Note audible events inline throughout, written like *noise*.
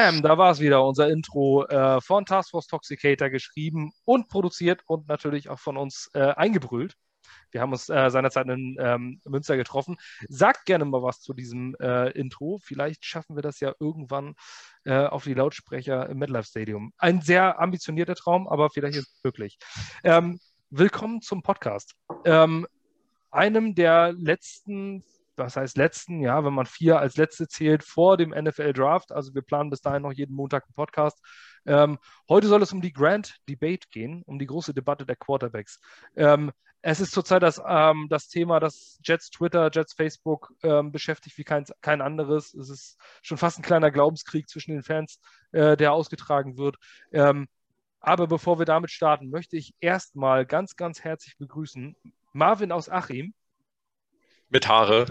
Bam, da war es wieder, unser Intro äh, von Taskforce Toxicator geschrieben und produziert und natürlich auch von uns äh, eingebrüllt. Wir haben uns äh, seinerzeit in ähm, Münster getroffen. Sagt gerne mal was zu diesem äh, Intro. Vielleicht schaffen wir das ja irgendwann äh, auf die Lautsprecher im MetLife Stadium. Ein sehr ambitionierter Traum, aber vielleicht ist es möglich. Ähm, willkommen zum Podcast. Ähm, einem der letzten was heißt letzten, ja, wenn man vier als letzte zählt, vor dem NFL Draft. Also wir planen bis dahin noch jeden Montag einen Podcast. Ähm, heute soll es um die Grand Debate gehen, um die große Debatte der Quarterbacks. Ähm, es ist zurzeit das, ähm, das Thema, das Jets Twitter, Jets Facebook ähm, beschäftigt wie kein, kein anderes. Es ist schon fast ein kleiner Glaubenskrieg zwischen den Fans, äh, der ausgetragen wird. Ähm, aber bevor wir damit starten, möchte ich erstmal ganz, ganz herzlich begrüßen Marvin aus Achim. Mit Haare.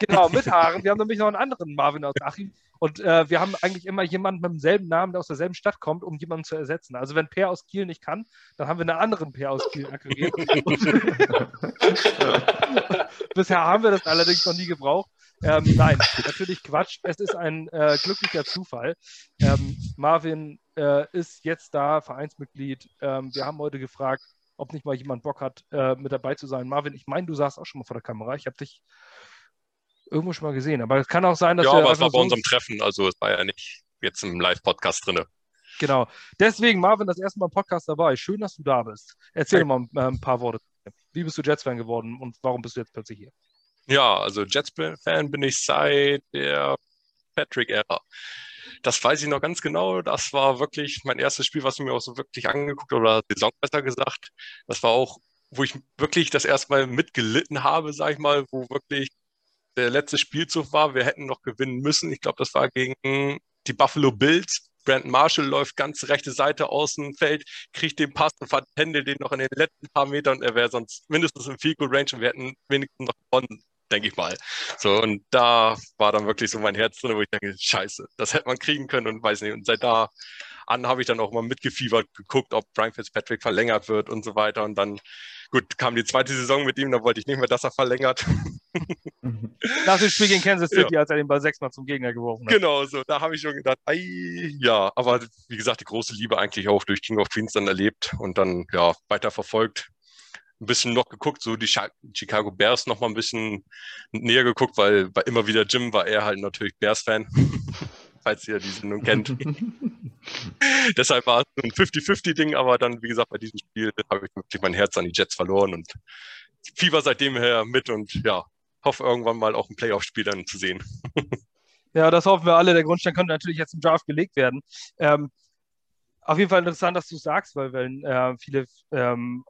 Genau, mit Haaren. Wir haben nämlich noch einen anderen Marvin aus Achim. Und äh, wir haben eigentlich immer jemanden mit demselben Namen, der aus derselben Stadt kommt, um jemanden zu ersetzen. Also wenn Per aus Kiel nicht kann, dann haben wir einen anderen Per aus Kiel akquiriert. *laughs* Bisher haben wir das allerdings noch nie gebraucht. Ähm, nein, natürlich Quatsch. Es ist ein äh, glücklicher Zufall. Ähm, Marvin äh, ist jetzt da, Vereinsmitglied. Ähm, wir haben heute gefragt, ob nicht mal jemand Bock hat, äh, mit dabei zu sein. Marvin, ich meine, du saßt auch schon mal vor der Kamera. Ich habe dich irgendwo schon mal gesehen. Aber es kann auch sein, dass Ja, aber es war bei unserem Treffen, also es war ja nicht jetzt im Live-Podcast drin. Genau. Deswegen, Marvin, das erste Mal im Podcast dabei. Schön, dass du da bist. Erzähl hey. mal äh, ein paar Worte. Wie bist du Jets-Fan geworden und warum bist du jetzt plötzlich hier? Ja, also Jets-Fan bin ich seit der Patrick-Ära das weiß ich noch ganz genau. Das war wirklich mein erstes Spiel, was ich mir auch so wirklich angeguckt oder Saison besser gesagt. Das war auch, wo ich wirklich das erstmal mitgelitten habe, sag ich mal, wo wirklich der letzte Spielzug war. Wir hätten noch gewinnen müssen. Ich glaube, das war gegen die Buffalo Bills. Brandon Marshall läuft ganz rechte Seite außen Feld, kriegt den Pass und verhändelt den noch in den letzten paar Metern. Er wäre sonst mindestens im Field Goal Range und wir hätten wenigstens noch gewonnen denke ich mal. So, und da war dann wirklich so mein Herz drin, wo ich denke, scheiße, das hätte man kriegen können und weiß nicht. Und seit da an habe ich dann auch mal mitgefiebert, geguckt, ob Brian Fitzpatrick verlängert wird und so weiter. Und dann, gut, kam die zweite Saison mit ihm, da wollte ich nicht mehr, dass er verlängert. *laughs* Nach dem Spiel gegen Kansas City, ja. als er den Ball sechsmal zum Gegner geworfen hat. Genau, so, da habe ich schon gedacht, ei, ja, aber wie gesagt, die große Liebe eigentlich auch durch King of Queens dann erlebt und dann, ja, weiter verfolgt ein bisschen noch geguckt, so die Chicago Bears noch mal ein bisschen näher geguckt, weil bei immer wieder Jim war er halt natürlich Bears-Fan, *laughs* falls ihr diesen nun kennt. *laughs* Deshalb war es ein 50-50-Ding, aber dann, wie gesagt, bei diesem Spiel habe ich wirklich mein Herz an die Jets verloren und Fieber seitdem her mit und ja, hoffe irgendwann mal auch ein Playoff-Spiel dann zu sehen. *laughs* ja, das hoffen wir alle. Der Grundstein könnte natürlich jetzt im Draft gelegt werden. Ähm, auf jeden Fall interessant, dass du sagst, weil wenn äh, viele ähm,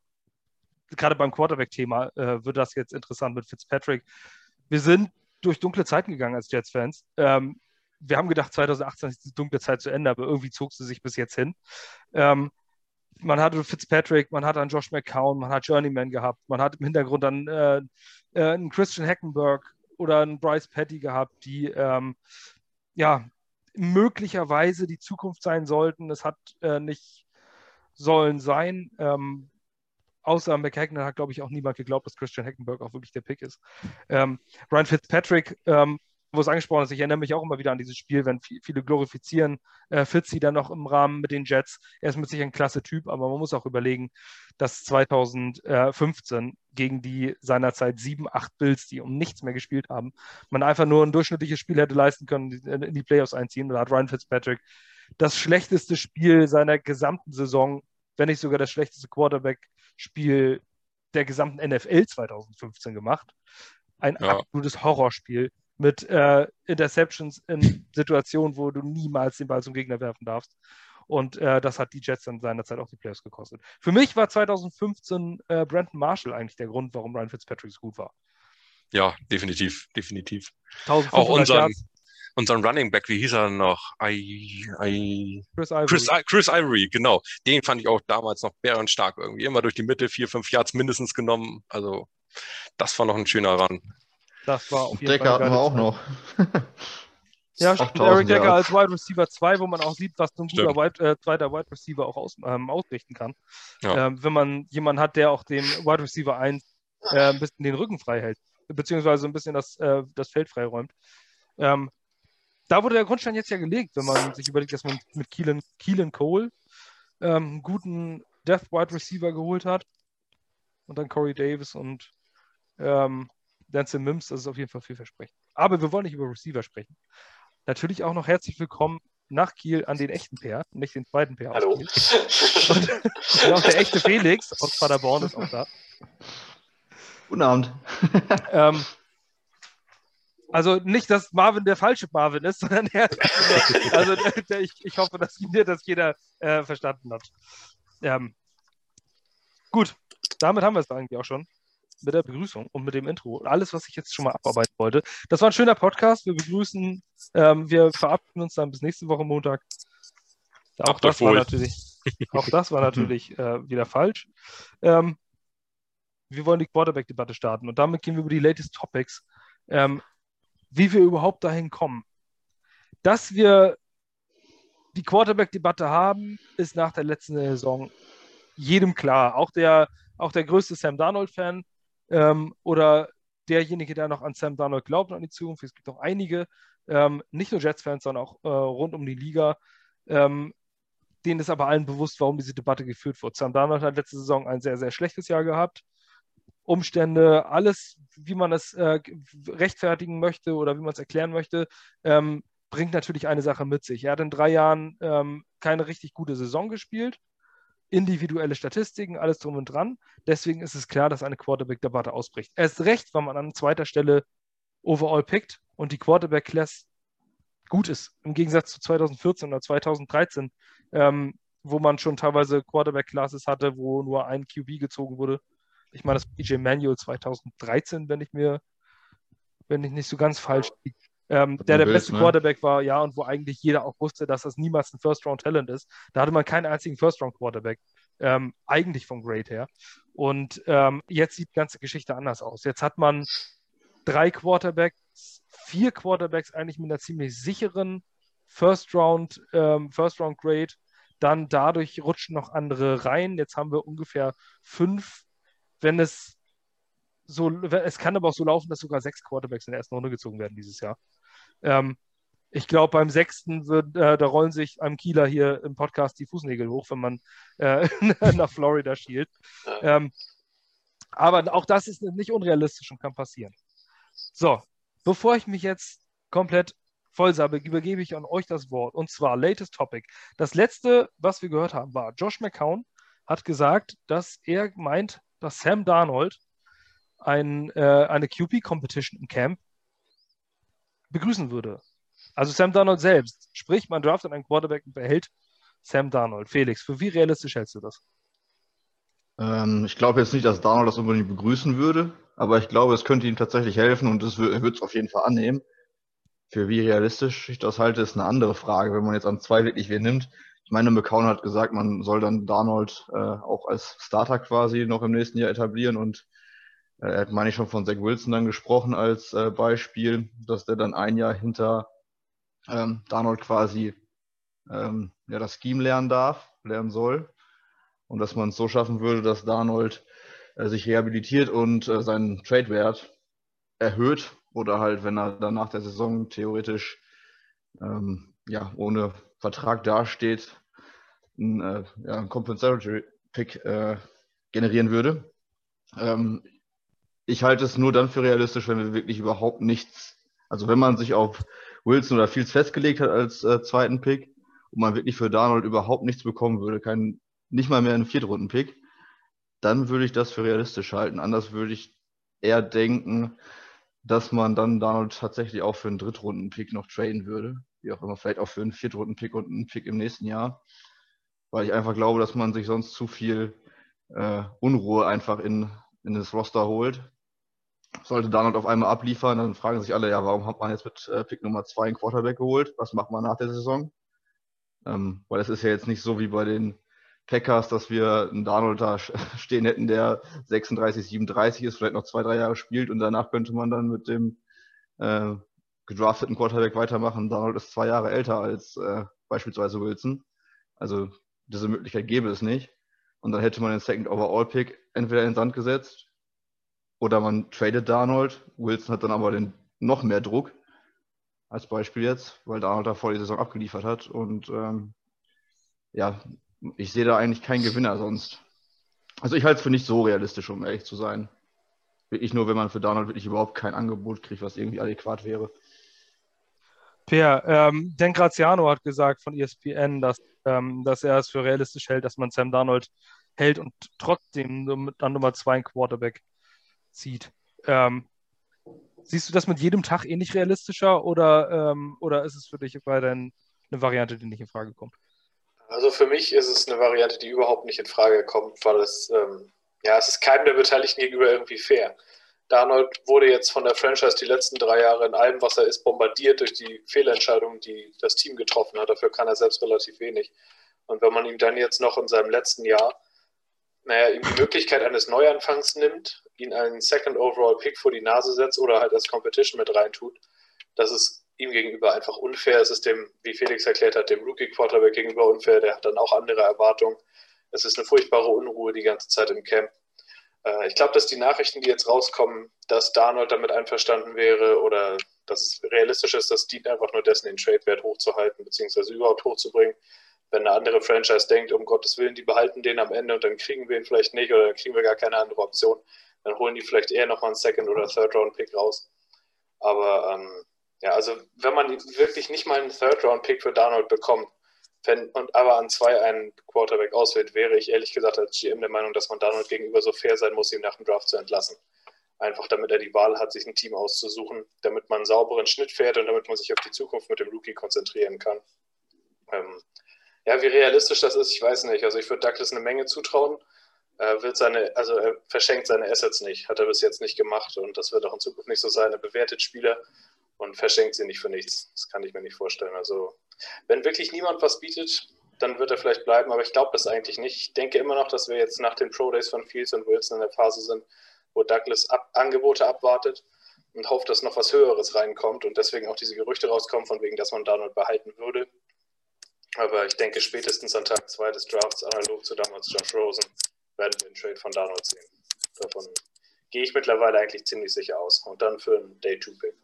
gerade beim Quarterback-Thema äh, wird das jetzt interessant mit Fitzpatrick. Wir sind durch dunkle Zeiten gegangen als Jets-Fans. Ähm, wir haben gedacht, 2018 ist die dunkle Zeit zu Ende, aber irgendwie zog sie sich bis jetzt hin. Ähm, man hatte Fitzpatrick, man hat einen Josh McCown, man hat Journeyman gehabt, man hat im Hintergrund dann äh, äh, einen Christian Hackenberg oder einen Bryce Petty gehabt, die ähm, ja möglicherweise die Zukunft sein sollten. Es hat äh, nicht sollen sein. Ähm, außer McHagnon hat, glaube ich, auch niemand geglaubt, dass Christian Hackenberg auch wirklich der Pick ist. Ähm, Ryan Fitzpatrick, ähm, wo es angesprochen ist, ich erinnere mich auch immer wieder an dieses Spiel, wenn viele glorifizieren äh, Fitzy dann noch im Rahmen mit den Jets. Er ist mit sich ein klasse Typ, aber man muss auch überlegen, dass 2015 gegen die seinerzeit sieben, acht Bills, die um nichts mehr gespielt haben, man einfach nur ein durchschnittliches Spiel hätte leisten können, in die Playoffs einziehen. Da hat Ryan Fitzpatrick das schlechteste Spiel seiner gesamten Saison, wenn nicht sogar das schlechteste Quarterback Spiel der gesamten NFL 2015 gemacht. Ein ja. absolutes Horrorspiel mit äh, Interceptions in Situationen, wo du niemals den Ball zum Gegner werfen darfst. Und äh, das hat die Jets dann seinerzeit auch die Playoffs gekostet. Für mich war 2015 äh, Brandon Marshall eigentlich der Grund, warum Ryan Fitzpatrick so gut war. Ja, definitiv, definitiv. Auch unseren, Yards unseren Running Back, wie hieß er noch? I, I, Chris, Ivory. Chris, Chris Ivory, genau. Den fand ich auch damals noch bärenstark irgendwie. Immer durch die Mitte, vier, fünf Yards mindestens genommen. Also, das war noch ein schöner Run. Das war auf jeden Decker Fall. hatten wir auch noch. *laughs* ja, stimmt. Eric Decker ja. als Wide Receiver 2, wo man auch sieht, was so ein guter Wide, äh, zweiter Wide Receiver auch aus, ähm, ausrichten kann. Ja. Ähm, wenn man jemanden hat, der auch dem Wide Receiver 1 äh, ein bisschen den Rücken frei hält, beziehungsweise ein bisschen das, äh, das Feld freiräumt. Ähm, da wurde der Grundstein jetzt ja gelegt, wenn man sich überlegt, dass man mit Keelan, Keelan Cole ähm, einen guten Death Wide Receiver geholt hat. Und dann Corey Davis und ähm, Denzel Mims, das ist auf jeden Fall vielversprechend. Aber wir wollen nicht über Receiver sprechen. Natürlich auch noch herzlich willkommen nach Kiel an den echten Pair, nicht den zweiten Pair Hallo. aus Kiel. Und, und auch der echte Felix aus Paderborn ist auch da. Guten Abend. Ähm, also nicht, dass Marvin der falsche Marvin ist, *laughs* sondern er also der, der, ich, ich hoffe, dass, dass jeder äh, verstanden hat. Ähm, gut, damit haben wir es eigentlich auch schon mit der Begrüßung und mit dem Intro und alles, was ich jetzt schon mal abarbeiten wollte. Das war ein schöner Podcast. Wir begrüßen, ähm, wir verabschieden uns dann bis nächste Woche Montag. Auch das, war natürlich, *laughs* auch das war natürlich äh, wieder falsch. Ähm, wir wollen die Quarterback-Debatte starten und damit gehen wir über die latest Topics, ähm, wie wir überhaupt dahin kommen. Dass wir die Quarterback-Debatte haben, ist nach der letzten Saison jedem klar. Auch der, auch der größte Sam Darnold-Fan ähm, oder derjenige, der noch an Sam Darnold glaubt und an die Zukunft. Es gibt auch einige, ähm, nicht nur Jets-Fans, sondern auch äh, rund um die Liga, ähm, denen ist aber allen bewusst, warum diese Debatte geführt wird. Sam Darnold hat letzte Saison ein sehr, sehr schlechtes Jahr gehabt. Umstände, alles, wie man es äh, rechtfertigen möchte oder wie man es erklären möchte, ähm, bringt natürlich eine Sache mit sich. Er hat in drei Jahren ähm, keine richtig gute Saison gespielt individuelle Statistiken, alles drum und dran. Deswegen ist es klar, dass eine Quarterback-Debatte ausbricht. Erst recht, weil man an zweiter Stelle overall pickt und die Quarterback-Class gut ist, im Gegensatz zu 2014 oder 2013, ähm, wo man schon teilweise Quarterback-Classes hatte, wo nur ein QB gezogen wurde. Ich meine, das PJ Manual 2013, wenn ich mir, wenn ich nicht so ganz falsch liege, ähm, der der beste ne? Quarterback war, ja, und wo eigentlich jeder auch wusste, dass das niemals ein First-Round-Talent ist. Da hatte man keinen einzigen First-Round-Quarterback, ähm, eigentlich vom Grade her. Und ähm, jetzt sieht die ganze Geschichte anders aus. Jetzt hat man drei Quarterbacks, vier Quarterbacks eigentlich mit einer ziemlich sicheren First-Round, ähm, First-Round-Grade. Dann dadurch rutschen noch andere rein. Jetzt haben wir ungefähr fünf, wenn es so, es kann aber auch so laufen, dass sogar sechs Quarterbacks in der ersten Runde gezogen werden dieses Jahr. Ähm, ich glaube, beim sechsten wird, äh, da rollen sich einem Kieler hier im Podcast die Fußnägel hoch, wenn man äh, *laughs* nach Florida schielt. Ähm, aber auch das ist nicht unrealistisch und kann passieren. So, bevor ich mich jetzt komplett vollsabe, übergebe ich an euch das Wort. Und zwar latest Topic. Das letzte, was wir gehört haben, war Josh McCown hat gesagt, dass er meint, dass Sam Darnold ein, äh, eine QP-Competition im Camp begrüßen würde. Also Sam Darnold selbst. Sprich, man draftet einen Quarterback und behält Sam Darnold. Felix, für wie realistisch hältst du das? Ähm, ich glaube jetzt nicht, dass Darnold das unbedingt begrüßen würde, aber ich glaube, es könnte ihm tatsächlich helfen und das würde es auf jeden Fall annehmen. Für wie realistisch ich das halte, ist eine andere Frage, wenn man jetzt an zwei wirklich wen nimmt. Meine, McCown hat gesagt, man soll dann Darnold äh, auch als Starter quasi noch im nächsten Jahr etablieren und äh, er hat, meine ich, schon von Zach Wilson dann gesprochen als äh, Beispiel, dass der dann ein Jahr hinter ähm, Darnold quasi ähm, ja, das Scheme lernen darf, lernen soll. Und dass man es so schaffen würde, dass Darnold äh, sich rehabilitiert und äh, seinen Trade-Wert erhöht oder halt, wenn er dann nach der Saison theoretisch ähm, ja, ohne Vertrag dasteht, ein, äh, ja, ein Compensatory Pick äh, generieren würde. Ähm, ich halte es nur dann für realistisch, wenn wir wirklich überhaupt nichts, also wenn man sich auf Wilson oder Fields festgelegt hat als äh, zweiten Pick und man wirklich für Darnold überhaupt nichts bekommen würde, kein, nicht mal mehr einen Viertrunden-Pick, dann würde ich das für realistisch halten. Anders würde ich eher denken, dass man dann Darnold tatsächlich auch für einen Drittrunden-Pick noch traden würde. Wie auch immer, vielleicht auch für einen Viertrunden-Pick und einen Pick im nächsten Jahr. Weil ich einfach glaube, dass man sich sonst zu viel äh, Unruhe einfach in, in das Roster holt sollte Donald auf einmal abliefern, dann fragen sich alle, ja, warum hat man jetzt mit äh, Pick Nummer 2 einen Quarterback geholt? Was macht man nach der Saison? Ähm, weil es ist ja jetzt nicht so wie bei den Packers, dass wir einen Donald da *laughs* stehen hätten, der 36, 37 ist, vielleicht noch zwei, drei Jahre spielt und danach könnte man dann mit dem äh, gedrafteten Quarterback weitermachen. Donald ist zwei Jahre älter als äh, beispielsweise Wilson. Also diese Möglichkeit gäbe es nicht. Und dann hätte man den Second Overall Pick entweder in den Sand gesetzt oder man tradet Darnold. Wilson hat dann aber den, noch mehr Druck. als Beispiel jetzt, weil Darnold da vor die Saison abgeliefert hat. Und ähm, ja, ich sehe da eigentlich keinen Gewinner sonst. Also ich halte es für nicht so realistisch, um ehrlich zu sein. Wirklich nur, wenn man für Darnold wirklich überhaupt kein Angebot kriegt, was irgendwie adäquat wäre. Per, ähm, Dan Graziano hat gesagt von ESPN, dass, ähm, dass er es für realistisch hält, dass man Sam Darnold hält und trotzdem an Nummer 2 Quarterback zieht. Ähm, siehst du das mit jedem Tag ähnlich realistischer oder, ähm, oder ist es für dich weiterhin eine Variante, die nicht in Frage kommt? Also für mich ist es eine Variante, die überhaupt nicht in Frage kommt, weil es, ähm, ja, es ist keinem der Beteiligten gegenüber irgendwie fair. Darnold wurde jetzt von der Franchise die letzten drei Jahre in allem, was er ist, bombardiert durch die Fehlentscheidungen, die das Team getroffen hat. Dafür kann er selbst relativ wenig. Und wenn man ihm dann jetzt noch in seinem letzten Jahr, naja, ihm die Möglichkeit eines Neuanfangs nimmt, ihn einen Second Overall Pick vor die Nase setzt oder halt als Competition mit reintut, das ist ihm gegenüber einfach unfair. Es ist dem, wie Felix erklärt hat, dem Rookie Quarterback gegenüber unfair. Der hat dann auch andere Erwartungen. Es ist eine furchtbare Unruhe die ganze Zeit im Camp. Äh, ich glaube, dass die Nachrichten, die jetzt rauskommen, dass Darnold damit einverstanden wäre oder dass es realistisch ist, das dient einfach nur dessen, den Trade-Wert hochzuhalten, beziehungsweise überhaupt hochzubringen. Wenn eine andere Franchise denkt, um Gottes Willen, die behalten den am Ende und dann kriegen wir ihn vielleicht nicht oder dann kriegen wir gar keine andere Option, dann holen die vielleicht eher nochmal einen Second- oder Third-Round-Pick raus. Aber ähm, ja, also wenn man wirklich nicht mal einen Third-Round-Pick für Darnold bekommt, wenn, und aber an zwei einen Quarterback auswählt, wäre ich ehrlich gesagt als GM der Meinung, dass man Donald gegenüber so fair sein muss, ihn nach dem Draft zu entlassen. Einfach damit er die Wahl hat, sich ein Team auszusuchen, damit man einen sauberen Schnitt fährt und damit man sich auf die Zukunft mit dem Rookie konzentrieren kann. Ähm, ja, wie realistisch das ist, ich weiß nicht. Also ich würde Douglas eine Menge zutrauen. Er wird seine, also er verschenkt seine Assets nicht, hat er bis jetzt nicht gemacht und das wird auch in Zukunft nicht so sein. Er bewertet Spieler und verschenkt sie nicht für nichts. Das kann ich mir nicht vorstellen. Also wenn wirklich niemand was bietet, dann wird er vielleicht bleiben, aber ich glaube das eigentlich nicht. Ich denke immer noch, dass wir jetzt nach den Pro Days von Fields und Wilson in der Phase sind, wo Douglas ab Angebote abwartet und hofft, dass noch was Höheres reinkommt und deswegen auch diese Gerüchte rauskommen, von wegen, dass man Donald behalten würde. Aber ich denke, spätestens an Tag 2 des Drafts, analog zu damals Josh Rosen, werden wir den Trade von Donald sehen. Davon gehe ich mittlerweile eigentlich ziemlich sicher aus. Und dann für einen Day-2-Pick.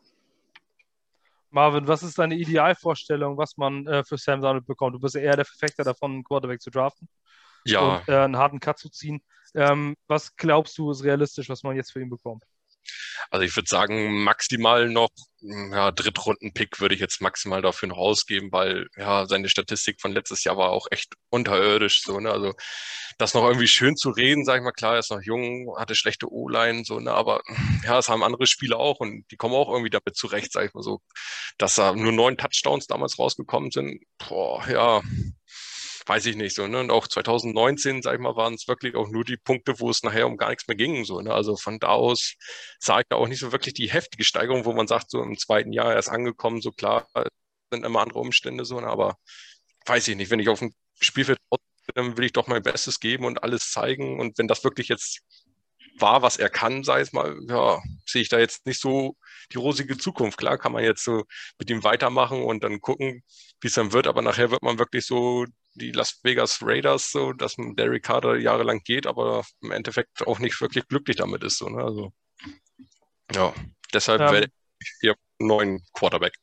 Marvin, was ist deine Idealvorstellung, was man äh, für Sam Darnold bekommt? Du bist ja eher der Verfechter davon, einen Quarterback zu draften. Ja. Und äh, einen harten Cut zu ziehen. Ähm, was glaubst du, ist realistisch, was man jetzt für ihn bekommt? Also ich würde sagen, maximal noch, ja, Drittrunden-Pick würde ich jetzt maximal dafür noch ausgeben, weil ja, seine Statistik von letztes Jahr war auch echt unterirdisch. So, ne? Also das noch irgendwie schön zu reden, sag ich mal, klar, er ist noch jung, hatte schlechte O-Line, so, ne? Aber ja, das haben andere Spieler auch und die kommen auch irgendwie damit zurecht, sag ich mal so. Dass da nur neun Touchdowns damals rausgekommen sind, boah, ja, weiß ich nicht so. Ne? Und auch 2019, sag ich mal, waren es wirklich auch nur die Punkte, wo es nachher um gar nichts mehr ging. So, ne? Also von da aus sah ich da auch nicht so wirklich die heftige Steigerung, wo man sagt, so im zweiten Jahr erst angekommen, so klar, sind immer andere Umstände so, ne? aber weiß ich nicht, wenn ich auf dem Spielfeld bin, will ich doch mein Bestes geben und alles zeigen. Und wenn das wirklich jetzt war, was er kann, sei es mal, ja, sehe ich da jetzt nicht so die rosige Zukunft. Klar kann man jetzt so mit ihm weitermachen und dann gucken, wie es dann wird, aber nachher wird man wirklich so die Las Vegas Raiders, so dass ein Derek Carter jahrelang geht, aber im Endeffekt auch nicht wirklich glücklich damit ist. So, ne? Also ja, deshalb ja. wäre ich hier einen neuen Quarterback.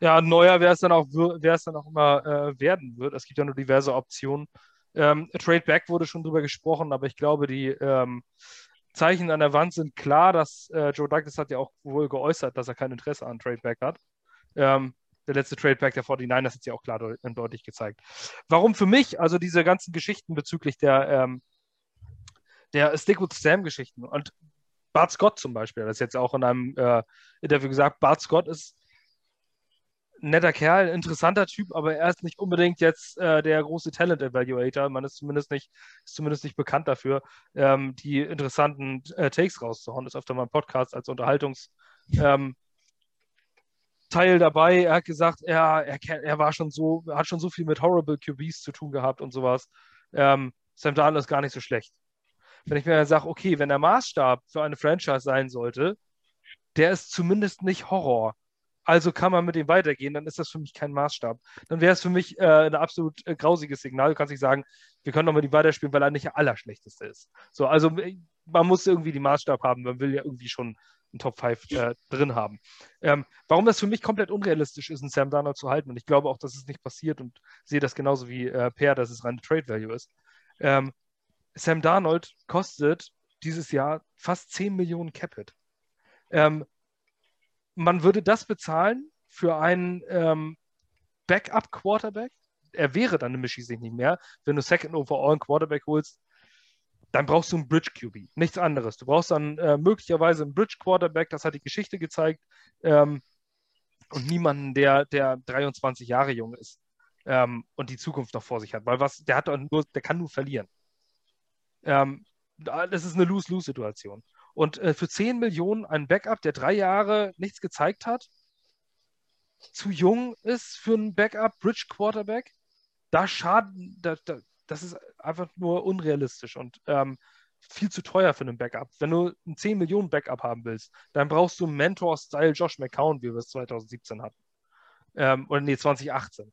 Ja, neuer wäre es dann auch, wäre es dann auch immer äh, werden wird. Es gibt ja nur diverse Optionen. Ähm, Trade Back wurde schon drüber gesprochen, aber ich glaube, die ähm, Zeichen an der Wand sind klar, dass äh, Joe Douglas hat ja auch wohl geäußert, dass er kein Interesse an Trade Back hat. Ähm, der letzte Tradeback der 49ers hat es ja auch klar deut deutlich gezeigt. Warum für mich, also diese ganzen Geschichten bezüglich der, ähm, der Stick with Sam-Geschichten und Bart Scott zum Beispiel, das ist jetzt auch in einem äh, Interview gesagt, Bart Scott ist netter Kerl, interessanter Typ, aber er ist nicht unbedingt jetzt äh, der große Talent Evaluator. Man ist zumindest nicht, ist zumindest nicht bekannt dafür, ähm, die interessanten äh, Takes rauszuhauen. Ist öfter mal ein Podcast als Unterhaltungs, ähm, dabei. Er hat gesagt, er, er, er war schon so, hat schon so viel mit Horrible QBs zu tun gehabt und sowas. Ähm, Sam Darnold ist gar nicht so schlecht. Wenn ich mir dann sage, okay, wenn der Maßstab für eine Franchise sein sollte, der ist zumindest nicht Horror. Also kann man mit ihm weitergehen, dann ist das für mich kein Maßstab. Dann wäre es für mich äh, ein absolut äh, grausiges Signal. Du kannst nicht sagen, wir können doch mit ihm weiterspielen, weil er nicht der Allerschlechteste ist. So, also man muss irgendwie den Maßstab haben. Man will ja irgendwie schon in Top 5 äh, drin haben. Ähm, warum das für mich komplett unrealistisch ist, einen Sam Darnold zu halten, und ich glaube auch, dass es nicht passiert und sehe das genauso wie äh, Per, dass es reine Trade Value ist. Ähm, Sam Darnold kostet dieses Jahr fast 10 Millionen Capit. Ähm, man würde das bezahlen für einen ähm, Backup-Quarterback. Er wäre dann nämlich schließlich nicht mehr. Wenn du Second Overall einen Quarterback holst, dann brauchst du einen Bridge QB, nichts anderes. Du brauchst dann äh, möglicherweise einen Bridge Quarterback, das hat die Geschichte gezeigt, ähm, und niemanden, der, der 23 Jahre jung ist ähm, und die Zukunft noch vor sich hat, weil was, der hat nur, der kann nur verlieren. Ähm, das ist eine Lose-Lose-Situation. Und äh, für 10 Millionen ein Backup, der drei Jahre nichts gezeigt hat, zu jung ist für einen Backup, Bridge Quarterback, da schaden, da, da, das ist einfach nur unrealistisch und ähm, viel zu teuer für einen Backup. Wenn du ein 10 Millionen Backup haben willst, dann brauchst du einen Mentor-Style Josh McCown, wie wir es 2017 hatten. Ähm, oder nee, 2018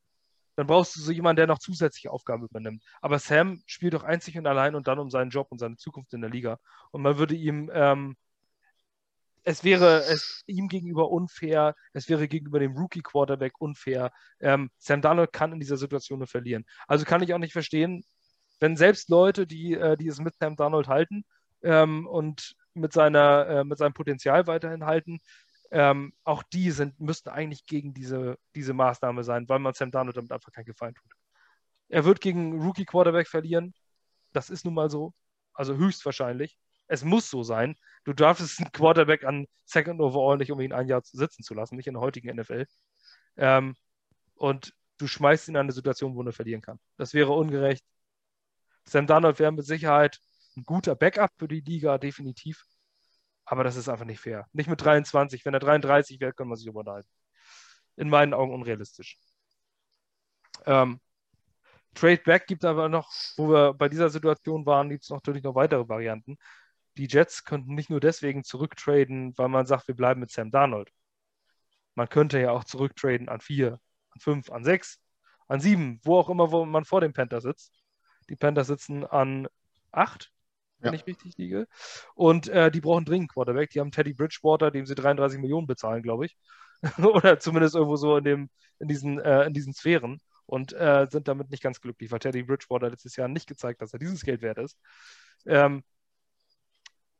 dann brauchst du so jemanden, der noch zusätzliche Aufgaben übernimmt. Aber Sam spielt doch einzig und allein und dann um seinen Job und seine Zukunft in der Liga. Und man würde ihm, ähm, es wäre es ihm gegenüber unfair, es wäre gegenüber dem Rookie-Quarterback unfair. Ähm, Sam Darnold kann in dieser Situation nur verlieren. Also kann ich auch nicht verstehen, wenn selbst Leute, die, äh, die es mit Sam Darnold halten ähm, und mit, seiner, äh, mit seinem Potenzial weiterhin halten, ähm, auch die sind, müssten eigentlich gegen diese, diese Maßnahme sein, weil man Sam Darnold damit einfach keinen Gefallen tut. Er wird gegen Rookie Quarterback verlieren. Das ist nun mal so. Also höchstwahrscheinlich. Es muss so sein. Du darfst einen Quarterback an Second Overall nicht, um ihn ein Jahr sitzen zu lassen, nicht in der heutigen NFL. Ähm, und du schmeißt ihn in eine Situation, wo er verlieren kann. Das wäre ungerecht. Sam Darnold wäre mit Sicherheit ein guter Backup für die Liga, definitiv. Aber das ist einfach nicht fair. Nicht mit 23. Wenn er 33 wäre, können wir sich unterhalten. In meinen Augen unrealistisch. Ähm, Trade Back gibt aber noch, wo wir bei dieser Situation waren, gibt es natürlich noch weitere Varianten. Die Jets könnten nicht nur deswegen zurücktraden, weil man sagt, wir bleiben mit Sam Darnold. Man könnte ja auch zurücktraden an 4, an 5, an 6, an 7, wo auch immer, wo man vor dem Panther sitzt. Die Panther sitzen an 8 wenn ja. ich richtig liege. Und äh, die brauchen dringend Quarterback. Die haben Teddy Bridgewater, dem sie 33 Millionen bezahlen, glaube ich. *laughs* Oder zumindest irgendwo so in, dem, in, diesen, äh, in diesen Sphären. Und äh, sind damit nicht ganz glücklich, weil Teddy Bridgewater letztes Jahr nicht gezeigt, dass er dieses Geld wert ist. Ähm,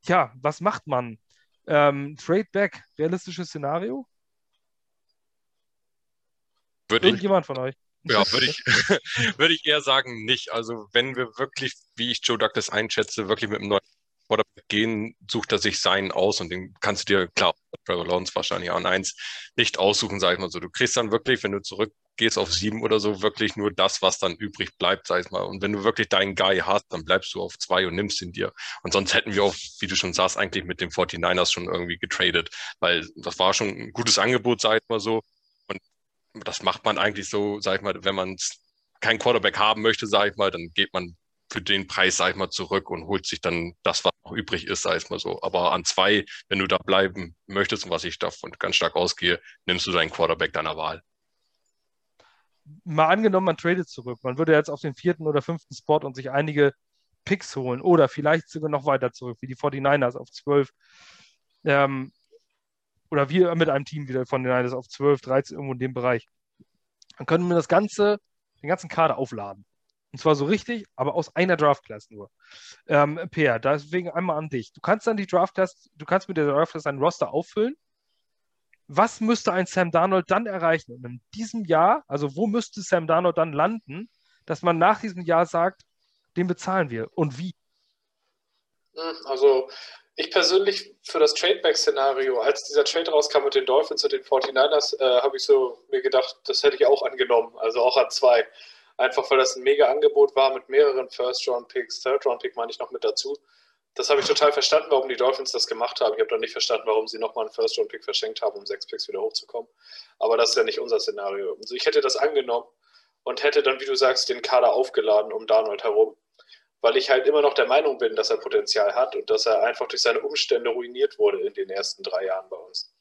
ja, was macht man? Ähm, Trade back, realistisches Szenario? Würde Irgendjemand von euch? Ja, *laughs* würde ich, *laughs* würde ich eher sagen, nicht. Also, wenn wir wirklich, wie ich Joe Douglas einschätze, wirklich mit einem neuen Quarterback gehen, sucht er sich seinen aus und den kannst du dir, klar, Trevor Lawrence wahrscheinlich an eins, nicht aussuchen, sag ich mal so. Du kriegst dann wirklich, wenn du zurückgehst auf sieben oder so, wirklich nur das, was dann übrig bleibt, sag ich mal. Und wenn du wirklich deinen Guy hast, dann bleibst du auf zwei und nimmst ihn dir. Und sonst hätten wir auch, wie du schon sagst, eigentlich mit den 49ers schon irgendwie getradet, weil das war schon ein gutes Angebot, sag ich mal so das macht man eigentlich so, sag ich mal, wenn man keinen Quarterback haben möchte, sag ich mal, dann geht man für den Preis, sag ich mal, zurück und holt sich dann das, was noch übrig ist, sag ich mal so. Aber an zwei, wenn du da bleiben möchtest und was ich davon ganz stark ausgehe, nimmst du deinen Quarterback deiner Wahl. Mal angenommen, man tradet zurück. Man würde jetzt auf den vierten oder fünften Spot und sich einige Picks holen oder vielleicht sogar noch weiter zurück, wie die 49ers auf 12. Ähm, oder wir mit einem Team wieder von den Niners auf 12, 13, irgendwo in dem Bereich, dann können wir das Ganze, den ganzen Kader aufladen. Und zwar so richtig, aber aus einer Draft-Class nur. Ähm, Peer, deswegen einmal an dich. Du kannst dann die Draft-Class, du kannst mit der Draft-Class dein Roster auffüllen. Was müsste ein Sam Darnold dann erreichen? Und in diesem Jahr, also wo müsste Sam Darnold dann landen, dass man nach diesem Jahr sagt, den bezahlen wir und wie? Hm, also ich persönlich für das Tradeback-Szenario, als dieser Trade rauskam mit den Dolphins und den 49ers, äh, habe ich so mir gedacht, das hätte ich auch angenommen, also auch an zwei. Einfach weil das ein mega Angebot war mit mehreren First-Round-Picks, Third-Round-Pick meine ich noch mit dazu. Das habe ich total verstanden, warum die Dolphins das gemacht haben. Ich habe dann nicht verstanden, warum sie nochmal einen First-Round-Pick verschenkt haben, um sechs Picks wieder hochzukommen. Aber das ist ja nicht unser Szenario. Also ich hätte das angenommen und hätte dann, wie du sagst, den Kader aufgeladen um Darnold herum weil ich halt immer noch der Meinung bin, dass er Potenzial hat und dass er einfach durch seine Umstände ruiniert wurde in den ersten drei Jahren bei uns.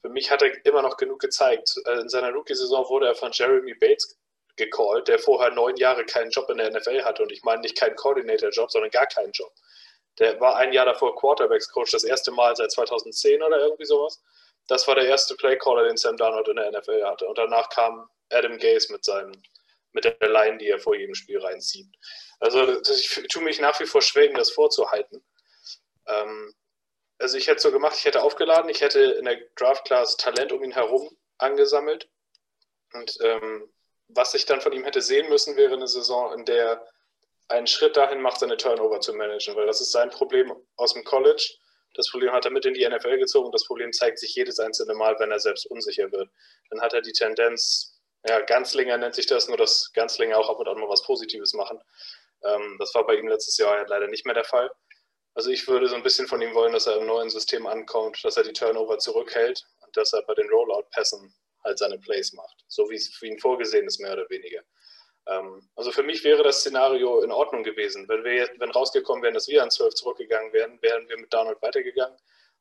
Für mich hat er immer noch genug gezeigt. In seiner Rookie-Saison wurde er von Jeremy Bates gecallt, der vorher neun Jahre keinen Job in der NFL hatte. Und ich meine nicht keinen Coordinator-Job, sondern gar keinen Job. Der war ein Jahr davor Quarterbacks-Coach, das erste Mal seit 2010 oder irgendwie sowas. Das war der erste Playcaller, den Sam Darnold in der NFL hatte. Und danach kam Adam Gase mit seinem, mit der Line, die er vor jedem Spiel reinzieht. Also ich tue mich nach wie vor schwer, ihm das vorzuhalten. Ähm, also ich hätte so gemacht, ich hätte aufgeladen, ich hätte in der Draft Class Talent um ihn herum angesammelt. Und ähm, was ich dann von ihm hätte sehen müssen, wäre eine Saison, in der einen Schritt dahin macht, seine Turnover zu managen, weil das ist sein Problem aus dem College. Das Problem hat er mit in die NFL gezogen. Das Problem zeigt sich jedes einzelne Mal, wenn er selbst unsicher wird. Dann hat er die Tendenz, ja, Ganzlinger nennt sich das, nur dass Ganzlinger auch ab und an mal was Positives machen. Ähm, das war bei ihm letztes Jahr leider nicht mehr der Fall. Also ich würde so ein bisschen von ihm wollen, dass er im neuen System ankommt, dass er die Turnover zurückhält und dass er bei den Rollout-Pässen halt seine Plays macht. So wie es für ihn vorgesehen ist, mehr oder weniger. Ähm, also für mich wäre das Szenario in Ordnung gewesen. Wenn wir wenn rausgekommen wären, dass wir an 12 zurückgegangen wären, wären wir mit Donald weitergegangen.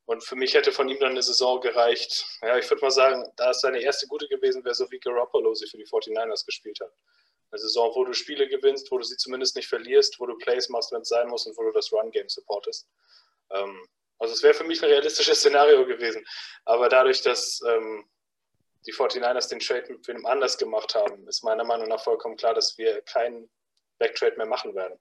Und für mich hätte von ihm dann eine Saison gereicht. Ja, ich würde mal sagen, da es seine erste gute gewesen wäre, so wie Garoppolo sie für die 49ers gespielt hat. Eine Saison, wo du Spiele gewinnst, wo du sie zumindest nicht verlierst, wo du Plays machst, wenn es sein muss und wo du das Run-Game supportest. Ähm, also es wäre für mich ein realistisches Szenario gewesen. Aber dadurch, dass ähm, die 49ers den Trade mit wem anders gemacht haben, ist meiner Meinung nach vollkommen klar, dass wir keinen Backtrade mehr machen werden.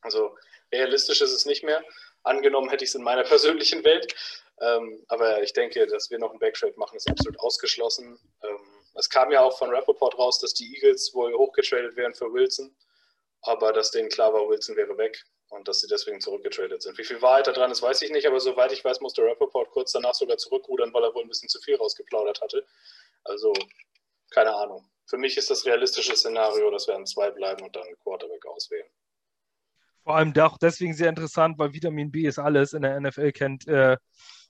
Also realistisch ist es nicht mehr. Angenommen hätte ich es in meiner persönlichen Welt. Ähm, aber ich denke, dass wir noch einen Backtrade machen, ist absolut ausgeschlossen. Ähm, es kam ja auch von Rappaport raus, dass die Eagles wohl hochgetradet wären für Wilson, aber dass denen klar war, Wilson wäre weg und dass sie deswegen zurückgetradet sind. Wie viel Wahrheit da dran ist, weiß ich nicht, aber soweit ich weiß, musste Rappaport kurz danach sogar zurückrudern, weil er wohl ein bisschen zu viel rausgeplaudert hatte. Also, keine Ahnung. Für mich ist das realistische Szenario, dass wir an zwei bleiben und dann Quarterback auswählen. Vor allem auch deswegen sehr interessant, weil Vitamin B ist alles in der NFL kennt, äh,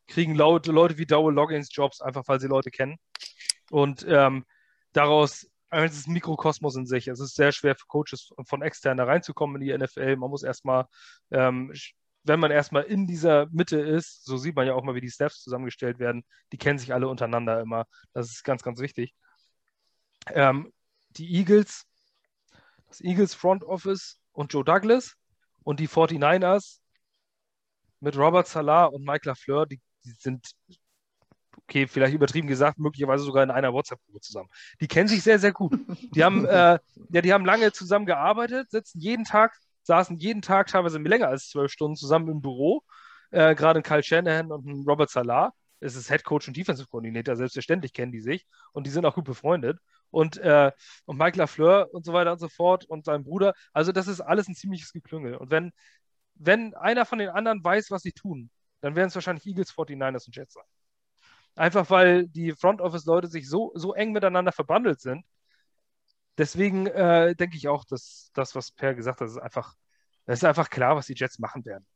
kriegen Leute, Leute wie Dowell Logins Jobs, einfach weil sie Leute kennen. Und ähm, daraus, es ist ein Mikrokosmos in sich. Es ist sehr schwer für Coaches von extern da reinzukommen in die NFL. Man muss erstmal, ähm, wenn man erstmal in dieser Mitte ist, so sieht man ja auch mal, wie die Staffs zusammengestellt werden, die kennen sich alle untereinander immer. Das ist ganz, ganz wichtig. Ähm, die Eagles, das Eagles Front Office und Joe Douglas und die 49ers mit Robert Salah und Mike LaFleur, die, die sind okay, vielleicht übertrieben gesagt, möglicherweise sogar in einer WhatsApp-Gruppe zusammen. Die kennen sich sehr, sehr gut. Die haben, *laughs* äh, ja, die haben lange zusammen gearbeitet, sitzen jeden Tag, saßen jeden Tag teilweise länger als zwölf Stunden zusammen im Büro. Äh, Gerade Kyle Shanahan und Robert Salah. Es ist Head Coach und Defensive Coordinator, selbstverständlich kennen die sich und die sind auch gut befreundet. Und, äh, und Mike LaFleur und so weiter und so fort und sein Bruder. Also, das ist alles ein ziemliches Geklüngel. Und wenn, wenn einer von den anderen weiß, was sie tun, dann werden es wahrscheinlich Eagles, 49ers und Jets sein. Einfach weil die Front Office-Leute sich so, so eng miteinander verbandelt sind. Deswegen äh, denke ich auch, dass das, was Per gesagt hat, ist einfach, es ist einfach klar, was die Jets machen werden.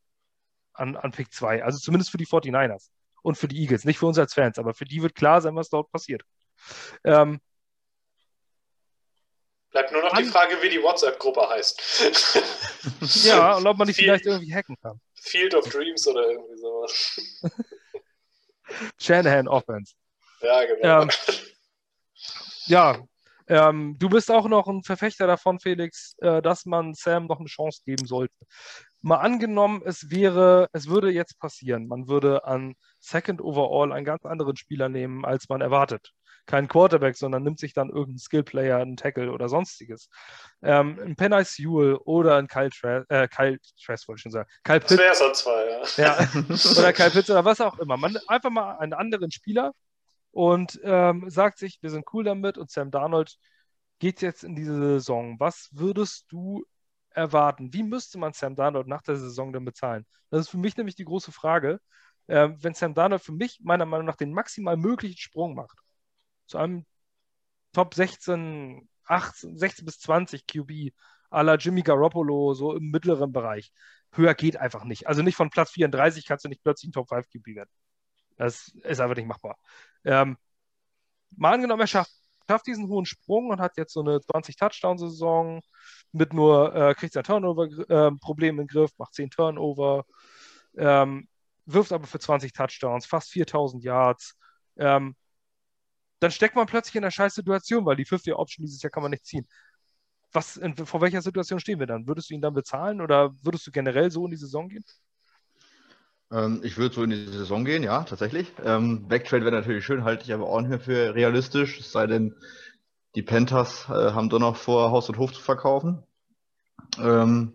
An, an Pick 2. Also zumindest für die 49ers und für die Eagles. Nicht für uns als Fans, aber für die wird klar sein, was dort passiert. Ähm, Bleibt nur noch die Frage, wie die WhatsApp-Gruppe heißt. *laughs* ja, und *laughs* ob man die vielleicht irgendwie hacken kann. Field of Dreams oder irgendwie sowas. *laughs* Shanahan Offense. Ja, genau. Ähm, ja, ähm, du bist auch noch ein Verfechter davon, Felix, äh, dass man Sam noch eine Chance geben sollte. Mal angenommen, es wäre, es würde jetzt passieren, man würde an Second Overall einen ganz anderen Spieler nehmen, als man erwartet keinen Quarterback, sondern nimmt sich dann irgendeinen Skillplayer, einen Tackle oder sonstiges. Ähm, ein Penny Sewell oder ein Kyle Trask, äh, Kyle Trask wollte ich schon sagen. Kyle Pitts. Das wäre sonst zwei, ja. ja. *laughs* Oder Kyle Pitts oder was auch immer. Man einfach mal einen anderen Spieler und ähm, sagt sich, wir sind cool damit und Sam Darnold geht jetzt in diese Saison. Was würdest du erwarten? Wie müsste man Sam Darnold nach der Saison denn bezahlen? Das ist für mich nämlich die große Frage. Ähm, wenn Sam Darnold für mich meiner Meinung nach den maximal möglichen Sprung macht, zu einem Top 16, 18, 16 bis 20 QB à la Jimmy Garoppolo, so im mittleren Bereich. Höher geht einfach nicht. Also nicht von Platz 34 kannst du nicht plötzlich ein Top 5 QB werden. Das ist einfach nicht machbar. Ähm, mal angenommen, er schafft, schafft diesen hohen Sprung und hat jetzt so eine 20-Touchdown-Saison mit nur, äh, kriegt sein Turnover-Problem äh, in den Griff, macht 10 Turnover, ähm, wirft aber für 20 Touchdowns, fast 4000 Yards. Ähm, dann steckt man plötzlich in einer scheiß Situation, weil die 50-Option dieses Jahr kann man nicht ziehen. Was, in, vor welcher Situation stehen wir dann? Würdest du ihn dann bezahlen oder würdest du generell so in die Saison gehen? Ähm, ich würde so in die Saison gehen, ja, tatsächlich. Ähm, Backtrade wäre natürlich schön, halte ich aber auch nicht mehr für realistisch, es sei denn, die Panthers äh, haben doch noch vor, Haus und Hof zu verkaufen. Ähm,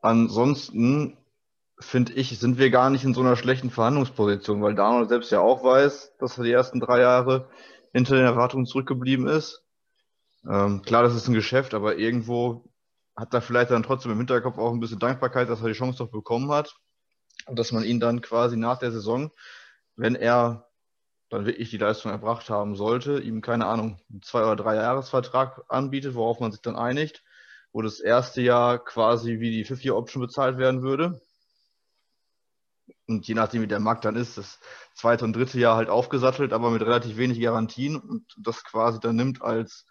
ansonsten finde ich, sind wir gar nicht in so einer schlechten Verhandlungsposition, weil Daniel selbst ja auch weiß, dass er die ersten drei Jahre hinter den Erwartungen zurückgeblieben ist. Ähm, klar, das ist ein Geschäft, aber irgendwo hat er vielleicht dann trotzdem im Hinterkopf auch ein bisschen Dankbarkeit, dass er die Chance doch bekommen hat und dass man ihn dann quasi nach der Saison, wenn er dann wirklich die Leistung erbracht haben sollte, ihm keine Ahnung, einen zwei oder drei Jahresvertrag anbietet, worauf man sich dann einigt, wo das erste Jahr quasi wie die Fifth-Year-Option bezahlt werden würde. Und je nachdem, wie der Markt dann ist, das zweite und dritte Jahr halt aufgesattelt, aber mit relativ wenig Garantien. Und das quasi dann nimmt als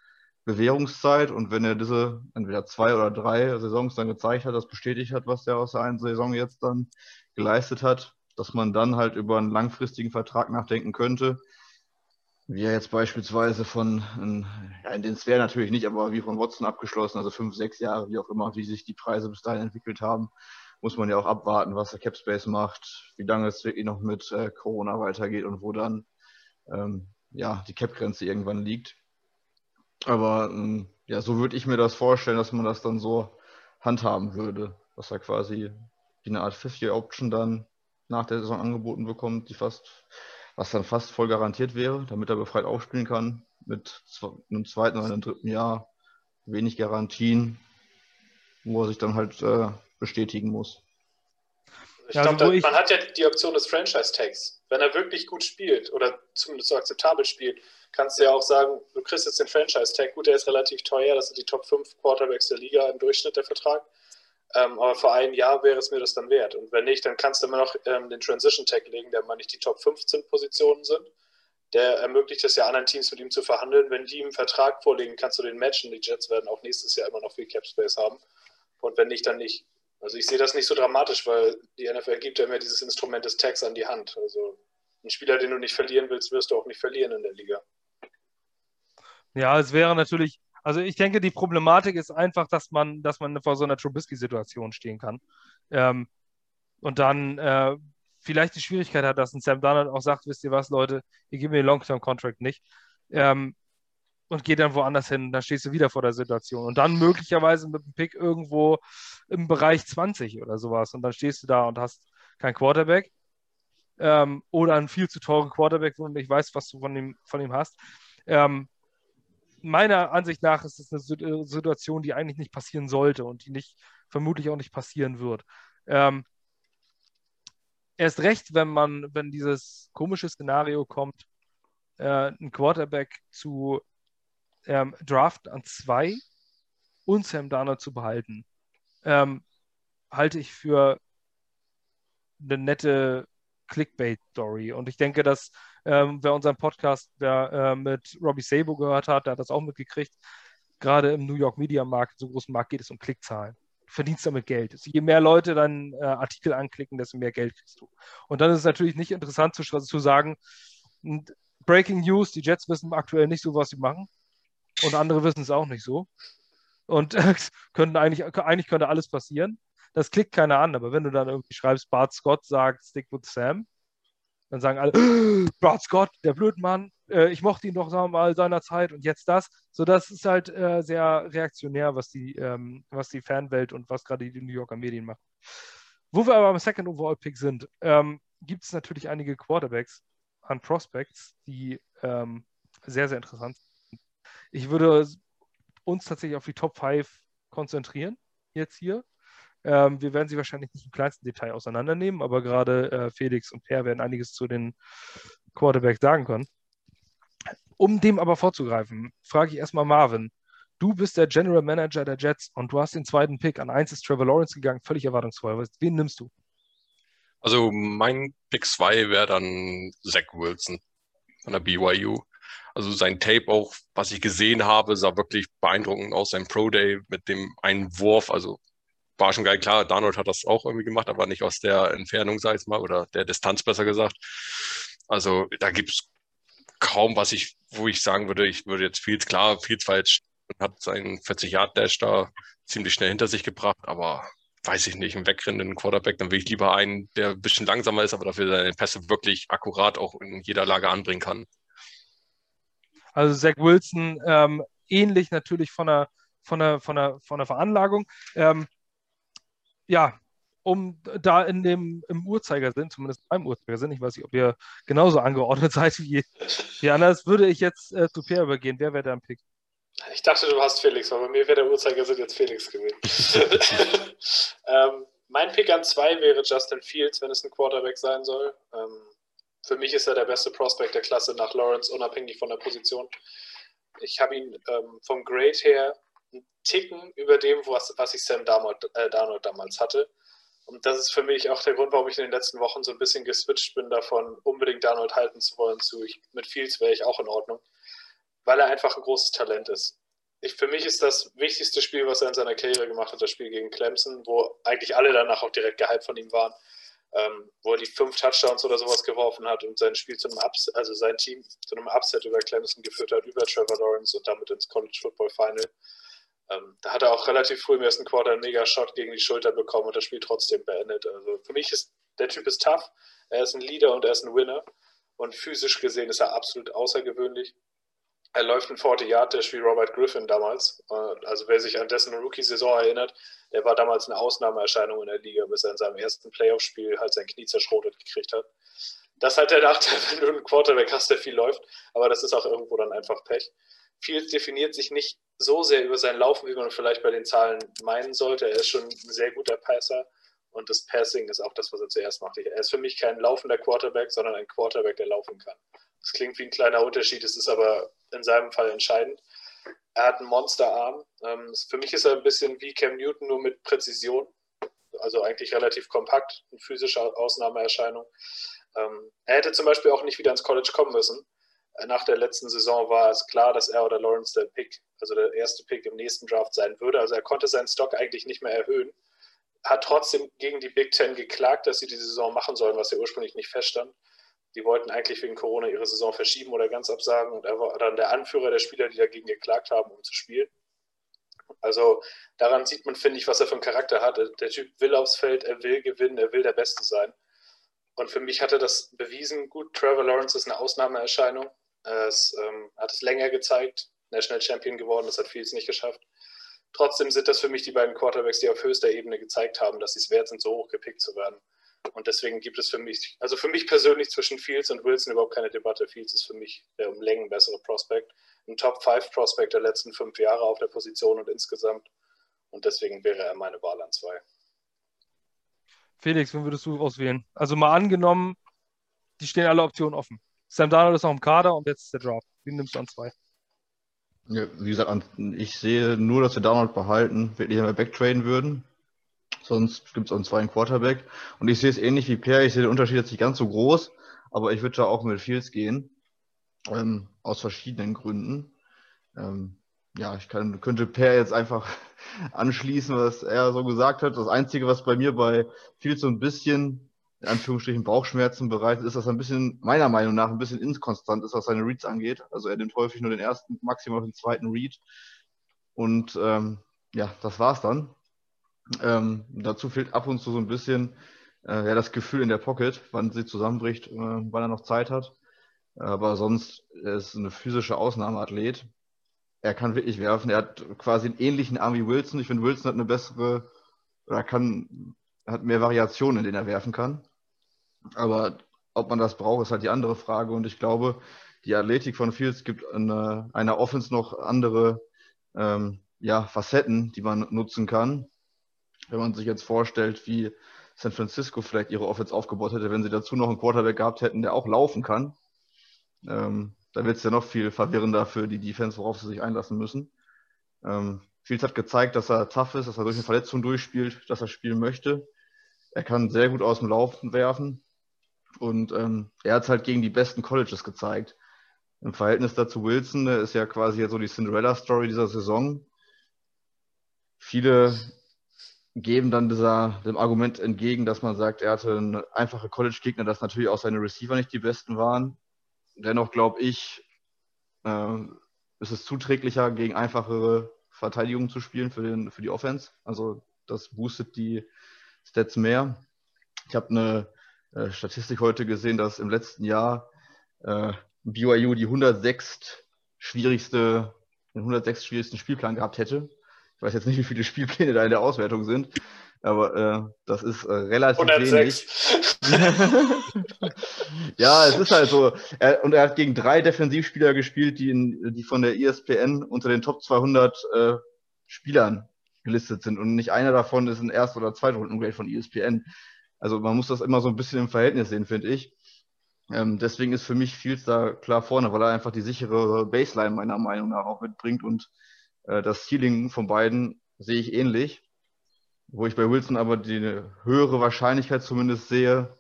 Bewährungszeit. Und wenn er diese entweder zwei oder drei Saisons dann gezeigt hat, das bestätigt hat, was er aus der einen Saison jetzt dann geleistet hat, dass man dann halt über einen langfristigen Vertrag nachdenken könnte, wie er jetzt beispielsweise von, ja, in den Sphären natürlich nicht, aber wie von Watson abgeschlossen, also fünf, sechs Jahre, wie auch immer, wie sich die Preise bis dahin entwickelt haben, muss man ja auch abwarten, was der Capspace macht, wie lange es wirklich noch mit äh, Corona weitergeht und wo dann ähm, ja, die Cap-Grenze irgendwann liegt. Aber ähm, ja, so würde ich mir das vorstellen, dass man das dann so handhaben würde, dass er quasi wie eine Art 50-Option dann nach der Saison angeboten bekommt, die fast, was dann fast voll garantiert wäre, damit er befreit aufspielen kann, mit einem zweiten oder einem dritten Jahr, wenig Garantien, wo er sich dann halt äh, bestätigen muss. Ich ja, glaube, also man hat ja die Option des Franchise-Tags. Wenn er wirklich gut spielt oder zumindest so akzeptabel spielt, kannst du ja auch sagen, du kriegst jetzt den Franchise-Tag. Gut, der ist relativ teuer, das sind die Top 5 Quarterbacks der Liga im Durchschnitt der Vertrag. Ähm, aber für ein Jahr wäre es mir das dann wert. Und wenn nicht, dann kannst du immer noch ähm, den Transition-Tag legen, der mal nicht die Top 15 Positionen sind. Der ermöglicht es ja anderen Teams mit ihm zu verhandeln. Wenn die ihm Vertrag vorlegen, kannst du den matchen. Die Jets werden auch nächstes Jahr immer noch viel Cap Space haben. Und wenn nicht, dann nicht. Also ich sehe das nicht so dramatisch, weil die NFL gibt ja immer dieses Instrument des Tags an die Hand. Also ein Spieler, den du nicht verlieren willst, wirst du auch nicht verlieren in der Liga. Ja, es wäre natürlich, also ich denke, die Problematik ist einfach, dass man, dass man vor so einer Trubisky-Situation stehen kann. Ähm, und dann äh, vielleicht die Schwierigkeit hat, dass ein Sam Darnold auch sagt, wisst ihr was, Leute, ihr gebt mir den Long-Term-Contract nicht. Ähm, und geht dann woanders hin, dann stehst du wieder vor der Situation. Und dann möglicherweise mit dem Pick irgendwo im Bereich 20 oder sowas. Und dann stehst du da und hast kein Quarterback. Ähm, oder einen viel zu teuren Quarterback, wo du nicht weißt, was du von ihm, von ihm hast. Ähm, meiner Ansicht nach ist es eine äh, Situation, die eigentlich nicht passieren sollte und die nicht, vermutlich auch nicht passieren wird. Ähm, erst recht, wenn man, wenn dieses komische Szenario kommt, äh, ein Quarterback zu ähm, Draft an zwei und Sam Darnold zu behalten, ähm, halte ich für eine nette Clickbait-Story. Und ich denke, dass ähm, wer unseren Podcast wer, äh, mit Robbie Sabo gehört hat, der hat das auch mitgekriegt. Gerade im New York Media Markt, so großen Markt, geht es um Klickzahlen. Du verdienst damit Geld. Also je mehr Leute deinen äh, Artikel anklicken, desto mehr Geld kriegst du. Und dann ist es natürlich nicht interessant zu, zu sagen, Breaking News, die Jets wissen aktuell nicht so, was sie machen. Und andere wissen es auch nicht so. Und *laughs* äh, könnten eigentlich, eigentlich könnte alles passieren. Das klickt keiner an, aber wenn du dann irgendwie schreibst, Bart Scott sagt, stick with Sam, dann sagen alle, *gasps* Bart Scott, der Blödmann, äh, ich mochte ihn doch mal seinerzeit und jetzt das. So, das ist halt äh, sehr reaktionär, was die, ähm, was die Fanwelt und was gerade die New Yorker Medien machen. Wo wir aber am Second Overall Pick sind, ähm, gibt es natürlich einige Quarterbacks an Prospects, die ähm, sehr, sehr interessant sind. Ich würde uns tatsächlich auf die Top 5 konzentrieren, jetzt hier. Ähm, wir werden sie wahrscheinlich nicht im kleinsten Detail auseinandernehmen, aber gerade äh, Felix und Per werden einiges zu den Quarterbacks sagen können. Um dem aber vorzugreifen, frage ich erstmal Marvin. Du bist der General Manager der Jets und du hast den zweiten Pick. An eins ist Trevor Lawrence gegangen, völlig erwartungsvoll. Wen nimmst du? Also mein Pick 2 wäre dann Zach Wilson von der BYU. Also sein Tape auch, was ich gesehen habe, sah wirklich beeindruckend aus. Sein Pro Day mit dem einen Wurf, also war schon geil. Klar, Darnold hat das auch irgendwie gemacht, aber nicht aus der Entfernung, sag ich mal, oder der Distanz besser gesagt. Also da gibt's kaum was ich, wo ich sagen würde, ich würde jetzt Fields, klar, Fields jetzt, hat seinen 40 Yard Dash da ziemlich schnell hinter sich gebracht, aber weiß ich nicht, einen wegrennenden Quarterback, dann will ich lieber einen, der ein bisschen langsamer ist, aber dafür seine Pässe wirklich akkurat auch in jeder Lage anbringen kann. Also Zach Wilson ähm, ähnlich natürlich von der, von der, von der, von der Veranlagung. Ähm, ja, um da in dem im Uhrzeigersinn, zumindest beim Uhrzeigersinn, ich weiß nicht, ob ihr genauso angeordnet *laughs* seid wie, wie anders, würde ich jetzt äh, zu Per übergehen. Wer wäre dein Pick? Ich dachte, du hast Felix, aber bei mir wäre der Uhrzeigersinn jetzt Felix gewesen. *laughs* *laughs* ähm, mein Pick an zwei wäre Justin Fields, wenn es ein Quarterback sein soll. Ähm, für mich ist er der beste Prospect der Klasse nach Lawrence, unabhängig von der Position. Ich habe ihn ähm, vom Grade her einen Ticken über dem, was, was ich Sam Darnold, äh, Darnold damals hatte. Und das ist für mich auch der Grund, warum ich in den letzten Wochen so ein bisschen geswitcht bin davon, unbedingt Darnold halten zu wollen, zu ich, mit Fields wäre ich auch in Ordnung weil er einfach ein großes Talent ist. Ich, für mich ist das wichtigste Spiel, was er in seiner Karriere gemacht hat, das Spiel gegen Clemson, wo eigentlich alle danach auch direkt gehypt von ihm waren, ähm, wo er die fünf Touchdowns oder sowas geworfen hat und sein Spiel zu einem Upset, also sein Team zu einem Upset über Clemson geführt hat, über Trevor Lawrence und damit ins College Football Final. Ähm, da hat er auch relativ früh im ersten Quarter einen Mega-Shot gegen die Schulter bekommen und das Spiel trotzdem beendet. Also für mich ist der Typ ist tough, er ist ein Leader und er ist ein Winner und physisch gesehen ist er absolut außergewöhnlich er läuft ein 40 Yard Dash wie Robert Griffin damals. Äh, also wer sich an dessen Rookie-Saison erinnert, der war damals eine Ausnahmeerscheinung in der Liga, bis er in seinem ersten Playoff-Spiel halt sein Knie zerschrotet gekriegt hat. Das ist halt der Nachteil, *laughs* wenn du einen Quarterback hast, der viel läuft, aber das ist auch irgendwo dann einfach Pech. Fields definiert sich nicht so sehr über sein Laufen, wie man vielleicht bei den Zahlen meinen sollte. Er ist schon ein sehr guter Passer und das Passing ist auch das, was er zuerst macht. Er ist für mich kein laufender Quarterback, sondern ein Quarterback, der laufen kann. Das klingt wie ein kleiner Unterschied, es ist aber in seinem Fall entscheidend. Er hat einen Monsterarm. Ähm, für mich ist er ein bisschen wie Cam Newton, nur mit Präzision. Also eigentlich relativ kompakt, eine physische Ausnahmeerscheinung. Ähm, er hätte zum Beispiel auch nicht wieder ins College kommen müssen. Nach der letzten Saison war es klar, dass er oder Lawrence der Pick, also der erste Pick im nächsten Draft sein würde. Also er konnte seinen Stock eigentlich nicht mehr erhöhen. Hat trotzdem gegen die Big Ten geklagt, dass sie die Saison machen sollen, was ja ursprünglich nicht feststand. Die wollten eigentlich wegen Corona ihre Saison verschieben oder ganz absagen und er war dann der Anführer der Spieler, die dagegen geklagt haben, um zu spielen. Also daran sieht man, finde ich, was er für einen Charakter hat. Der Typ will aufs Feld, er will gewinnen, er will der Beste sein. Und für mich hat er das bewiesen. Gut, Trevor Lawrence ist eine Ausnahmeerscheinung. Er ähm, hat es länger gezeigt, National Champion geworden, das hat vieles nicht geschafft. Trotzdem sind das für mich die beiden Quarterbacks, die auf höchster Ebene gezeigt haben, dass sie es wert sind, so hoch gepickt zu werden. Und deswegen gibt es für mich, also für mich persönlich zwischen Fields und Wilson überhaupt keine Debatte. Fields ist für mich der um Längen bessere Prospect. Ein Top 5 Prospect der letzten fünf Jahre auf der Position und insgesamt. Und deswegen wäre er meine Wahl an zwei. Felix, wen würdest du auswählen? Also mal angenommen, die stehen alle Optionen offen. Sam Darnold ist noch im Kader und jetzt ist der Draft. Wen nimmst du an zwei? Ja, wie gesagt, ich sehe nur, dass wir Donald behalten, wirklich einmal backtraden würden. Sonst gibt es einen zweiten Quarterback. Und ich sehe es ähnlich wie Per. Ich sehe den Unterschied jetzt nicht ganz so groß, aber ich würde da auch mit Fields gehen. Ähm, aus verschiedenen Gründen. Ähm, ja, ich kann, könnte Per jetzt einfach *laughs* anschließen, was er so gesagt hat. Das Einzige, was bei mir bei Fields so ein bisschen, in Anführungsstrichen, Bauchschmerzen bereitet, ist, dass er ein bisschen, meiner Meinung nach, ein bisschen inkonstant ist, was seine Reads angeht. Also er nimmt häufig nur den ersten, maximal den zweiten Read. Und ähm, ja, das war's dann. Ähm, dazu fehlt ab und zu so ein bisschen äh, ja, das Gefühl in der Pocket, wann sie zusammenbricht, äh, wann er noch Zeit hat. Aber sonst er ist eine physische Ausnahmeathlet. Er kann wirklich werfen. Er hat quasi einen ähnlichen Arm wie Wilson. Ich finde, Wilson hat eine bessere, oder kann, hat mehr Variationen, in denen er werfen kann. Aber ob man das braucht, ist halt die andere Frage. Und ich glaube, die Athletik von Fields gibt in einer Offense noch andere ähm, ja, Facetten, die man nutzen kann wenn man sich jetzt vorstellt, wie San Francisco vielleicht ihre Offense aufgebaut hätte, wenn sie dazu noch einen Quarterback gehabt hätten, der auch laufen kann, ähm, dann wird es ja noch viel verwirrender für die Defense, worauf sie sich einlassen müssen. Ähm, Fields hat gezeigt, dass er tough ist, dass er durch eine Verletzung durchspielt, dass er spielen möchte. Er kann sehr gut aus dem Laufen werfen und ähm, er hat es halt gegen die besten Colleges gezeigt. Im Verhältnis dazu Wilson der ist ja quasi jetzt so die Cinderella-Story dieser Saison. Viele geben dann dieser, dem Argument entgegen, dass man sagt, er hatte einfache College-Gegner, dass natürlich auch seine Receiver nicht die besten waren. Dennoch glaube ich, äh, ist es zuträglicher, gegen einfachere Verteidigungen zu spielen für, den, für die Offense. Also das boostet die Stats mehr. Ich habe eine äh, Statistik heute gesehen, dass im letzten Jahr äh, BYU die 106 schwierigste, den 106 schwierigsten Spielplan gehabt hätte. Ich weiß jetzt nicht, wie viele Spielpläne da in der Auswertung sind, aber äh, das ist äh, relativ 106. wenig. *laughs* ja, es ist halt so. Er, und er hat gegen drei Defensivspieler gespielt, die, in, die von der ESPN unter den Top 200 äh, Spielern gelistet sind. Und nicht einer davon ist ein Erst- oder Zweitrunden-Grade von ESPN. Also man muss das immer so ein bisschen im Verhältnis sehen, finde ich. Ähm, deswegen ist für mich Fields da klar vorne, weil er einfach die sichere Baseline meiner Meinung nach auch mitbringt und das Ceiling von beiden sehe ich ähnlich. Wo ich bei Wilson aber die höhere Wahrscheinlichkeit zumindest sehe,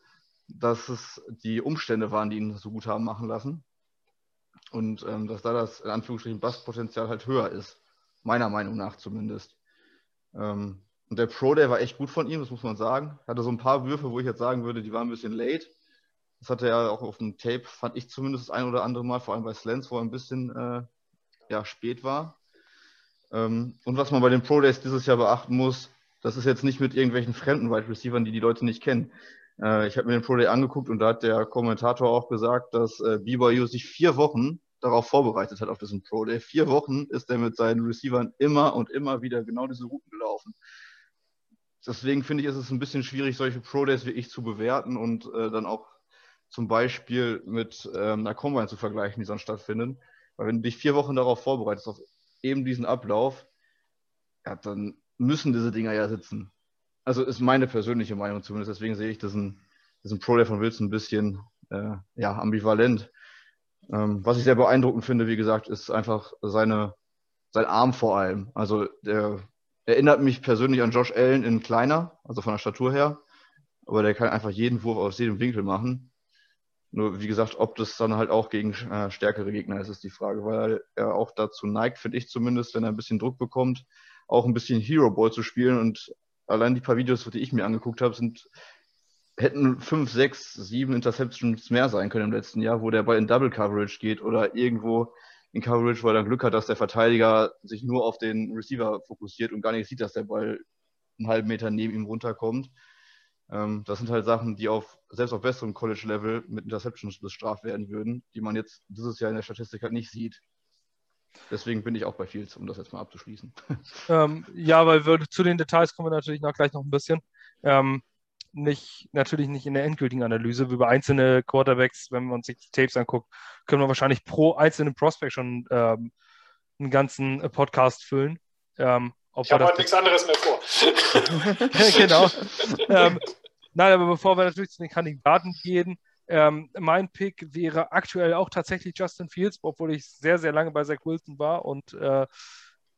dass es die Umstände waren, die ihn so gut haben machen lassen. Und ähm, dass da das in Anführungsstrichen Basspotenzial halt höher ist. Meiner Meinung nach zumindest. Ähm, und der Pro Day war echt gut von ihm, das muss man sagen. Hatte so ein paar Würfe, wo ich jetzt sagen würde, die waren ein bisschen late. Das hatte er auch auf dem Tape, fand ich zumindest das ein oder andere Mal, vor allem bei Slants, wo er ein bisschen äh, ja, spät war. Ähm, und was man bei den Pro Days dieses Jahr beachten muss, das ist jetzt nicht mit irgendwelchen fremden Wide Receivers, die die Leute nicht kennen. Äh, ich habe mir den Pro Day angeguckt und da hat der Kommentator auch gesagt, dass äh, BYU sich vier Wochen darauf vorbereitet hat auf diesen Pro Day. Vier Wochen ist er mit seinen Receivern immer und immer wieder genau diese Routen gelaufen. Deswegen finde ich, ist es ein bisschen schwierig, solche Pro Days wie ich zu bewerten und äh, dann auch zum Beispiel mit ähm, einer Combine zu vergleichen, die sonst stattfinden. Weil wenn du dich vier Wochen darauf vorbereitest, auf eben diesen Ablauf, ja, dann müssen diese Dinger ja sitzen. Also ist meine persönliche Meinung zumindest. Deswegen sehe ich diesen, diesen Pro Day von Wilson ein bisschen äh, ja, ambivalent. Ähm, was ich sehr beeindruckend finde, wie gesagt, ist einfach seine, sein Arm vor allem. Also der erinnert mich persönlich an Josh Allen in kleiner, also von der Statur her. Aber der kann einfach jeden Wurf aus jedem Winkel machen. Nur, wie gesagt, ob das dann halt auch gegen äh, stärkere Gegner ist, ist die Frage, weil er auch dazu neigt, finde ich zumindest, wenn er ein bisschen Druck bekommt, auch ein bisschen Hero Ball zu spielen. Und allein die paar Videos, die ich mir angeguckt habe, sind hätten fünf, sechs, sieben Interceptions mehr sein können im letzten Jahr, wo der Ball in Double Coverage geht oder irgendwo in Coverage, weil er Glück hat, dass der Verteidiger sich nur auf den Receiver fokussiert und gar nicht sieht, dass der Ball einen halben Meter neben ihm runterkommt. Ähm, das sind halt Sachen, die auf, selbst auf besserem College-Level mit Interceptions bestraft werden würden, die man jetzt dieses Jahr in der Statistik halt nicht sieht. Deswegen bin ich auch bei Fields, um das jetzt mal abzuschließen. *laughs* Ähm, ja, weil wir, zu den Details kommen wir natürlich noch gleich noch ein bisschen. Ähm, nicht, natürlich nicht in der endgültigen Analyse. Über einzelne Quarterbacks, wenn man sich die Tapes anguckt, können wir wahrscheinlich pro einzelnen Prospect schon ähm, einen ganzen Podcast füllen. Ähm, ich habe heute nichts anderes mehr vor. *laughs* genau. *laughs* ähm, nein, aber bevor wir natürlich zu den Kandidaten gehen, ähm, mein Pick wäre aktuell auch tatsächlich Justin Fields, obwohl ich sehr, sehr lange bei Zach Wilson war und äh,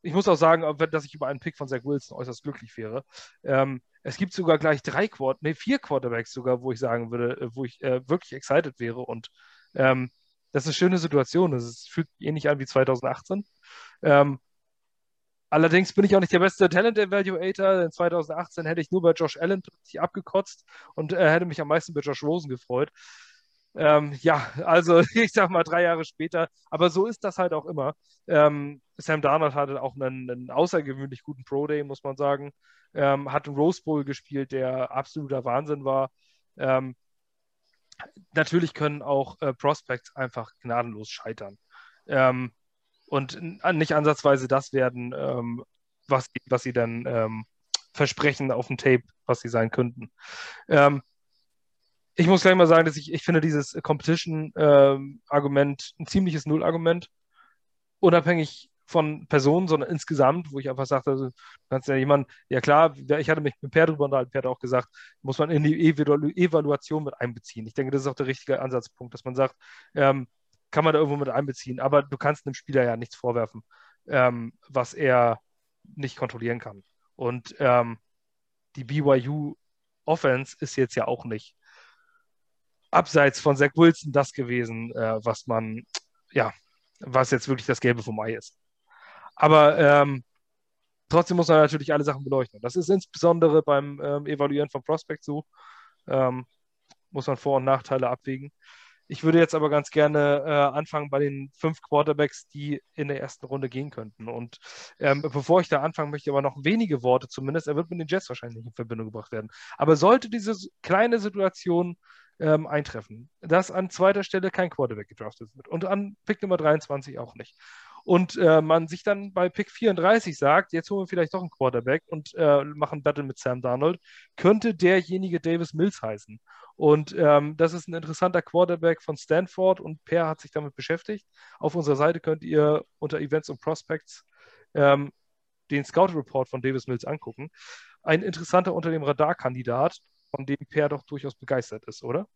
ich muss auch sagen, dass ich über einen Pick von Zach Wilson äußerst glücklich wäre. Ähm, es gibt sogar gleich drei Quad, nee, vier Quarterbacks sogar, wo ich sagen würde, äh, wo ich äh, wirklich excited wäre. Und ähm, das ist eine schöne Situation. Es fühlt ähnlich an wie 2018. Ähm, allerdings bin ich auch nicht der beste Talent Evaluator. In 2018 hätte ich nur bei Josh Allen abgekotzt und äh, hätte mich am meisten bei Josh Rosen gefreut. Ähm, ja, also *laughs* ich sag mal drei Jahre später, aber so ist das halt auch immer. Ähm, Sam Darnold hatte auch einen, einen, außergewöhnlich guten Pro Day, muss man sagen ähm, hat einen Rose Bowl gespielt, der absoluter Wahnsinn war. Ähm, natürlich können auch äh, Prospects einfach gnadenlos scheitern. Ähm, und nicht ansatzweise das werden, ähm, was, was sie dann ähm, versprechen auf dem Tape, was sie sein könnten. Ähm, ich muss gleich mal sagen, dass ich, ich finde dieses Competition-Argument ein ziemliches Null-Argument. Unabhängig von Personen, sondern insgesamt, wo ich einfach sagte, also, kannst ja jemand, ja klar, ich hatte mich mit Per drüber unterhalten, Per hat auch gesagt, muss man in die Evaluation mit einbeziehen. Ich denke, das ist auch der richtige Ansatzpunkt, dass man sagt, ähm, kann man da irgendwo mit einbeziehen, aber du kannst einem Spieler ja nichts vorwerfen, ähm, was er nicht kontrollieren kann. Und ähm, die BYU Offense ist jetzt ja auch nicht abseits von Zach Wilson das gewesen, äh, was man, ja, was jetzt wirklich das Gelbe vom Ei ist. Aber ähm, trotzdem muss man natürlich alle Sachen beleuchten. Das ist insbesondere beim ähm, Evaluieren von Prospects so. Ähm, muss man Vor- und Nachteile abwägen. Ich würde jetzt aber ganz gerne äh, anfangen bei den fünf Quarterbacks, die in der ersten Runde gehen könnten. Und ähm, bevor ich da anfange, möchte ich aber noch wenige Worte zumindest. Er wird mit den Jets wahrscheinlich in Verbindung gebracht werden. Aber sollte diese kleine Situation ähm, eintreffen, dass an zweiter Stelle kein Quarterback gedraftet wird und an Pick Nummer 23 auch nicht. Und äh, man sich dann bei Pick 34 sagt, jetzt holen wir vielleicht doch einen Quarterback und äh, machen Battle mit Sam Darnold, könnte derjenige Davis Mills heißen. Und ähm, das ist ein interessanter Quarterback von Stanford und Per hat sich damit beschäftigt. Auf unserer Seite könnt ihr unter Events und Prospects ähm, den Scout Report von Davis Mills angucken. Ein interessanter unter dem Radar-Kandidat, von dem Per doch durchaus begeistert ist, oder?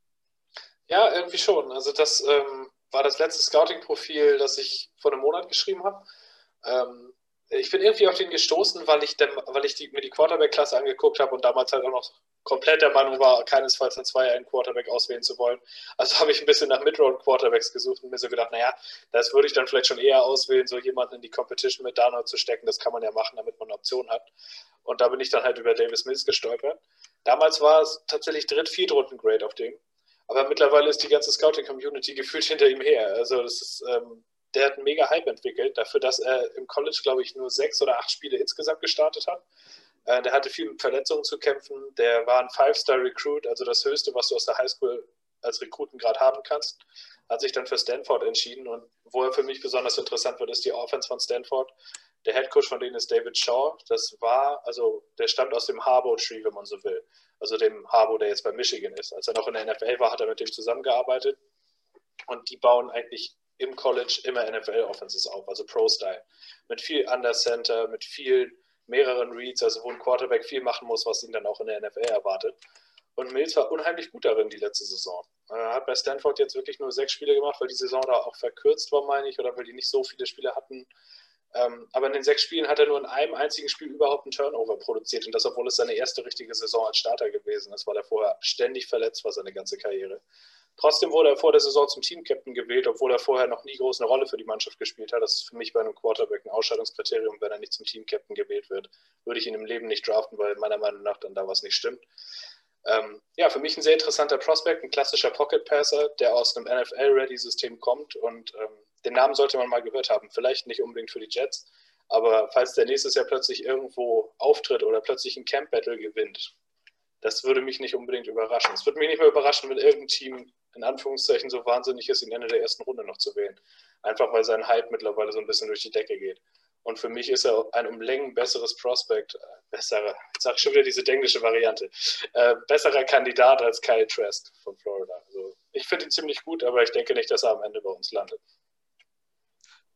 Ja, irgendwie schon. Also das ähm, war das letzte Scouting-Profil, das ich vor einem Monat geschrieben habe. Ähm, ich bin irgendwie auf den gestoßen, weil ich, dem, weil ich die, mir die Quarterback-Klasse angeguckt habe und damals halt auch noch komplett der Meinung war, keinesfalls in zwei einen Quarterback auswählen zu wollen. Also habe ich ein bisschen nach Midround-Quarterbacks gesucht und mir so gedacht, naja, das würde ich dann vielleicht schon eher auswählen, so jemanden in die Competition mit Darnold zu stecken. Das kann man ja machen, damit man eine Option hat. Und da bin ich dann halt über Davis Mills gestolpert. Damals war es tatsächlich Dritt-Viertrunden-Grade auf dem. Aber mittlerweile ist die ganze Scouting-Community *laughs* gefühlt hinter ihm her. Also das ist, ähm, der hat einen mega Hype entwickelt, dafür, dass er im College, glaube ich, nur sechs oder acht Spiele insgesamt gestartet hat. Äh, der hatte viel mit Verletzungen zu kämpfen. Der war ein Five-Star-Recruit, also das Höchste, was du aus der Highschool als Rekrutengrad haben kannst. Hat sich dann für Stanford entschieden. Und wo er für mich besonders interessant wird, ist die Offense von Stanford. Der Head Coach von denen ist David Shaw. Das war, also der stammt aus dem Harbour-Tree, wenn man so will. Also dem Harbour, der jetzt bei Michigan ist. Als er noch in der NFL war, hat er mit dem zusammengearbeitet. Und die bauen eigentlich im College immer NFL-Offenses auf, also Pro-Style. Mit viel Under-Center, mit viel mehreren Reads, also wo ein Quarterback viel machen muss, was ihn dann auch in der NFL erwartet. Und Mills war unheimlich gut darin die letzte Saison. Er hat bei Stanford jetzt wirklich nur sechs Spiele gemacht, weil die Saison da auch verkürzt war, meine ich, oder weil die nicht so viele Spiele hatten. Ähm, aber in den sechs Spielen hat er nur in einem einzigen Spiel überhaupt einen Turnover produziert. Und das, obwohl es seine erste richtige Saison als Starter gewesen ist, weil er vorher ständig verletzt war, seine ganze Karriere. Trotzdem wurde er vor der Saison zum Teamcaptain gewählt, obwohl er vorher noch nie groß eine Rolle für die Mannschaft gespielt hat. Das ist für mich bei einem Quarterback ein Ausscheidungskriterium, wenn er nicht zum Teamcaptain gewählt wird. Würde ich ihn im Leben nicht draften, weil meiner Meinung nach dann da was nicht stimmt. Ähm, ja, für mich ein sehr interessanter Prospect, ein klassischer Pocket Passer, der aus einem NFL-Ready-System kommt und ähm, den Namen sollte man mal gehört haben. Vielleicht nicht unbedingt für die Jets, aber falls der nächstes Jahr plötzlich irgendwo auftritt oder plötzlich ein Camp-Battle gewinnt, das würde mich nicht unbedingt überraschen. Es würde mich nicht mehr überraschen, wenn irgendein Team in Anführungszeichen so wahnsinnig ist, ihn Ende der ersten Runde noch zu wählen. Einfach weil sein Hype mittlerweile so ein bisschen durch die Decke geht. Und für mich ist er ein um Längen besseres Prospect, äh, besserer, jetzt sage ich schon wieder diese englische Variante, äh, besserer Kandidat als Kyle Trask von Florida. Also ich finde ihn ziemlich gut, aber ich denke nicht, dass er am Ende bei uns landet.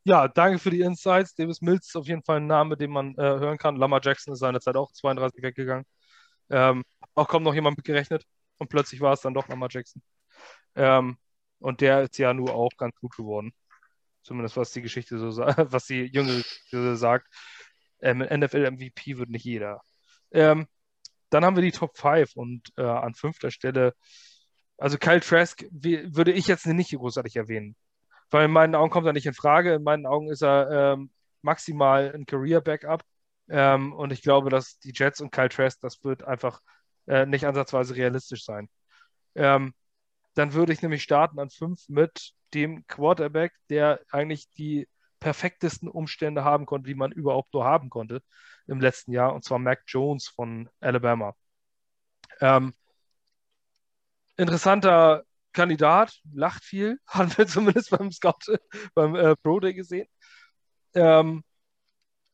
Ja, danke für die Insights. Davis Mills ist auf jeden Fall ein Name, den man äh, hören kann. Lama Jackson ist seinerzeit auch 32 weggegangen. Ähm, auch kaum noch jemand mitgerechnet. Und plötzlich war es dann doch Lama Jackson. Ähm, und der ist ja nur auch ganz gut geworden. Zumindest was die Geschichte so sagt, *laughs* was die jüngere Geschichte sagt. Ähm, NFL-MVP wird nicht jeder. Ähm, dann haben wir die Top 5 und äh, an fünfter Stelle, also Kyle Trask wie, würde ich jetzt nicht großartig erwähnen. Weil in meinen Augen kommt er nicht in Frage. In meinen Augen ist er ähm, maximal ein Career-Backup. Ähm, und ich glaube, dass die Jets und Kyle Trask, das wird einfach äh, nicht ansatzweise realistisch sein. Ähm, dann würde ich nämlich starten an fünf mit dem Quarterback, der eigentlich die perfektesten Umstände haben konnte, die man überhaupt nur haben konnte im letzten Jahr, und zwar Mac Jones von Alabama. Ähm, interessanter Kandidat, lacht viel, *laughs* haben wir zumindest beim Scout, beim äh, Pro Day gesehen. Ähm,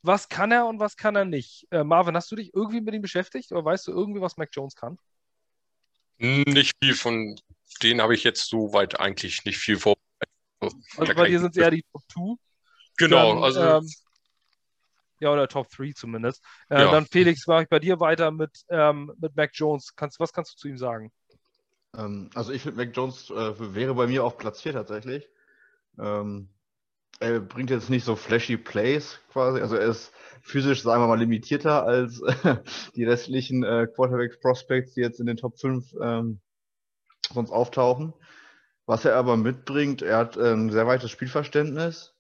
was kann er und was kann er nicht? Äh, Marvin, hast du dich irgendwie mit ihm beschäftigt oder weißt du irgendwie, was Mac Jones kann? Nicht viel von denen habe ich jetzt so weit eigentlich nicht viel vor. Also bei dir sind es eher die Top 2. Genau, dann, also. Ähm, ja, oder Top 3 zumindest. Äh, ja. Dann Felix, war ich bei dir weiter mit, ähm, mit Mac Jones. Kannst, was kannst du zu ihm sagen? Ähm, also ich finde, Mac Jones äh, wäre bei mir auf Platz 4 tatsächlich. Ähm, er bringt jetzt nicht so flashy Plays quasi. Also er ist physisch, sagen wir mal, limitierter als *laughs* die restlichen äh, Quarterback Prospects, die jetzt in den Top 5 ähm, sonst auftauchen. Was er aber mitbringt, er hat ein ähm, sehr weites Spielverständnis.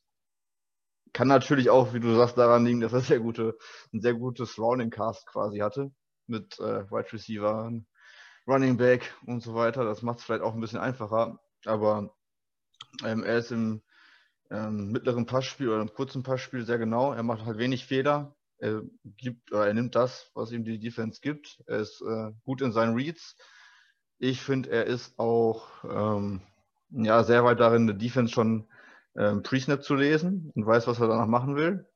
Kann natürlich auch, wie du sagst, daran liegen, dass er sehr gute, ein sehr gutes Rounding Cast quasi hatte. Mit äh, Wide Receiver, Running Back und so weiter. Das macht es vielleicht auch ein bisschen einfacher. aber ähm, er ist im ähm, mittleren Passspiel oder im kurzen Passspiel sehr genau. Er macht halt wenig Fehler. Er gibt er nimmt das, was ihm die Defense gibt. Er ist äh, gut in seinen Reads. Ich finde, er ist auch ähm, ja, sehr weit darin, eine Defense schon ähm, Pre-Snap zu lesen und weiß, was er danach machen will.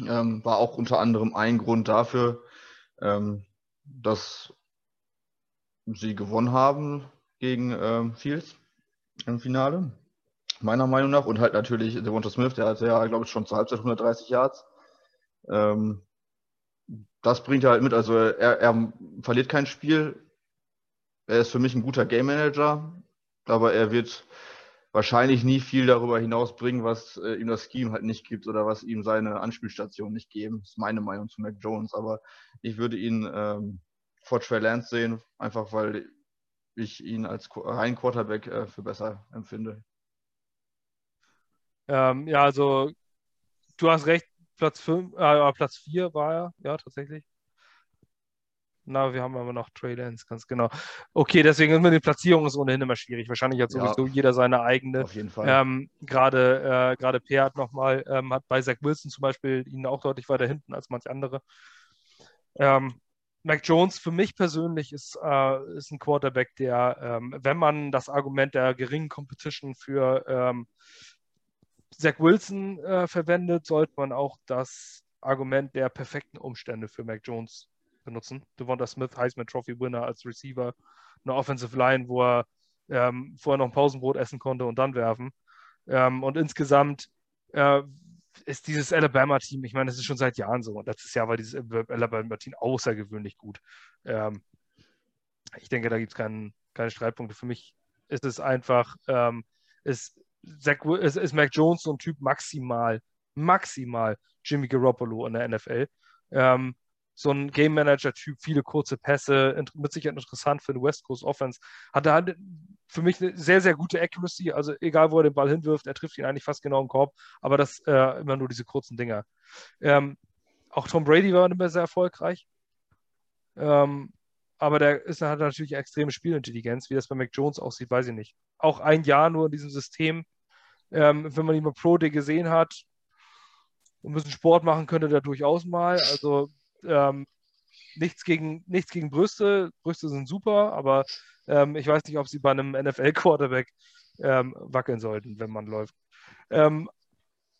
Ähm, war auch unter anderem ein Grund dafür, ähm, dass sie gewonnen haben gegen ähm, Fields im Finale. Meiner Meinung nach. Und halt natürlich Devonta Smith, der hatte ja, glaube ich, schon zur Halbzeit 130 Yards. Ähm, das bringt er halt mit. Also er, er verliert kein Spiel. Er ist für mich ein guter Game Manager, aber er wird wahrscheinlich nie viel darüber hinaus bringen, was äh, ihm das Scheme halt nicht gibt oder was ihm seine Anspielstation nicht geben. Das ist meine Meinung zu Mac Jones. Aber ich würde ihn ähm, vor Trey Lance sehen, einfach weil ich ihn als rein Quarterback äh, für besser empfinde. Ähm, ja, also du hast recht, Platz 5, äh, Platz 4 war er, ja, tatsächlich. Na, wir haben aber noch Trey Lance, ganz genau. Okay, deswegen ist mit den Platzierungen ist ohnehin immer schwierig. Wahrscheinlich hat sowieso ja, jeder seine eigene. Auf jeden Fall. Ähm, gerade äh, gerade Per hat nochmal, ähm, hat bei Zach Wilson zum Beispiel ihn auch deutlich weiter hinten als manche andere. Ähm, Mac Jones für mich persönlich ist, äh, ist ein Quarterback, der, ähm, wenn man das Argument der geringen Competition für ähm, Zach Wilson äh, verwendet, sollte man auch das Argument der perfekten Umstände für Mac Jones benutzen. Devonta Smith, Heisman Trophy Winner als Receiver, eine Offensive Line, wo er ähm, vorher noch ein Pausenbrot essen konnte und dann werfen. Ähm, und insgesamt äh, ist dieses Alabama-Team, ich meine, es ist schon seit Jahren so. Und letztes Jahr war dieses Alabama-Team außergewöhnlich gut. Ähm, ich denke, da gibt es keinen, keine Streitpunkte. Für mich ist es einfach, ähm, ist, Zach, ist, ist Mac Jones so ein Typ maximal, maximal Jimmy Garoppolo in der NFL. Ähm, so ein Game Manager-Typ, viele kurze Pässe, mit Sicherheit interessant für eine West Coast Offense. Hat halt für mich eine sehr, sehr gute Accuracy. Also egal, wo er den Ball hinwirft, er trifft ihn eigentlich fast genau im Korb, aber das äh, immer nur diese kurzen Dinger. Ähm, auch Tom Brady war immer sehr erfolgreich. Ähm, aber der ist, hat natürlich eine extreme Spielintelligenz. Wie das bei Mac Jones aussieht, weiß ich nicht. Auch ein Jahr nur in diesem System. Ähm, wenn man ihn mal Pro Day gesehen hat und ein bisschen Sport machen könnte, der durchaus mal. Also ähm, nichts, gegen, nichts gegen Brüste. Brüste sind super, aber ähm, ich weiß nicht, ob sie bei einem NFL-Quarterback ähm, wackeln sollten, wenn man läuft. Ähm,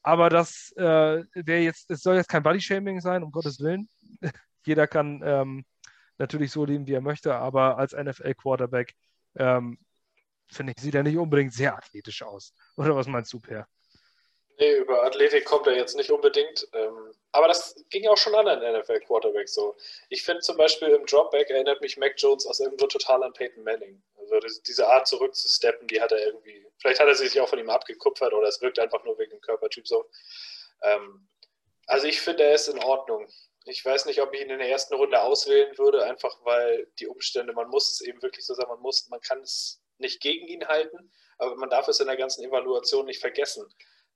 aber das äh, wäre jetzt, es soll jetzt kein Body-Shaming sein, um Gottes Willen. *laughs* Jeder kann ähm, natürlich so leben, wie er möchte, aber als NFL-Quarterback ähm, finde ich, sieht er nicht unbedingt sehr athletisch aus. Oder was meinst du, Per? Nee, über Athletik kommt er jetzt nicht unbedingt. Ähm, aber das ging auch schon an den NFL-Quarterback so. Ich finde zum Beispiel im Dropback erinnert mich Mac Jones aus irgendwo total an Peyton Manning. Also diese Art zurückzusteppen, die hat er irgendwie, vielleicht hat er sich auch von ihm abgekupfert oder es wirkt einfach nur wegen dem Körpertyp so. Ähm, also ich finde, er ist in Ordnung. Ich weiß nicht, ob ich ihn in der ersten Runde auswählen würde, einfach weil die Umstände, man muss es eben wirklich so sagen, man muss, man kann es nicht gegen ihn halten, aber man darf es in der ganzen Evaluation nicht vergessen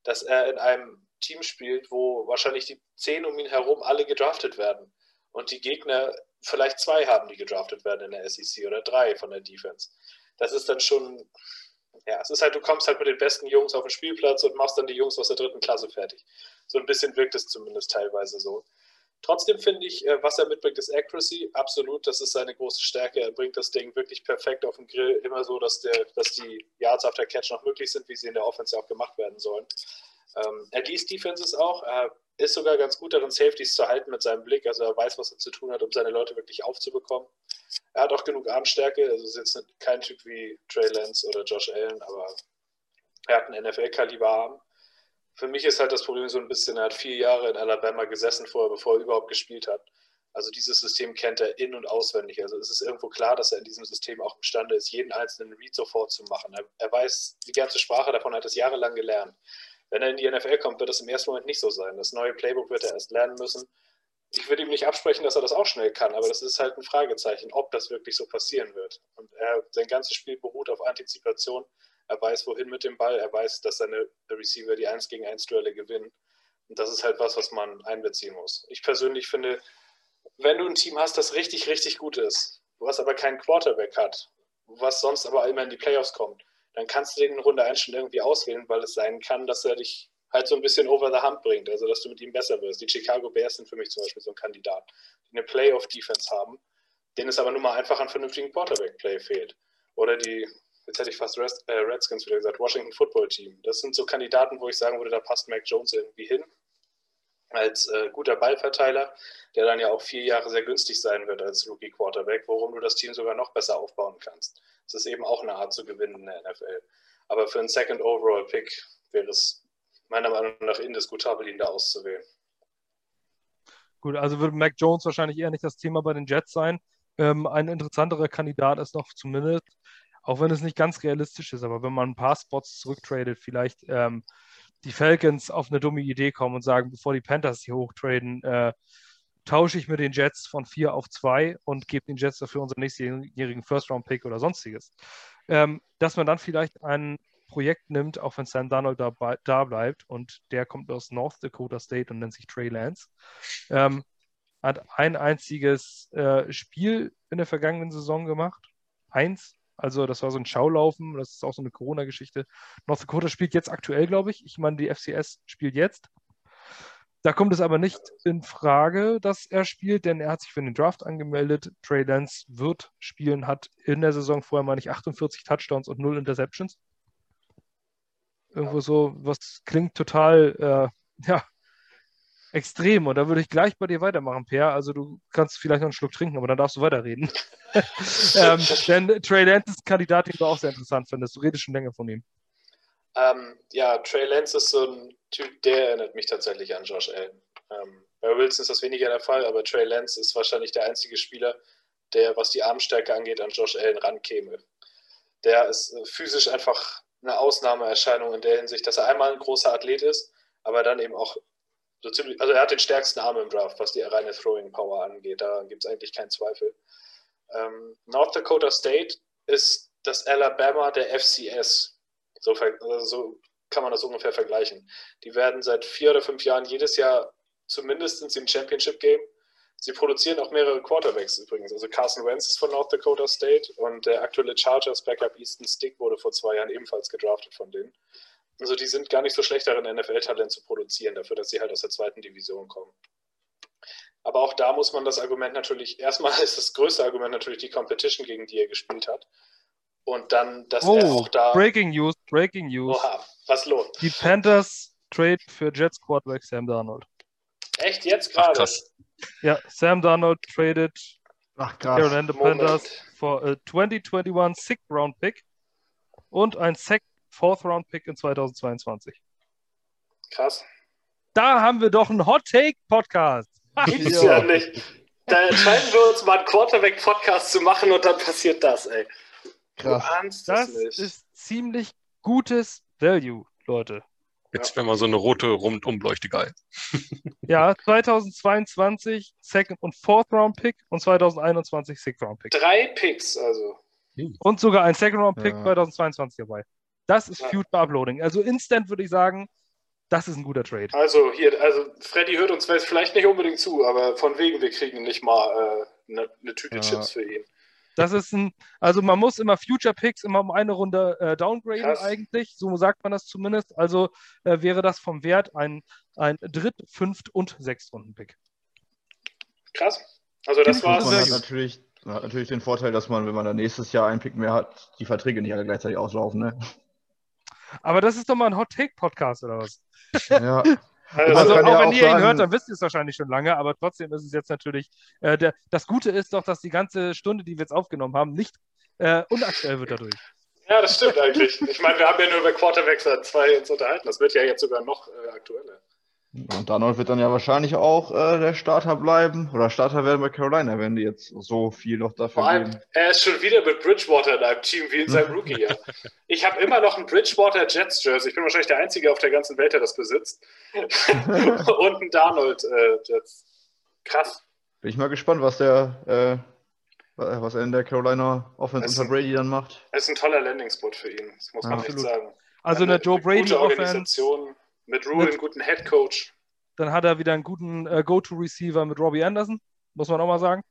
dass er in einem Team spielt, wo wahrscheinlich die zehn um ihn herum alle gedraftet werden und die Gegner vielleicht zwei haben, die gedraftet werden in der SEC oder drei von der Defense. Das ist dann schon, ja, es ist halt, du kommst halt mit den besten Jungs auf den Spielplatz und machst dann die Jungs aus der dritten Klasse fertig. So ein bisschen wirkt es zumindest teilweise so. Trotzdem finde ich, äh, was er mitbringt, ist Accuracy. Absolut, das ist seine große Stärke. Er bringt das Ding wirklich perfekt auf den Grill. Immer so, dass, der, dass die Yards after Catch noch möglich sind, wie sie in der Offense auch gemacht werden sollen. Ähm, er liest Defenses auch. Er ist sogar ganz gut darin, Safeties zu halten mit seinem Blick. Also er weiß, was er zu tun hat, um seine Leute wirklich aufzubekommen. Er hat auch genug Armstärke. Also ist jetzt kein Typ wie Trey Lance oder Josh Allen, aber er hat einen NFL-Kaliber-Arm für mich ist halt das Problem so ein bisschen, er hat vier Jahre in Alabama gesessen vorher, bevor er überhaupt gespielt hat. Also dieses System kennt er in- und auswendig. Also es ist irgendwo klar, dass er in diesem System auch imstande ist, jeden einzelnen Read sofort zu machen. Er, er weiß die ganze Sprache davon, hat es jahrelang gelernt. Wenn er in die NFL kommt, wird das im ersten Moment nicht so sein. Das neue Playbook wird er erst lernen müssen. Ich würde ihm nicht absprechen, dass er das auch schnell kann, aber das ist halt ein Fragezeichen, ob das wirklich so passieren wird. Und er, sein ganzes Spiel beruht auf Antizipation er weiß, wohin mit dem Ball, er weiß, dass seine Receiver die 1 gegen 1 Duelle gewinnen. Und das ist halt was, was man einbeziehen muss. Ich persönlich finde, wenn du ein Team hast, das richtig, richtig gut ist, was aber keinen Quarterback hat, was sonst aber immer in die Playoffs kommt, dann kannst du den in Runde 1 schon irgendwie auswählen, weil es sein kann, dass er dich halt so ein bisschen over the hump bringt, also dass du mit ihm besser wirst. Die Chicago Bears sind für mich zum Beispiel so ein Kandidat, die eine Playoff-Defense haben, denen es aber nun mal einfach an vernünftigen Quarterback-Play fehlt. Oder die, jetzt hätte ich fast äh, Redskins wieder gesagt, Washington Football Team. Das sind so Kandidaten, wo ich sagen würde, da passt Mac Jones irgendwie hin als äh, guter Ballverteiler, der dann ja auch vier Jahre sehr günstig sein wird als Rookie Quarterback, worum du das Team sogar noch besser aufbauen kannst. Das ist eben auch eine Art zu gewinnen in der NFL. Aber für einen Second Overall Pick wäre es meiner Meinung nach indiskutabel, ihn da auszuwählen. Gut, also würde Mac Jones wahrscheinlich eher nicht das Thema bei den Jets sein. Ähm, ein interessanterer Kandidat ist noch zumindest, auch wenn es nicht ganz realistisch ist, aber wenn man ein paar Spots zurücktradet, vielleicht ähm, die Falcons auf eine dumme Idee kommen und sagen, bevor die Panthers hier hochtraden, äh, tausche ich mit den Jets von 4 auf 2 und gebe den Jets dafür unseren nächstjährigen First-Round-Pick oder sonstiges. Ähm, dass man dann vielleicht ein Projekt nimmt, auch wenn Sam Donald da, da, bleibt und der kommt aus North Dakota State und nennt sich Trey Lance. Ähm, hat ein einziges äh, Spiel in der vergangenen Saison gemacht. Eins. Also das war so ein Schaulaufen, das ist auch so eine Corona-Geschichte. North Dakota spielt jetzt aktuell, glaube ich. Ich meine, die FCS spielt jetzt. Da kommt es aber nicht in Frage, dass er spielt, denn er hat sich für den Draft angemeldet. Trey Lance wird spielen, hat in der Saison vorher mal nicht 48 Touchdowns und 0 Interceptions. Irgendwo so, was klingt total, äh, ja, extrem. Und da würde ich gleich bei dir weitermachen, Per. Also du kannst vielleicht noch einen Schluck trinken, aber dann darfst du weiterreden. *laughs* ähm, denn Trey Lance ist ein Kandidat, den du auch sehr interessant findest. Du redest schon länger von ihm. Ähm, ja, Trey Lance ist so ein Typ, der erinnert mich tatsächlich an Josh Allen. Ähm, bei Wilson ist das weniger der Fall, aber Trey Lance ist wahrscheinlich der einzige Spieler, der, was die Armstärke angeht, an Josh Allen rankäme. Der ist äh, physisch einfach eine Ausnahmeerscheinung in der Hinsicht, dass er einmal ein großer Athlet ist, aber dann eben auch so ziemlich, also er hat den stärksten Arm im Draft, was die reine Throwing Power angeht. Da gibt es eigentlich keinen Zweifel. Ähm, North Dakota State ist das Alabama der FCS. So, also so kann man das ungefähr vergleichen. Die werden seit vier oder fünf Jahren jedes Jahr zumindest im Championship Game. Sie produzieren auch mehrere Quarterbacks übrigens. Also Carson Wentz ist von North Dakota State und der aktuelle Chargers Backup Easton Stick wurde vor zwei Jahren ebenfalls gedraftet von denen. Also die sind gar nicht so schlecht darin, NFL-Talent zu produzieren, dafür, dass sie halt aus der zweiten Division kommen. Aber auch da muss man das Argument natürlich, erstmal *laughs* ist das größte Argument natürlich die Competition, gegen die er gespielt hat. Und dann, dass oh, er auch da. Breaking News, Breaking News. Oha, was los? Die Panthers trade für Jets Quarterback Sam Darnold. Echt jetzt gerade? Ja, Sam Darnold traded Ach, krass. Carolina Panthers for a 2021 Sixth Round Pick und ein Second Fourth Round Pick in 2022. Krass. Da haben wir doch einen Hot Take Podcast. *laughs* Gibt's ja. ja nicht. Da entscheiden wir uns mal einen Quarterback Podcast zu machen und dann passiert das, ey. Krass. Du ahnst das nicht. ist ziemlich gutes Value, Leute. Jetzt wäre mal so eine rote Rundumleuchte geil. *laughs* ja, 2022 Second und Fourth Round Pick und 2021 Sixth Round Pick. Drei Picks, also. Und sogar ein Second Round Pick ja. 2022 dabei. Das ist ja. Future Uploading. Also Instant würde ich sagen, das ist ein guter Trade. Also hier, also Freddy hört uns vielleicht nicht unbedingt zu, aber von wegen, wir kriegen nicht mal äh, eine, eine Tüte ja. Chips für ihn. Das ist ein, also man muss immer Future Picks immer um eine Runde äh, downgraden Krass. eigentlich, so sagt man das zumindest. Also äh, wäre das vom Wert ein, ein Dritt-, Fünft- und Sechstrunden-Pick. Krass. Also das war man hat natürlich, man hat natürlich den Vorteil, dass man, wenn man dann nächstes Jahr einen Pick mehr hat, die Verträge nicht alle gleichzeitig auslaufen. Ne? Aber das ist doch mal ein Hot Take Podcast oder was? Ja. *laughs* Also, auch ja wenn auch ihr sagen, ihn hört, dann wisst ihr es wahrscheinlich schon lange, aber trotzdem ist es jetzt natürlich, äh, der, das Gute ist doch, dass die ganze Stunde, die wir jetzt aufgenommen haben, nicht äh, unaktuell wird dadurch. Ja, das stimmt eigentlich. Ich meine, wir haben ja nur über Quarterbacks 2 uns unterhalten. Das wird ja jetzt sogar noch äh, aktueller. Und Donald wird dann ja wahrscheinlich auch äh, der Starter bleiben oder Starter werden bei Carolina, wenn die jetzt so viel noch dafür Vor allem, geben. Er ist schon wieder mit Bridgewater in einem Team wie in seinem *laughs* Rookie-Jahr. ich habe immer noch ein Bridgewater Jets Jersey. Ich bin wahrscheinlich der Einzige auf der ganzen Welt, der das besitzt. *laughs* *laughs* Und ein Donald äh, Jets. Krass. Bin ich mal gespannt, was der äh, was er in der Carolina Offense unter Brady dann macht. Es ist ein toller Landing-Spot für ihn, das muss man ja, echt sagen. Also eine, eine Joe Brady Offense mit Rule einen guten Head Coach. Dann hat er wieder einen guten äh, Go-To-Receiver mit Robbie Anderson, muss man auch mal sagen.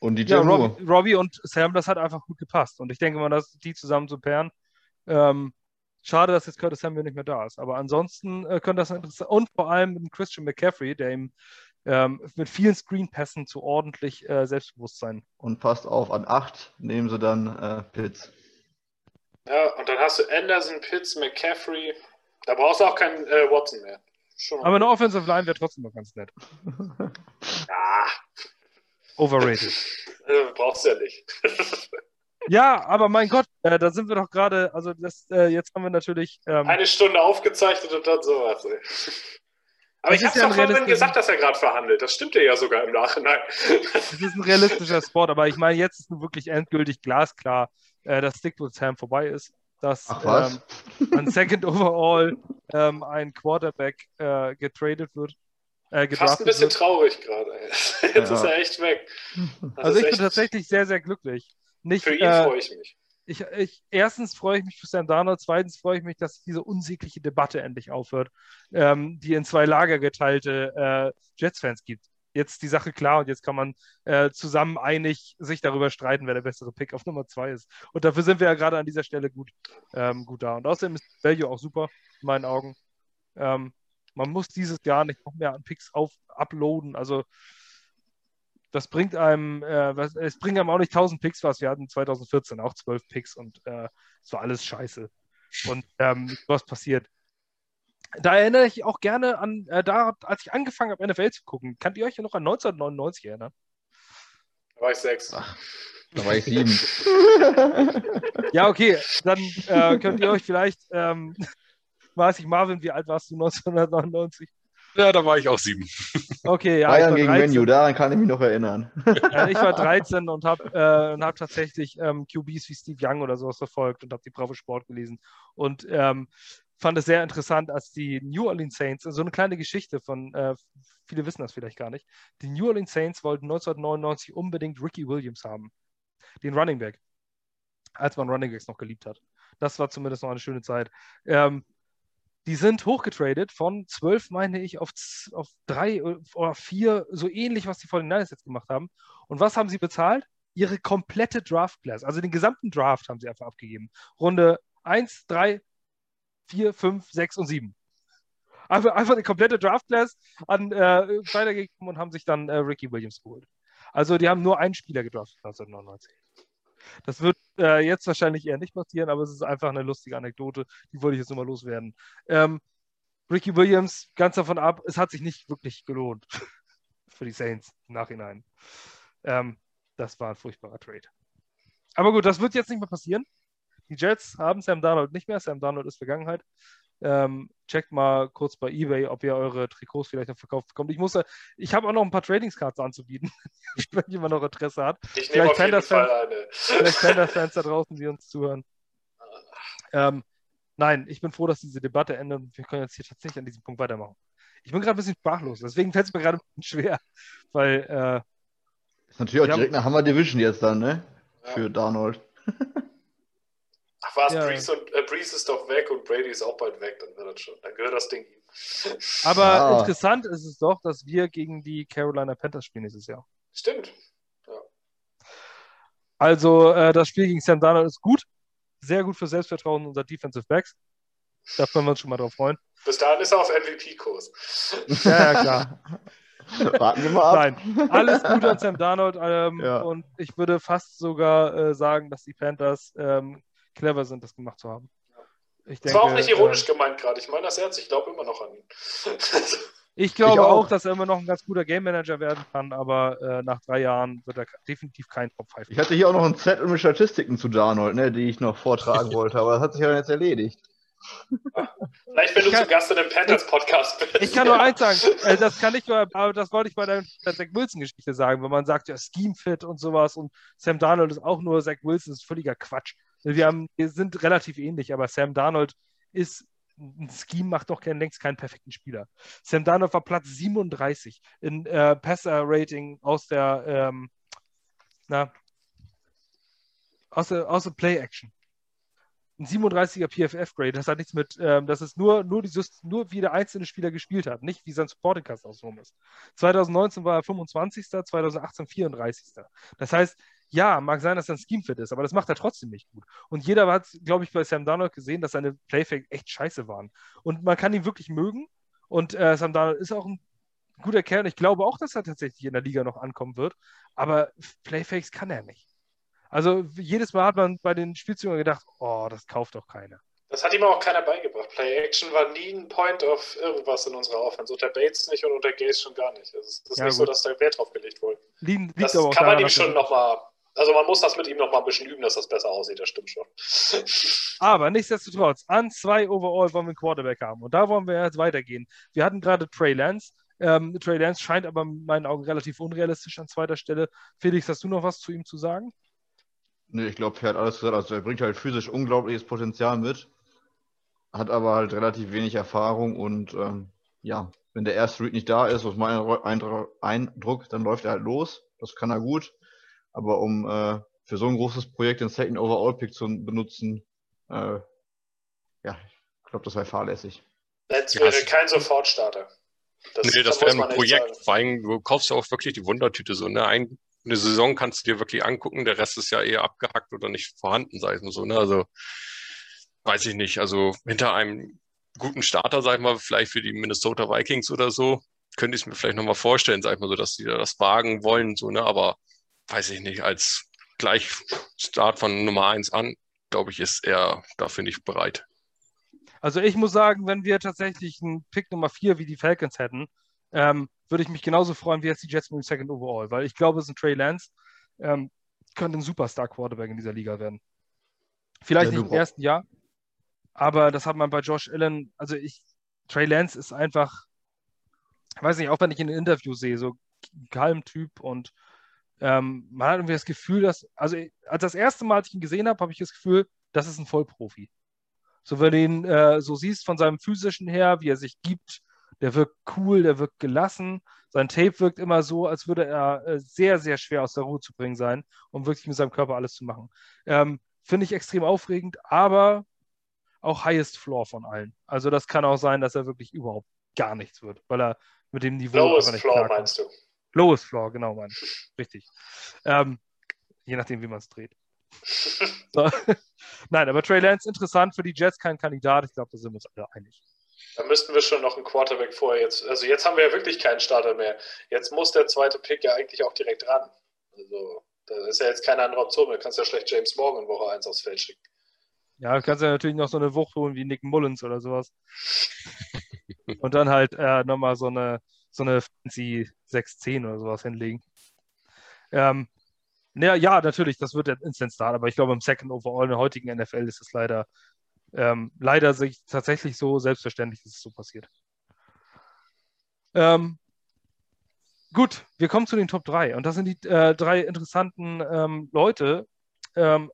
Und die ja, Robbie, Robbie, und Sam, das hat einfach gut gepasst. Und ich denke mal, dass die zusammen zu pairen, Ähm, schade, dass jetzt Curtis Samuel nicht mehr da ist. Aber ansonsten äh, könnte das interessant und vor allem mit Christian McCaffrey, der ihm ähm, mit vielen Screenpässen zu ordentlich äh, Selbstbewusstsein. Und passt auf, an 8 nehmen sie dann äh, Pitts. Ja, und dann hast du Anderson, Pitts, McCaffrey. Da brauchst du auch keinen äh, Watson mehr. Schon Aber eine Offensive Line wäre trotzdem noch ganz nett. *laughs* ja, Overrated. *laughs* äh, brauchst du ja nicht. *laughs* Ja, aber mein Gott, äh, da sind wir doch gerade, also das, äh, jetzt haben wir natürlich. Ähm, Eine Stunde aufgezeichnet und dann sowas. Ey. Aber ich hab's ja doch vorhin gesagt, dass er gerade verhandelt. Das stimmte ja sogar im Nachhinein. es ist ein realistischer Sport, aber ich meine, jetzt ist nun wirklich endgültig glasklar, äh, dass Stick with Sam vorbei ist. Dass Ach? Ähm, an Second Overall ähm, ein Quarterback äh, getradet wird. Äh, Fast ein bisschen wird. traurig gerade. *laughs* Jetzt Ja. ist er echt weg. Das Also ich bin tatsächlich sehr, sehr glücklich. Nicht, Für ihn äh, freue ich mich. ich, ich, erstens freue ich mich für Sam Darnold, zweitens freue ich mich, dass diese unsägliche Debatte endlich aufhört, ähm, die in zwei Lager geteilte äh, Jets-Fans gibt. Jetzt die Sache klar und jetzt kann man äh, zusammen einig sich darüber streiten, wer der bessere Pick auf Nummer zwei ist. Und dafür sind wir ja gerade an dieser Stelle gut, ähm, gut da. Und außerdem ist Value auch super, in meinen Augen. Ähm, man muss dieses Jahr nicht noch mehr an Picks auf, uploaden. Also das bringt einem, äh, was, es bringt einem auch nicht 1000 Picks was. Wir hatten 2014 auch 12 Picks und äh, es war alles scheiße. Und ähm, was passiert? Da erinnere ich auch gerne an, äh, da, als ich angefangen habe, NFL zu gucken. Könnt ihr euch ja noch an 1999 erinnern? Da war ich sechs. Da war ich sieben. *laughs* Ja, okay, dann äh, könnt ihr euch vielleicht, ähm, *laughs* weiß ich, Marvin, wie alt warst du 1999? Ja, da war ich auch sieben. *laughs* Okay, ja, Bayern ich gegen war 13. Menu, daran kann ich mich noch erinnern. Äh, ich war 13 und habe äh, und hab tatsächlich ähm, QBs wie Steve Young oder sowas verfolgt und habe die Bravo Sport gelesen und ähm, fand es sehr interessant, als die New Orleans Saints, so eine kleine Geschichte von, äh, viele wissen das vielleicht gar nicht, die New Orleans Saints wollten 1999 unbedingt Ricky Williams haben, den Running Back, als man Running Backs noch geliebt hat. Das war zumindest noch eine schöne Zeit. Ähm, die sind hochgetradet von 12, meine ich, auf, auf 3 oder 4, so ähnlich, was die 49ers jetzt gemacht haben. Und was haben sie bezahlt? Ihre komplette Draft Class. Also den gesamten Draft haben sie einfach abgegeben. Runde 1, 3, 4, 5, 6 und 7. Einfach, einfach die komplette Draft Class an äh, weitergegeben und haben sich dann äh, Ricky Williams geholt. Also die haben nur einen Spieler gedraftet 1999. Das wird äh, jetzt wahrscheinlich eher nicht passieren, aber es ist einfach eine lustige Anekdote, die wollte ich jetzt nochmal loswerden. Ähm, Ricky Williams, ganz davon ab, es hat sich nicht wirklich gelohnt *laughs* für die Saints im Nachhinein. Ähm, das war ein furchtbarer Trade. Aber gut, das wird jetzt nicht mehr passieren. Die Jets haben Sam Darnold nicht mehr. Sam Darnold ist Vergangenheit. Ähm, checkt mal kurz bei eBay, ob ihr eure Trikots vielleicht noch verkauft bekommt. Ich muss, ja- ich habe auch noch ein paar Tradingscards anzubieten, *laughs* *laughs* wenn jemand noch Interesse hat. Ich nehme auf Vielleicht jeden Panthers-Fans- Fall eine. Vielleicht *laughs* Panthers-Fans da draußen, die uns zuhören. Ähm, nein, ich bin froh, dass diese Debatte endet und wir können jetzt hier tatsächlich an diesem Punkt weitermachen. Ich bin gerade ein bisschen sprachlos, deswegen fällt es mir gerade ein bisschen schwer, weil äh, ist natürlich auch Ja. direkt eine Hammer Division jetzt dann, ne? Für Darnold. Was, Ja. Breeze, und, äh, Breeze ist doch weg und Brady ist auch bald weg, dann wird das schon. Dann gehört das Ding ihm. *laughs* aber Ah. interessant ist es doch, dass wir gegen die Carolina Panthers spielen dieses Jahr. Stimmt. Also äh, das Spiel gegen Sam Darnold ist gut, sehr gut für Selbstvertrauen unserer Defensive Backs. Da können wir uns schon mal drauf freuen. Bis dahin ist er auf MVP-Kurs. *laughs* Ja, ja, klar. *laughs* Warten wir mal ab. Nein, alles gut an Sam Darnold. Ähm, Ja. Und ich würde fast sogar äh, sagen, dass die Panthers ähm, clever sind, das gemacht zu haben. Ich Das denke, war auch nicht ironisch äh, gemeint gerade. Ich meine das ernst. Ich glaube immer noch an ihn. *laughs* ich glaube Ich auch. auch. dass er immer noch ein ganz guter Game Manager werden kann, aber äh, nach drei Jahren wird er definitiv kein Top 5. Ich hatte hier auch noch einen Zettel mit Statistiken zu Darnold, ne, die ich noch vortragen *laughs* wollte, aber das hat sich ja jetzt erledigt. Vielleicht, wenn du Ich kann- zu Gast in einem Panthers-Podcast bist. Ich kann nur *laughs* eins sagen, äh, das kann ich, aber das wollte ich bei der, der Zach Wilson-Geschichte sagen, wenn man sagt, ja, Scheme-Fit und sowas und Sam Darnold ist auch nur Zach Wilson, das ist völliger Quatsch. Wir, haben, wir sind relativ ähnlich, aber Sam Darnold ist, ein Scheme macht doch kein, längst keinen perfekten Spieler. Sam Darnold war Platz 37 in äh, Passer-Rating aus der, ähm, na, aus der, aus der Play-Action ein 37er PFF-Grade. Das hat nichts mit, ähm, das ist nur, nur, dieses, nur wie der einzelne Spieler gespielt hat, nicht wie sein Supporting Cast ausgenommen ist. 2019 war er 25., 2018 34. Das heißt, Ja, mag sein, dass er ein Scheme-Fit ist, aber das macht er trotzdem nicht gut. Und jeder hat, glaube ich, bei Sam Darnold gesehen, dass seine Playfake echt scheiße waren. Und man kann ihn wirklich mögen. Und äh, Sam Darnold ist auch ein guter Kerl. Ich glaube auch, dass er tatsächlich in der Liga noch ankommen wird. Aber Playfakes kann er nicht. Also jedes Mal hat man bei den Spielzügen gedacht, oh, das kauft doch keiner. Das hat ihm auch keiner beigebracht. Play Action war nie ein Point of irgendwas in unserer Offense. Unter Bates nicht und unter Gaze schon gar nicht. Es ist ja, nicht gut. so, dass da Wert drauf gelegt wurde. Liegen, das kann man ihm schon nochmal. Also man muss das mit ihm nochmal ein bisschen üben, dass das besser aussieht, das stimmt schon. Aber nichtsdestotrotz, an zwei Overall wollen wir einen Quarterback haben. Und da wollen wir jetzt weitergehen. Wir hatten gerade Trey Lance. Ähm, Trey Lance scheint aber in meinen Augen relativ unrealistisch an zweiter Stelle. Felix, hast du noch was zu ihm zu sagen? Nee, ich glaube, er hat alles gesagt. Also er bringt halt physisch unglaubliches Potenzial mit hat aber halt relativ wenig Erfahrung und ähm, ja, wenn der erste Read nicht da ist, aus meinem Eindruck, dann läuft er halt los. Das kann er gut. Aber um äh, für so ein großes Projekt den Second Overall Pick zu benutzen, äh, ja, ich glaube, das wäre fahrlässig. Das wäre ja, kein Sofortstarter. Das, nee, das wäre ein Projekt. Vor allem, du kaufst ja auch wirklich die Wundertüte so. Ne? Ein, eine Saison kannst du dir wirklich angucken, der Rest ist ja eher abgehackt oder nicht vorhanden, sag ich mal so. Ne? Also weiß ich nicht. Also hinter einem guten Starter, sag ich mal, vielleicht für die Minnesota Vikings oder so, könnte ich es mir vielleicht nochmal vorstellen, sag ich mal so, dass die da das wagen wollen, so, ne? Aber weiß ich nicht, als gleich Start von Nummer 1 an, glaube ich, ist er dafür nicht bereit. Also ich muss sagen, wenn wir tatsächlich einen Pick Nummer 4 wie die Falcons hätten, ähm, würde ich mich genauso freuen wie jetzt die Jets mit dem Second Overall, weil ich glaube, es ist ein Trey Lance, ähm, könnte ein Superstar-Quarterback in dieser Liga werden. Vielleicht ja, nicht im ersten Jahr, aber das hat man bei Josh Allen, also ich, Trey Lance ist einfach, weiß nicht, auch wenn ich ihn in Interviews sehe, so kalm Typ und ähm, man hat irgendwie das Gefühl, dass, also als das erste Mal, als ich ihn gesehen habe, habe ich das Gefühl, das ist ein Vollprofi. So, wenn du ihn äh, so siehst von seinem physischen her, wie er sich gibt, der wirkt cool, der wirkt gelassen. Sein Tape wirkt immer so, als würde er äh, sehr, sehr schwer aus der Ruhe zu bringen sein, um wirklich mit seinem Körper alles zu machen. Ähm, Finde ich extrem aufregend, aber auch Highest Floor von allen. Also das kann auch sein, dass er wirklich überhaupt gar nichts wird, weil er mit dem Niveau. Lowest nicht Floor meinst du? Lowest Floor, genau, mein. Richtig. Ähm, je nachdem, wie man es dreht. so. *laughs* Nein, aber Trey Lance interessant für die Jets, kein Kandidat. Ich glaube, da sind wir uns alle einig. Da müssten wir schon noch einen Quarterback vorher jetzt. Also jetzt haben wir ja wirklich keinen Starter mehr. Jetzt muss der zweite Pick ja eigentlich auch direkt ran. Also da ist ja jetzt keine andere Option mehr. Du kannst ja schlecht James Morgan in Woche 1 aufs Feld schicken. Ja, du kannst ja natürlich noch so eine Wucht holen wie Nick Mullins oder sowas. Und dann halt äh, nochmal so eine, so eine fancy 6-10 oder sowas hinlegen. Ähm, ja, ja, natürlich, das wird der Instant Start, aber ich glaube, im Second Overall in der heutigen NFL ist es leider, ähm, leider sich tatsächlich so selbstverständlich, dass es so passiert. Ähm, gut, wir kommen zu den Top 3 und das sind die äh, drei interessanten ähm, Leute. Ähm,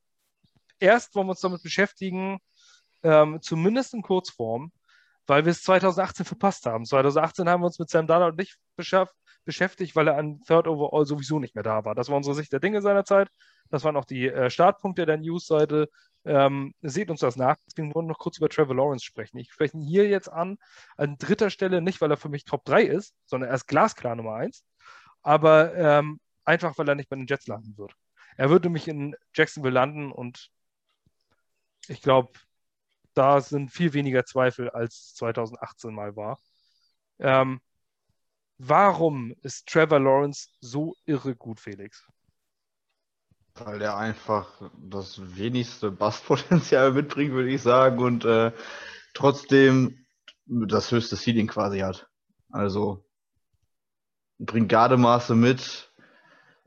erst wollen wir uns damit beschäftigen, ähm, zumindest in Kurzform, weil wir es 2018 verpasst haben. 2018 haben wir uns mit Sam Darnold nicht beschäftigt, weil er an Third Overall sowieso nicht mehr da war. Das war unsere Sicht der Dinge seinerzeit. Das waren auch die äh, Startpunkte der Newsseite. Ähm, seht uns das nach. Deswegen wollen wir noch kurz über Trevor Lawrence sprechen. Ich spreche ihn hier jetzt an, an dritter Stelle, nicht weil er für mich Top 3 ist, sondern er ist glasklar Nummer 1, aber ähm, einfach, weil er nicht bei den Jets landen wird. Er würde mich in Jacksonville landen und ich glaube, da sind viel weniger Zweifel, als 2018 mal war. Ähm, warum ist Trevor Lawrence so irre gut, Felix? Weil er einfach das wenigste Basspotenzial mitbringt, würde ich sagen, und äh, trotzdem das höchste Ceiling quasi hat. Also bringt Gardemaße mit,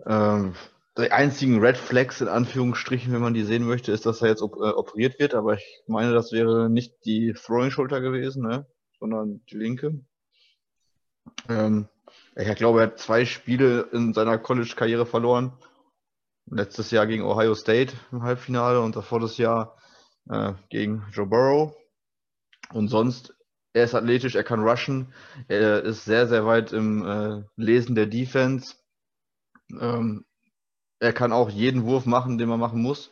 ähm, die einzigen Red Flags in Anführungsstrichen, wenn man die sehen möchte, ist, dass er jetzt op äh, operiert wird. Aber ich meine, das wäre nicht die Throwing-Schulter gewesen, ne? sondern die linke. Ähm, ich glaube, er hat zwei Spiele in seiner College-Karriere verloren. Letztes Jahr gegen Ohio State im Halbfinale und davor das Jahr äh, gegen Joe Burrow. Und sonst, er ist athletisch, er kann rushen, er ist sehr, sehr weit im äh, Lesen der Defense. Ähm, er kann auch jeden Wurf machen, den man machen muss.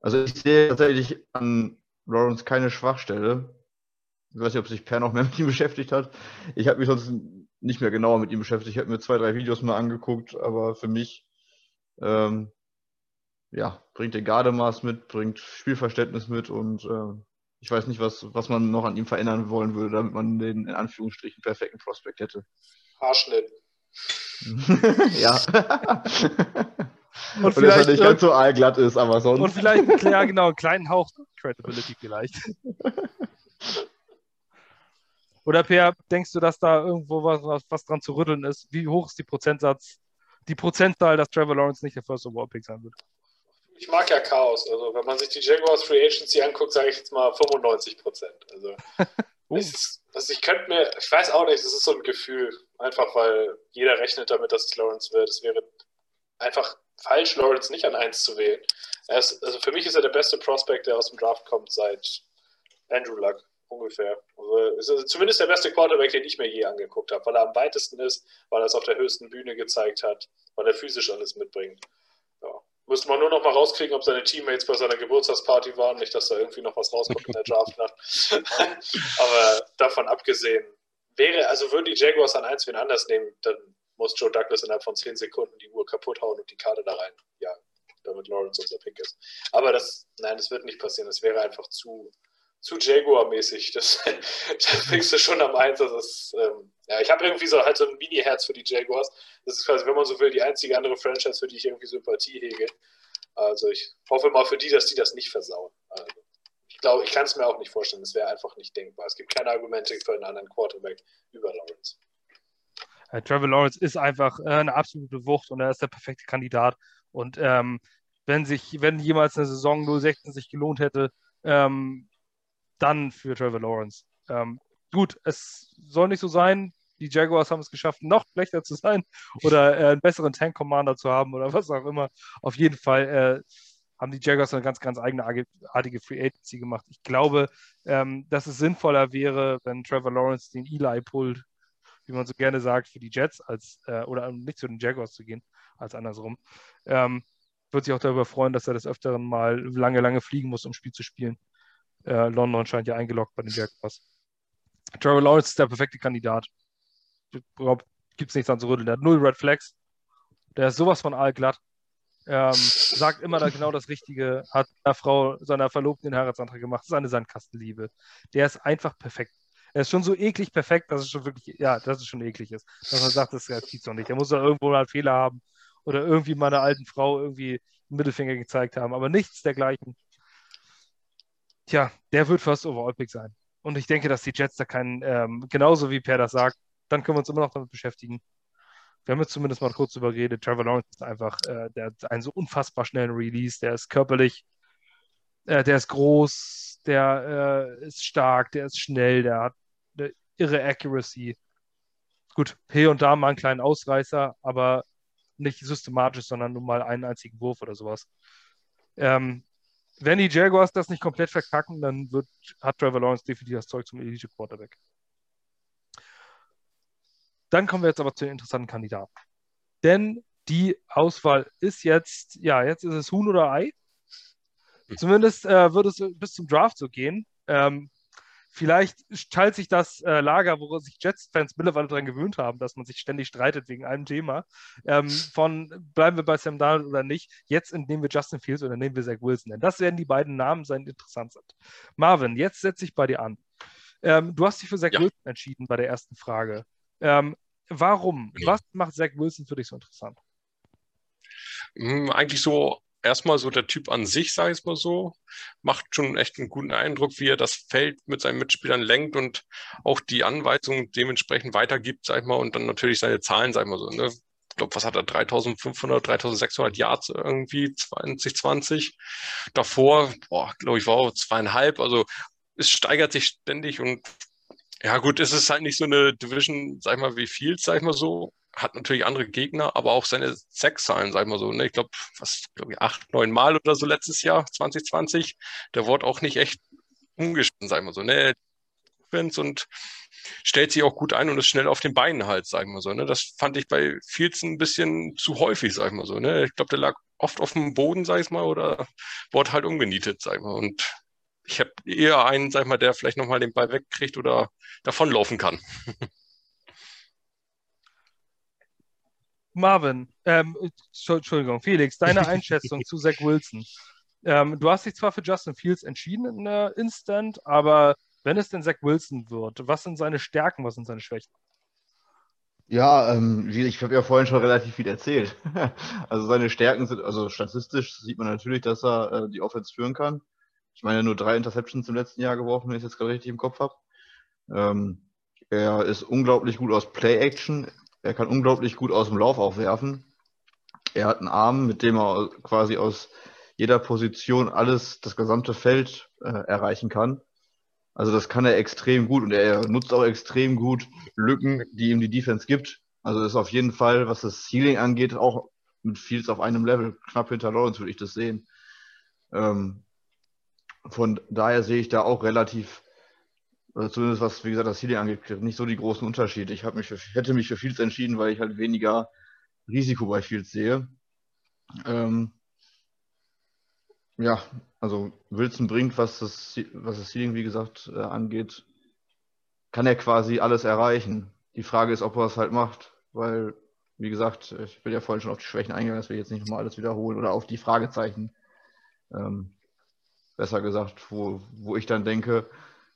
Also ich sehe tatsächlich an Lawrence keine Schwachstelle. Ich weiß nicht, ob sich Per noch mehr mit ihm *laughs* beschäftigt hat. Ich habe mich sonst nicht mehr genauer mit ihm beschäftigt. Ich habe mir zwei, drei Videos mal angeguckt, aber für mich ähm, ja, bringt den Gardemaß mit, bringt Spielverständnis mit und äh, ich weiß nicht, was, was man noch an ihm verändern wollen würde, damit man den in Anführungsstrichen perfekten Prospekt hätte. Haarschnitt. *laughs* ja. Und Und er vielleicht, nicht ganz so allglatt ist, aber sonst. und vielleicht, ja genau, einen kleinen Hauch Credibility vielleicht. *laughs* Oder Per, denkst du, dass da irgendwo was, was, was dran zu rütteln ist? Wie hoch ist die Prozentsatz, die Prozentzahl, dass Trevor Lawrence nicht der First Overall Pick sein wird? Ich mag ja Chaos. Also, wenn man sich die Jaguars Free Agency anguckt, sage ich jetzt mal 95 Prozent. Also, *laughs* Oh. ist, also, ich könnte mir, ich weiß auch nicht, es ist so ein Gefühl. Einfach, weil jeder rechnet damit, dass es Lawrence wird. Es wäre einfach falsch, Lawrence nicht an 1 zu wählen. Ist, also, für mich ist er der beste Prospect, der aus dem Draft kommt, seit Andrew Luck. Ungefähr. Also, zumindest der beste Quarterback, den ich mir je angeguckt habe, weil er am weitesten ist, weil er es auf der höchsten Bühne gezeigt hat, weil er physisch alles mitbringt. Ja. Müsste man nur noch mal rauskriegen, ob seine Teammates bei seiner Geburtstagsparty waren. Nicht, dass da irgendwie noch was rauskommt in der Draftnacht. *laughs* Aber davon abgesehen, wäre, also würden die Jaguars an eins wen anders nehmen, dann muss Joe Douglas innerhalb von 10 Sekunden die Uhr kaputt hauen und die Karte da rein. Ja, damit Lawrence unser Pick ist. Aber das, nein, das wird nicht passieren. Das wäre einfach zu, zu Jaguar-mäßig. Das, *laughs* das kriegst du schon am Eins. Das ähm, ja, ich habe irgendwie so halt so ein Mini-Herz für die Jaguars. Das ist quasi, wenn man so will, die einzige andere Franchise, für die ich irgendwie Sympathie hege. Also ich hoffe mal für die, dass die das nicht versauen. Also glaube, ich kann es mir auch nicht vorstellen. Es wäre einfach nicht denkbar. Es gibt keine Argumente für einen anderen Quarterback über Lawrence. Äh, Trevor Lawrence ist einfach äh, eine absolute Wucht und er ist der perfekte Kandidat. Und ähm, wenn sich, wenn jemals eine Saison 016 sich gelohnt hätte, ähm, dann für Trevor Lawrence. Ähm, gut, es soll nicht so sein. Die Jaguars haben es geschafft, noch schlechter zu sein *laughs* oder äh, einen besseren Tank Commander zu haben oder was auch immer. Auf jeden Fall äh, haben die Jaguars eine ganz, ganz eigenartige Free Agency gemacht. Ich glaube, ähm, dass es sinnvoller wäre, wenn Trevor Lawrence den Eli pullt, wie man so gerne sagt, für die Jets, als äh, oder nicht zu den Jaguars zu gehen, als andersrum. Ähm, würde sich auch darüber freuen, dass er des Öfteren mal lange, lange fliegen muss, um Spiel zu spielen. Äh, London scheint ja eingeloggt bei den Jaguars. Trevor Lawrence ist der perfekte Kandidat. Gibt es nichts an zu rütteln. Der hat null Red Flags. Der ist sowas von allglatt. Ähm, sagt immer da genau das Richtige, hat seiner Frau, seiner Verlobten den Heiratsantrag gemacht, das ist eine Sandkastenliebe. Der ist einfach perfekt. Er ist schon so eklig perfekt, dass es schon wirklich, ja, dass es schon eklig ist. Dass man sagt, das gibt's noch nicht. Der muss da irgendwo mal einen Fehler haben oder irgendwie meiner alten Frau irgendwie einen Mittelfinger gezeigt haben, aber nichts dergleichen. Tja, der wird First Overall Pick sein. Und ich denke, dass die Jets da keinen, ähm, genauso wie Per das sagt, dann können wir uns immer noch damit beschäftigen. Wir haben jetzt zumindest mal kurz drüber geredet. Trevor Lawrence ist einfach, äh, der hat einen so unfassbar schnellen Release, der ist körperlich, äh, der ist groß, der äh, ist stark, der ist schnell, der hat eine irre Accuracy. Gut, hier und da mal einen kleinen Ausreißer, aber nicht systematisch, sondern nur mal einen einzigen Wurf oder sowas. Ähm, wenn die Jaguars das nicht komplett verkacken, dann wird, hat Trevor Lawrence definitiv das Zeug zum Elite Quarterback. Dann kommen wir jetzt aber zu den interessanten Kandidaten. Denn die Auswahl ist jetzt, ja, jetzt ist es Huhn oder Ei. Zumindest äh, wird es bis zum Draft so gehen. Ähm, vielleicht teilt sich das äh, Lager, woran sich Jets-Fans mittlerweile daran gewöhnt haben, dass man sich ständig streitet wegen einem Thema. Ähm, von bleiben wir bei Sam Darnold oder nicht, jetzt nehmen wir Justin Fields oder nehmen wir Zach Wilson. Denn das werden die beiden Namen sein, die interessant sind. Marvin, jetzt setze ich bei dir an. Ähm, du hast dich für Zach Ja. Wilson entschieden bei der ersten Frage. Ähm, warum? Was macht Zach Wilson für dich so interessant? Hm, Eigentlich so erstmal so der Typ an sich, sage ich es mal so, macht schon echt einen guten Eindruck, wie er das Feld mit seinen Mitspielern lenkt und auch die Anweisungen dementsprechend weitergibt, sag ich mal, und dann natürlich seine Zahlen, sag ich mal so, ne? Ich glaube, was hat er? 3500, 3600 Yards irgendwie 2020. Davor, boah, glaube ich, war auch zweieinhalb. Also es steigert sich ständig und ja gut, es ist halt nicht so eine Division, sag ich mal, wie Fields, sag ich mal so. Hat natürlich andere Gegner, aber auch seine Sechszahlen, sag ich mal so. Ne? Ich glaube, was, glaube ich, acht, neun Mal oder so letztes Jahr, 2020. Der wurde auch nicht echt umgeschnitten, sag ich mal so. Ne? Und stellt sich auch gut ein und ist schnell auf den Beinen halt, sag ich mal so. Ne? Das fand ich bei Fields ein bisschen zu häufig, sag ich mal so. Ne? Ich glaube, der lag oft auf dem Boden, sag ich mal, oder wurde halt umgenietet, sag ich mal. Und ich habe eher einen, sag ich mal, der vielleicht nochmal den Ball wegkriegt oder davonlaufen kann. *laughs* Marvin, ähm, Entschuldigung, Felix, deine *laughs* Einschätzung zu Zach Wilson. Ähm, du hast dich zwar für Justin Fields entschieden in der Instant, aber wenn es denn Zach Wilson wird, was sind seine Stärken, was sind seine Schwächen? Ja, ähm, ich habe ja vorhin schon relativ viel erzählt. *laughs* also seine Stärken sind, also statistisch sieht man natürlich, dass er äh, die Offense führen kann. Ich meine, nur drei Interceptions im letzten Jahr geworfen, wenn ich es jetzt gerade richtig im Kopf habe. Ähm, er ist unglaublich gut aus Play-Action. Er kann unglaublich gut aus dem Lauf aufwerfen. Er hat einen Arm, mit dem er quasi aus jeder Position alles, das gesamte Feld äh, erreichen kann. Also das kann er extrem gut und er nutzt auch extrem gut Lücken, die ihm die Defense gibt. Also ist auf jeden Fall, was das Ceiling angeht, auch mit Fields auf einem Level. Knapp hinter Lawrence würde ich das sehen. Ähm, von daher sehe ich da auch relativ, oder zumindest was, wie gesagt, das Ceiling angeht, nicht so die großen Unterschiede. Ich mich für, hätte mich für Fields entschieden, weil ich halt weniger Risiko bei Fields sehe. Ähm, ja, also Wilson bringt, was das, was das Ceiling, wie gesagt, äh, angeht, kann er quasi alles erreichen. Die Frage ist, ob er es halt macht, weil, wie gesagt, ich bin ja vorhin schon auf die Schwächen eingegangen, dass wir jetzt nicht nochmal alles wiederholen oder auf die Fragezeichen. Ähm, besser gesagt, wo, wo ich dann denke,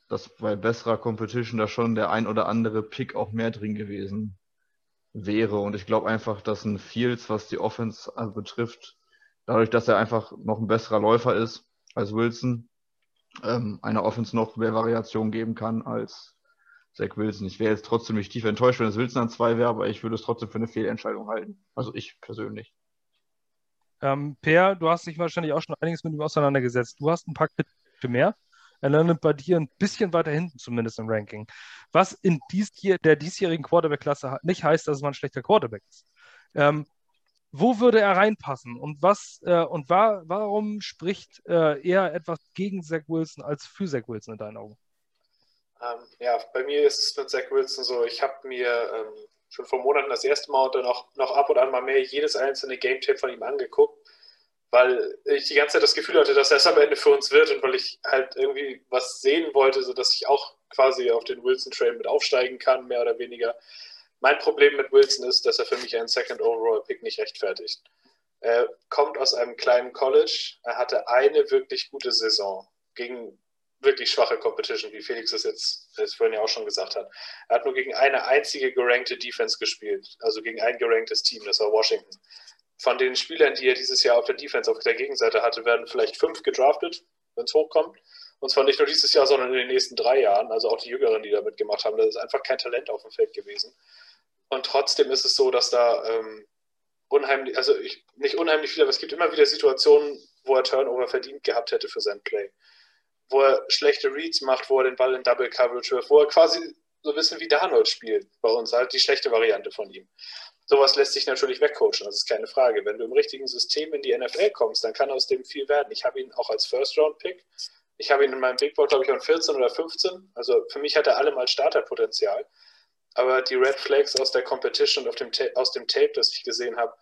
dass bei besserer Competition da schon der ein oder andere Pick auch mehr drin gewesen wäre. Und ich glaube einfach, dass ein Fields, was die Offense äh, betrifft, dadurch, dass er einfach noch ein besserer Läufer ist als Wilson, ähm, einer Offense noch mehr Variation geben kann als Zach Wilson. Ich wäre jetzt trotzdem nicht tief enttäuscht, wenn es Wilson an zwei wäre, aber ich würde es trotzdem für eine Fehlentscheidung halten. Also ich persönlich. Ähm, per, du hast dich wahrscheinlich auch schon einiges mit ihm auseinandergesetzt. Du hast ein paar Kritikpunkte mehr. Er landet bei dir ein bisschen weiter hinten, zumindest im Ranking. Was in dies, der diesjährigen Quarterback-Klasse nicht heißt, dass mal ein schlechter Quarterback ist. Ähm, wo würde er reinpassen und was äh, und wa warum spricht äh, eher etwas gegen Zach Wilson als für Zach Wilson in deinen Augen? Ähm, ja, bei mir ist es mit Zach Wilson so, ich habe mir ähm, schon vor Monaten das erste Mal und dann auch noch ab und an mal mehr jedes einzelne Game Tape von ihm angeguckt, weil ich die ganze Zeit das Gefühl hatte, dass er es am Ende für uns wird und weil ich halt irgendwie was sehen wollte, sodass ich auch quasi auf den Wilson Train mit aufsteigen kann, mehr oder weniger. Mein Problem mit Wilson ist, dass er für mich einen Second Overall Pick nicht rechtfertigt. Er kommt aus einem kleinen College. Er hatte eine wirklich gute Saison gegen wirklich schwache Competition, wie Felix es jetzt das vorhin ja auch schon gesagt hat. Er hat nur gegen eine einzige gerankte Defense gespielt, also gegen ein geranktes Team, das war Washington. Von den Spielern, die er dieses Jahr auf der Defense auf der Gegenseite hatte, werden vielleicht fünf gedraftet, wenn es hochkommt. Und zwar nicht nur dieses Jahr, sondern in den nächsten drei Jahren. Also auch die Jüngeren, die da mitgemacht haben. Das ist einfach kein Talent auf dem Feld gewesen. Und trotzdem ist es so, dass da ähm, unheimlich, also ich, nicht unheimlich viel, aber es gibt immer wieder Situationen, wo er Turnover verdient gehabt hätte für sein Play. Wo er schlechte Reads macht, wo er den Ball in Double Coverage wirft, wo er quasi so ein bisschen wie Darnold spielt bei uns, halt die schlechte Variante von ihm. Sowas lässt sich natürlich wegcoachen, das ist keine Frage. Wenn du im richtigen System in die NFL kommst, dann kann aus dem viel werden. Ich habe ihn auch als First-Round-Pick. Ich habe ihn in meinem Big Board, glaube ich, an 14 oder 15. Also für mich hat er alle mal Starterpotenzial aber die Red Flags aus der Competition und dem aus dem Tape, das ich gesehen habe,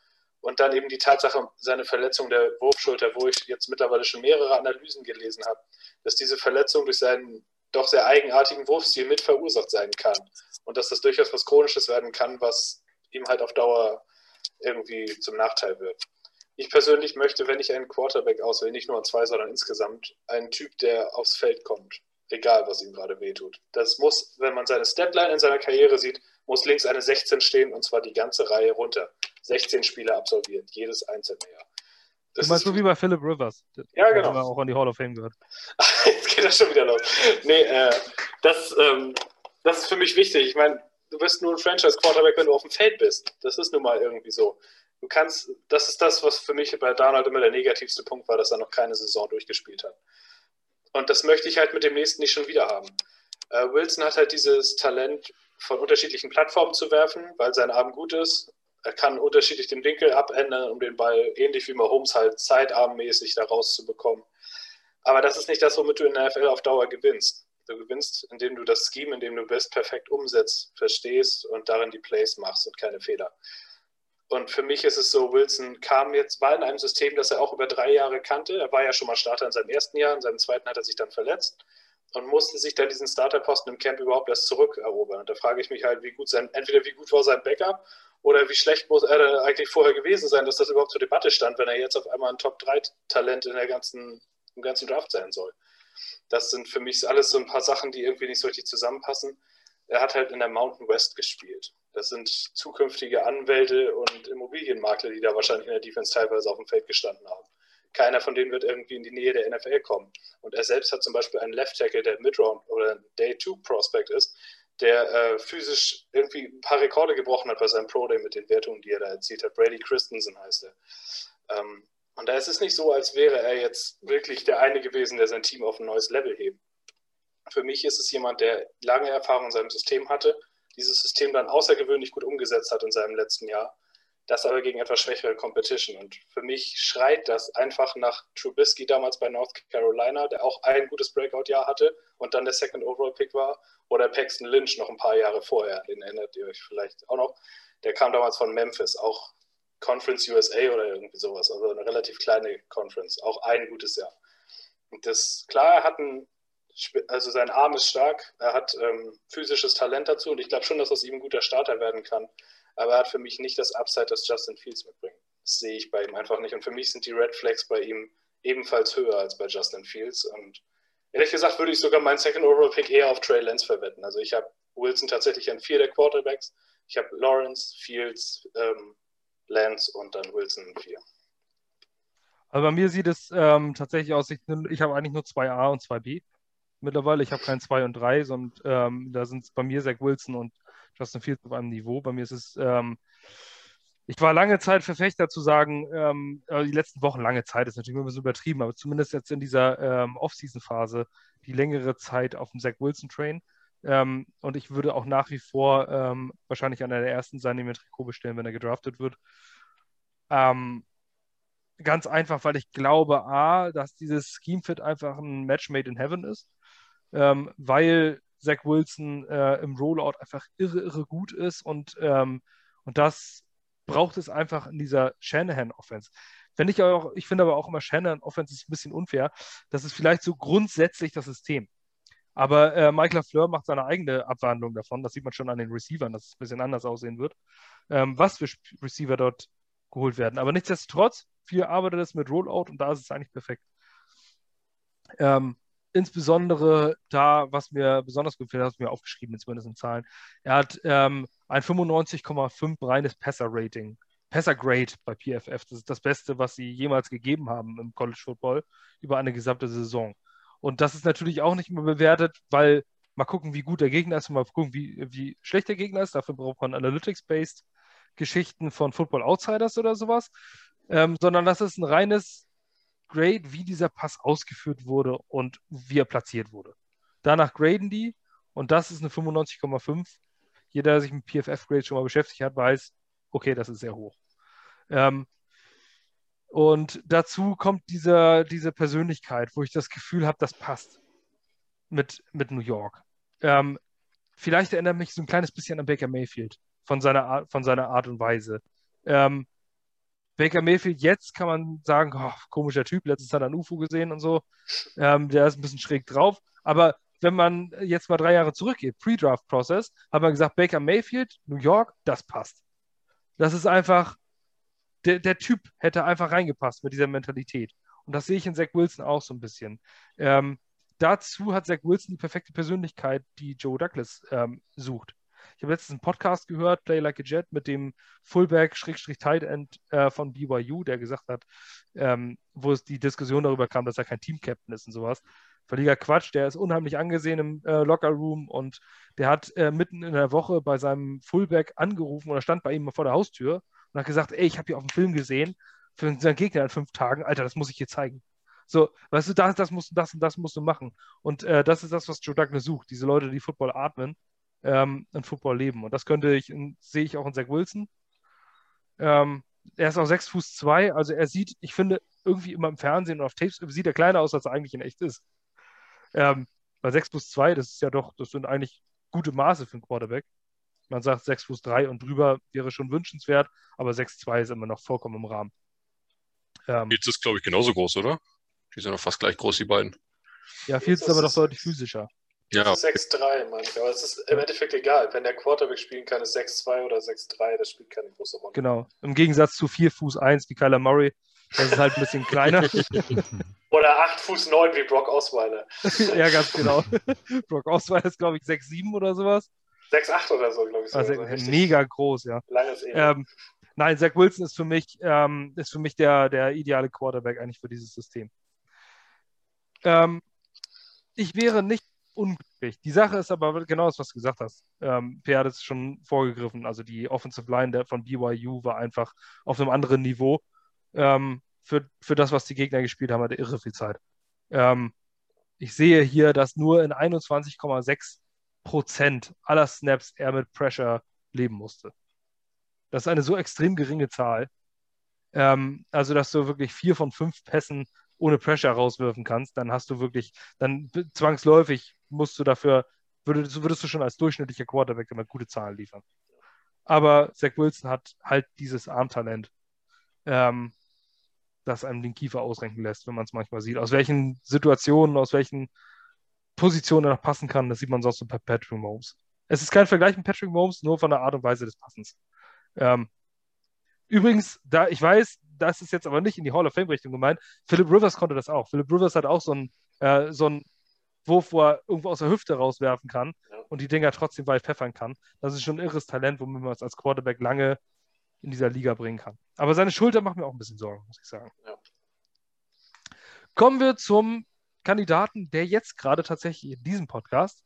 und dann eben die Tatsache, seine Verletzung der Wurfschulter, wo ich jetzt mittlerweile schon mehrere Analysen gelesen habe, dass diese Verletzung durch seinen doch sehr eigenartigen Wurfstil mit verursacht sein kann und dass das durchaus was Chronisches werden kann, was ihm halt auf Dauer irgendwie zum Nachteil wird. Ich persönlich möchte, wenn ich einen Quarterback auswähle, nicht nur an zwei, sondern insgesamt, einen Typ, der aufs Feld kommt egal was ihm gerade wehtut. Das muss, wenn man seine Statline in seiner Karriere sieht, muss links eine 16 stehen und zwar die ganze Reihe runter. 16 Spiele absolviert, jedes einzelne Jahr. Das du meinst so wie bei Philip Rivers. Ja, genau. Der auch an die Hall of Fame gehört. *laughs* Jetzt geht das schon wieder los. Nee, äh, das, ähm, das ist für mich wichtig. Ich meine, du bist nur ein Franchise-Quarterback, wenn du auf dem Feld bist. Das ist nun mal irgendwie so. Du kannst, das ist das, was für mich bei Donald immer der negativste Punkt war, dass er noch keine Saison durchgespielt hat. Und das möchte ich halt mit dem nächsten nicht schon wieder haben. Äh, Wilson hat halt dieses Talent, von unterschiedlichen Plattformen zu werfen, weil sein Arm gut ist. Er kann unterschiedlich den Winkel abändern, um den Ball ähnlich wie Mahomes halt zeitarmmäßig da rauszubekommen. Aber das ist nicht das, womit du in der NFL auf Dauer gewinnst. Du gewinnst, indem du das Scheme, in dem du bist, perfekt umsetzt, verstehst und darin die Plays machst und keine Fehler. Und für mich ist es so, Wilson kam jetzt, war in einem System, das er auch über drei Jahre kannte. Er war ja schon mal Starter in seinem ersten Jahr, in seinem zweiten hat er sich dann verletzt und musste sich dann diesen Starterposten im Camp überhaupt erst zurückerobern. Und da frage ich mich halt, wie gut sein, entweder wie gut war sein Backup Oder wie schlecht muss er eigentlich vorher gewesen sein, dass das überhaupt zur Debatte stand, wenn er jetzt auf einmal ein Top-3-Talent in der ganzen, im ganzen Draft sein soll. Das sind für mich alles so ein paar Sachen, die irgendwie nicht so richtig zusammenpassen. Er hat halt in der Mountain West gespielt. Das sind zukünftige Anwälte und Immobilienmakler, die da wahrscheinlich in der Defense teilweise auf dem Feld gestanden haben. Keiner von denen wird irgendwie in die Nähe der NFL kommen. Und er selbst hat zum Beispiel einen Left Tackle, der Midround oder Day 2 Prospect ist, der äh, physisch irgendwie ein paar Rekorde gebrochen hat bei seinem Pro Day mit den Wertungen, die er da erzielt hat. Brady Christensen heißt er. Ähm, und da ist es nicht so, als wäre er jetzt wirklich der eine gewesen, der sein Team auf ein neues Level hebt. Für mich ist es jemand, der lange Erfahrung in seinem System hatte, dieses System dann außergewöhnlich gut umgesetzt hat in seinem letzten Jahr, das aber gegen etwas schwächere Competition. Und für mich schreit das einfach nach Trubisky damals bei North Carolina, der auch ein gutes Breakout-Jahr hatte und dann der Second Overall Pick war, oder Paxton Lynch noch ein paar Jahre vorher, den erinnert ihr euch vielleicht auch noch. Der kam damals von Memphis, auch Conference USA oder irgendwie sowas, also eine relativ kleine Conference, auch ein gutes Jahr. Und das, klar, er hat ein also sein Arm ist stark, er hat ähm, physisches Talent dazu und ich glaube schon, dass aus ihm ein guter Starter werden kann. Aber er hat für mich nicht das Upside, das Justin Fields mitbringt. Das sehe ich bei ihm einfach nicht. Und für mich sind die Red Flags bei ihm ebenfalls höher als bei Justin Fields. Und ehrlich gesagt würde ich sogar meinen Second Overall Pick eher auf Trey Lance verwetten. Also ich habe Wilson tatsächlich an vier der Quarterbacks. Ich habe Lawrence, Fields, ähm, Lance und dann Wilson in vier. Also bei mir sieht es ähm, tatsächlich aus, ich, ich habe eigentlich nur zwei A und zwei B mittlerweile. Ich habe kein 2 und 3, sondern ähm, da sind es bei mir Zach Wilson und Justin Fields auf einem Niveau. Bei mir ist es, ähm, ich war lange Zeit Verfechter zu sagen, ähm, äh, die letzten Wochen, lange Zeit ist natürlich ein bisschen übertrieben, aber zumindest jetzt in dieser ähm, Off-Season-Phase die längere Zeit auf dem Zach Wilson-Train. Ähm, und ich würde auch nach wie vor ähm, wahrscheinlich einer der ersten sein, den wir Trikot bestellen, wenn er gedraftet wird. Ähm, ganz einfach, weil ich glaube, A, dass dieses Scheme Fit einfach ein Match made in heaven ist ähm, weil Zach Wilson äh, im Rollout einfach irre, irre gut ist und, ähm, und das braucht es einfach in dieser Shanahan-Offense. Wenn ich auch, ich finde aber auch immer Shanahan-Offense ist ein bisschen unfair. Das ist vielleicht so grundsätzlich das System. Aber äh, Michael Fleur macht seine eigene Abwandlung davon. Das sieht man schon an den Receivern, dass es ein bisschen anders aussehen wird, ähm, was für Receiver dort geholt werden. Aber nichtsdestotrotz, viel arbeitet es mit Rollout und da ist es eigentlich perfekt. Ähm, insbesondere da, was mir besonders gefällt, hast du mir aufgeschrieben, zumindest in Zahlen. Er hat ähm, ein 95,5 reines Passer-Rating. Passer-Grade bei PFF. Das ist das Beste, was sie jemals gegeben haben im College Football über eine gesamte Saison. Und das ist natürlich auch nicht mehr bewertet, weil mal gucken, wie gut der Gegner ist und mal gucken, wie, wie schlecht der Gegner ist. Dafür braucht man Analytics-based Geschichten von Football Outsiders oder sowas. Ähm, sondern das ist ein reines Grade, wie dieser Pass ausgeführt wurde und wie er platziert wurde. Danach graden die und das ist eine 95,5. Jeder, der sich mit PFF-Grade schon mal beschäftigt hat, weiß, okay, das ist sehr hoch. Ähm, und dazu kommt diese, diese Persönlichkeit, wo ich das Gefühl habe, das passt mit, mit New York. Ähm, vielleicht erinnert mich so ein kleines bisschen an Baker Mayfield von seiner Art, von seiner Art und Weise. Ähm, Baker Mayfield jetzt kann man sagen, oh, komischer Typ, letztes hat er ein UFO gesehen und so. Ähm, der ist ein bisschen schräg drauf. Aber wenn man jetzt mal drei Jahre zurückgeht, Pre-Draft-Process, hat man gesagt, Baker Mayfield, New York, das passt. Das ist einfach, der, der Typ hätte einfach reingepasst mit dieser Mentalität. Und das sehe ich in Zach Wilson auch so ein bisschen. Ähm, dazu hat Zach Wilson die perfekte Persönlichkeit, die Joe Douglas ähm, sucht. Ich habe letztens einen Podcast gehört, Play Like a Jet, mit dem Fullback-Tight End äh, von BYU, der gesagt hat, ähm, wo es die Diskussion darüber kam, dass er kein Team-Captain ist und sowas. Völliger Quatsch, der ist unheimlich angesehen im äh, Locker-Room und der hat äh, mitten in der Woche bei seinem Fullback angerufen oder stand bei ihm vor der Haustür und hat gesagt, ey, ich habe hier auf dem Film gesehen, für seinen Gegner in fünf Tagen, Alter, das muss ich dir zeigen. So, weißt du, das, das musst du, das und das musst du machen. Und äh, das ist das, was Joe Douglas sucht. Diese Leute, die Football atmen ähm, in Football leben. Und das könnte ich, sehe ich auch in Zach Wilson. Ähm, er ist auch 6 Fuß 2, also er sieht, ich finde, irgendwie immer im Fernsehen und auf Tapes sieht er kleiner aus, als er eigentlich in echt ist. Ähm, bei 6 Fuß 2, das ist ja doch, das sind eigentlich gute Maße für einen Quarterback. Man sagt 6 Fuß 3 und drüber wäre schon wünschenswert, aber 6'2 ist immer noch vollkommen im Rahmen. Ähm, Fields ist, glaube ich, genauso groß, oder? Die sind doch fast gleich groß, die beiden. Ja, Fields ist aber doch deutlich physischer. Ja. 6-3, meine ich. Aber es ist im Endeffekt egal. Wenn der Quarterback spielen kann, ist 6-2 oder 6-3, das spielt keine große Rolle. Genau. Im Gegensatz zu 4 Fuß 1 wie Kyler Murray. Das ist halt ein bisschen kleiner. *laughs* oder 8 Fuß 9 wie Brock Osweiler. *laughs* ja, ganz genau. *laughs* Brock Osweiler ist, glaube ich, 6-7 oder sowas. 6-8 oder so, glaube ich. Also so mega groß, ja. Langes ähm, Nein, Zach Wilson ist für mich, ähm, ist für mich der, der ideale Quarterback eigentlich für dieses System. Ähm, ich wäre nicht unglücklich. Die Sache ist aber genau das, was du gesagt hast. Ähm, Per hat es schon vorgegriffen. Also die Offensive Line der von BYU war einfach auf einem anderen Niveau. Ähm, für, für das, was die Gegner gespielt haben, hatte irre viel Zeit. Ähm, ich sehe hier, dass nur in 21,6 Prozent aller Snaps er mit Pressure leben musste. Das ist eine so extrem geringe Zahl. Ähm, also, dass du wirklich vier von fünf Pässen ohne Pressure rauswerfen kannst, dann hast du wirklich, dann zwangsläufig musst du dafür, würdest, würdest du schon als durchschnittlicher Quarterback immer gute Zahlen liefern. Aber Zach Wilson hat halt dieses Armtalent, ähm, das einem den Kiefer ausrenken lässt, wenn man es manchmal sieht. Aus welchen Situationen, aus welchen Positionen er noch passen kann, das sieht man sonst so bei Patrick Mahomes. Es ist kein Vergleich mit Patrick Mahomes, nur von der Art und Weise des Passens. Ähm, übrigens, da ich weiß, das ist jetzt aber nicht in die Hall of Fame-Richtung gemeint. Philip Rivers konnte das auch. Philip Rivers hat auch so einen, äh, so einen Wurf, wo er irgendwo aus der Hüfte rauswerfen kann und die Dinger trotzdem weit pfeffern kann. Das ist schon ein irres Talent, womit man es als Quarterback lange in dieser Liga bringen kann. Aber seine Schulter macht mir auch ein bisschen Sorgen, muss ich sagen. Ja. Kommen wir zum Kandidaten, der jetzt gerade tatsächlich in diesem Podcast,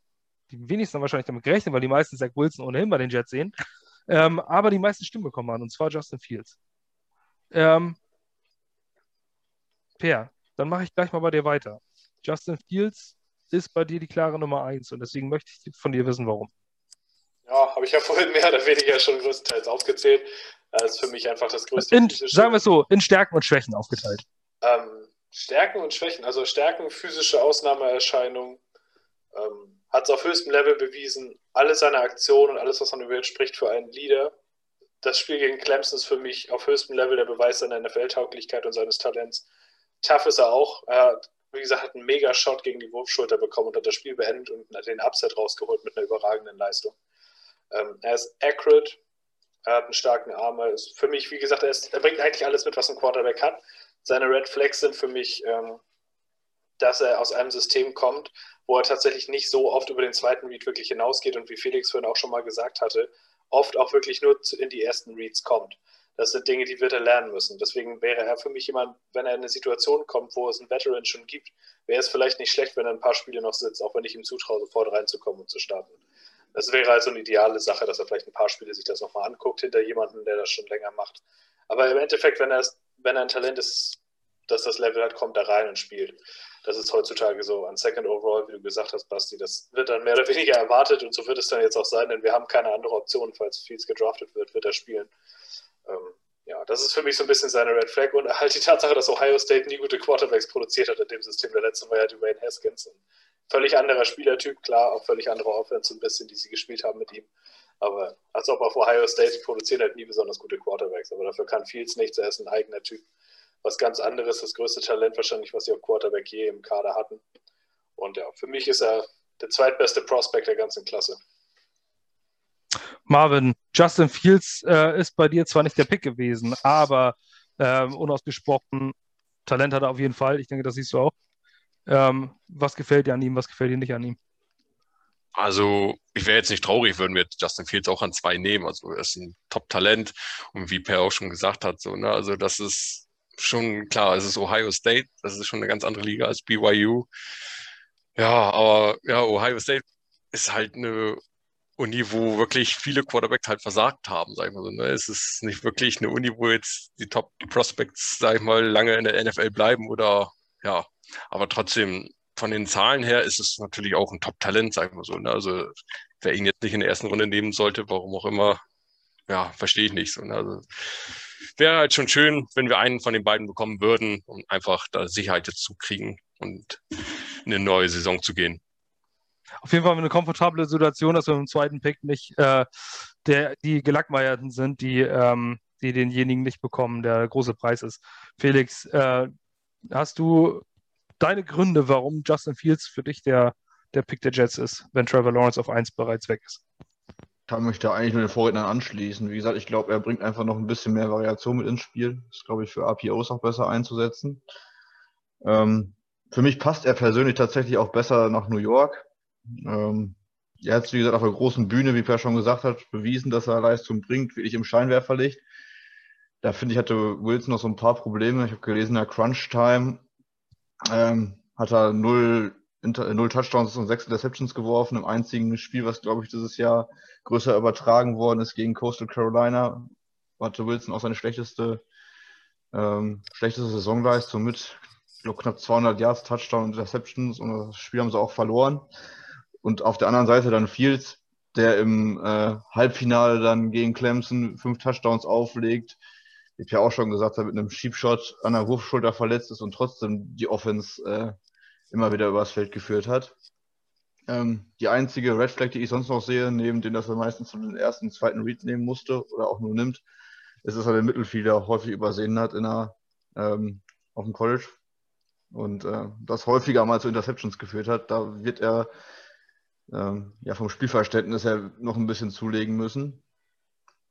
die wenigsten haben wahrscheinlich damit gerechnet, weil die meisten Zach Wilson ohnehin bei den Jets sehen, ähm, aber die meisten Stimmen bekommen haben, und zwar Justin Fields. Ähm, per, dann mache ich gleich mal bei dir weiter. Justin Fields ist bei dir die klare Nummer 1 und deswegen möchte ich von dir wissen, warum. Ja, habe ich ja vorhin mehr oder weniger schon größtenteils aufgezählt. Das ist für mich einfach das größte. In, sagen wir es so, in Stärken und Schwächen aufgeteilt. Ähm, Stärken und Schwächen, also Stärken, physische Ausnahmeerscheinungen, ähm, hat es auf höchstem Level bewiesen. Alle seine Aktionen und alles, was man über ihn spricht, für einen Leader. Das Spiel gegen Clemson ist für mich auf höchstem Level der Beweis seiner NFL-Tauglichkeit und seines Talents. Tough ist er auch. Er hat, wie gesagt, hat einen Mega-Shot gegen die Wurfschulter bekommen und hat das Spiel beendet und den Upset rausgeholt mit einer überragenden Leistung. Ähm, er ist accurate, er hat einen starken Arm. Er ist für mich, wie gesagt, er, ist, er, bringt eigentlich alles mit, was ein Quarterback hat. Seine Red Flags sind für mich, ähm, dass er aus einem System kommt, wo er tatsächlich nicht so oft über den zweiten Read wirklich hinausgeht und wie Felix vorhin auch schon mal gesagt hatte, oft auch wirklich nur in die ersten Reads kommt. Das sind Dinge, die wird er lernen müssen. Deswegen wäre er für mich jemand, wenn er in eine Situation kommt, wo es einen Veteran schon gibt, wäre es vielleicht nicht schlecht, wenn er ein paar Spiele noch sitzt, auch wenn ich ihm zutraue, sofort reinzukommen und zu starten. Das wäre also eine ideale Sache, dass er vielleicht ein paar Spiele sich das nochmal anguckt hinter jemandem, der das schon länger macht. Aber im Endeffekt, wenn er, wenn er ein Talent ist, dass das Level hat, kommt er rein und spielt. Das ist heutzutage so an Second Overall, wie du gesagt hast, Basti. Das wird dann mehr oder weniger erwartet und so wird es dann jetzt auch sein, denn wir haben keine andere Option. Falls Fields gedraftet wird, wird er spielen. Ähm, ja, das ist für mich so ein bisschen seine Red Flag und halt die Tatsache, dass Ohio State nie gute Quarterbacks produziert hat in dem System. Der letzte war ja Dwayne Haskins. Ein völlig anderer Spielertyp, klar, auch völlig andere Offense ein bisschen, die sie gespielt haben mit ihm. Aber als ob auf Ohio State produzieren halt nie besonders gute Quarterbacks. Aber dafür kann Fields nichts. Er ist ein eigener Typ. Was ganz anderes, das größte Talent wahrscheinlich, was sie auf Quarterback je im Kader hatten. Und ja, für mich ist er der zweitbeste Prospect der ganzen Klasse. Marvin, Justin Fields äh, ist bei dir zwar nicht der Pick gewesen, aber ähm, unausgesprochen Talent hat er auf jeden Fall. Ich denke, das siehst du auch. Ähm, was gefällt dir an ihm, was gefällt dir nicht an ihm? Also, ich wäre jetzt nicht traurig, würden wir Justin Fields auch an zwei nehmen. Also, er ist ein Top-Talent und wie Per auch schon gesagt hat, so, ne, also das ist schon klar, es ist Ohio State, das ist schon eine ganz andere Liga als BYU. Ja, aber ja, Ohio State ist halt eine Uni, wo wirklich viele Quarterbacks halt versagt haben, sag ich mal so. Ne? Es ist nicht wirklich eine Uni, wo jetzt die Top Prospects, sag ich mal, lange in der NFL bleiben oder ja, aber trotzdem von den Zahlen her ist es natürlich auch ein Top-Talent, sag ich mal so. Ne? Also wer ihn jetzt nicht in der ersten Runde nehmen sollte, warum auch immer, ja, verstehe ich nicht so. Ne? Also wäre halt schon schön, wenn wir einen von den beiden bekommen würden, um einfach da Sicherheit jetzt zu kriegen und in eine neue Saison zu gehen. Auf jeden Fall eine komfortable Situation, dass wir im zweiten Pick nicht äh, der, die Gelackmeierten sind, die, ähm, die denjenigen nicht bekommen, der große Preis ist. Felix, äh, hast du deine Gründe, warum Justin Fields für dich der der Pick der Jets ist, wenn Trevor Lawrence auf 1 bereits weg ist. kann mich da eigentlich nur den Vorrednern anschließen. Wie gesagt, ich glaube, er bringt einfach noch ein bisschen mehr Variation mit ins Spiel. Ist, glaube ich, für APOs auch besser einzusetzen. Ähm, für mich passt er persönlich tatsächlich auch besser nach New York. Ähm, er hat, wie gesagt, auf der großen Bühne, wie Per schon gesagt hat, bewiesen, dass er Leistung bringt, wirklich im Scheinwerferlicht. Da finde ich, hatte Wilson noch so ein paar Probleme. Ich habe gelesen, in der Crunch-Time ähm, hat er null, Inter null Touchdowns und sechs Interceptions geworfen. Im einzigen Spiel, was, glaube ich, dieses Jahr größer übertragen worden ist gegen Coastal Carolina, hatte Wilson auch seine schlechteste, ähm, schlechteste Saisonleistung mit knapp 200 Yards, Touchdown und Interceptions und das Spiel haben sie auch verloren. Und auf der anderen Seite dann Fields, der im äh, Halbfinale dann gegen Clemson fünf Touchdowns auflegt. Ich habe ja auch schon gesagt, er mit einem Sheepshot an der Wurfschulter verletzt ist und trotzdem die Offense äh, immer wieder übers Feld geführt hat. Ähm, die einzige Red Flag, die ich sonst noch sehe, neben dem, dass er meistens den ersten, zweiten Read nehmen musste oder auch nur nimmt, ist, dass er den Mittelfielder häufig übersehen hat in der, ähm, auf dem College und äh, das häufiger mal zu Interceptions geführt hat. Da wird er ähm, ja vom Spielverständnis her noch ein bisschen zulegen müssen.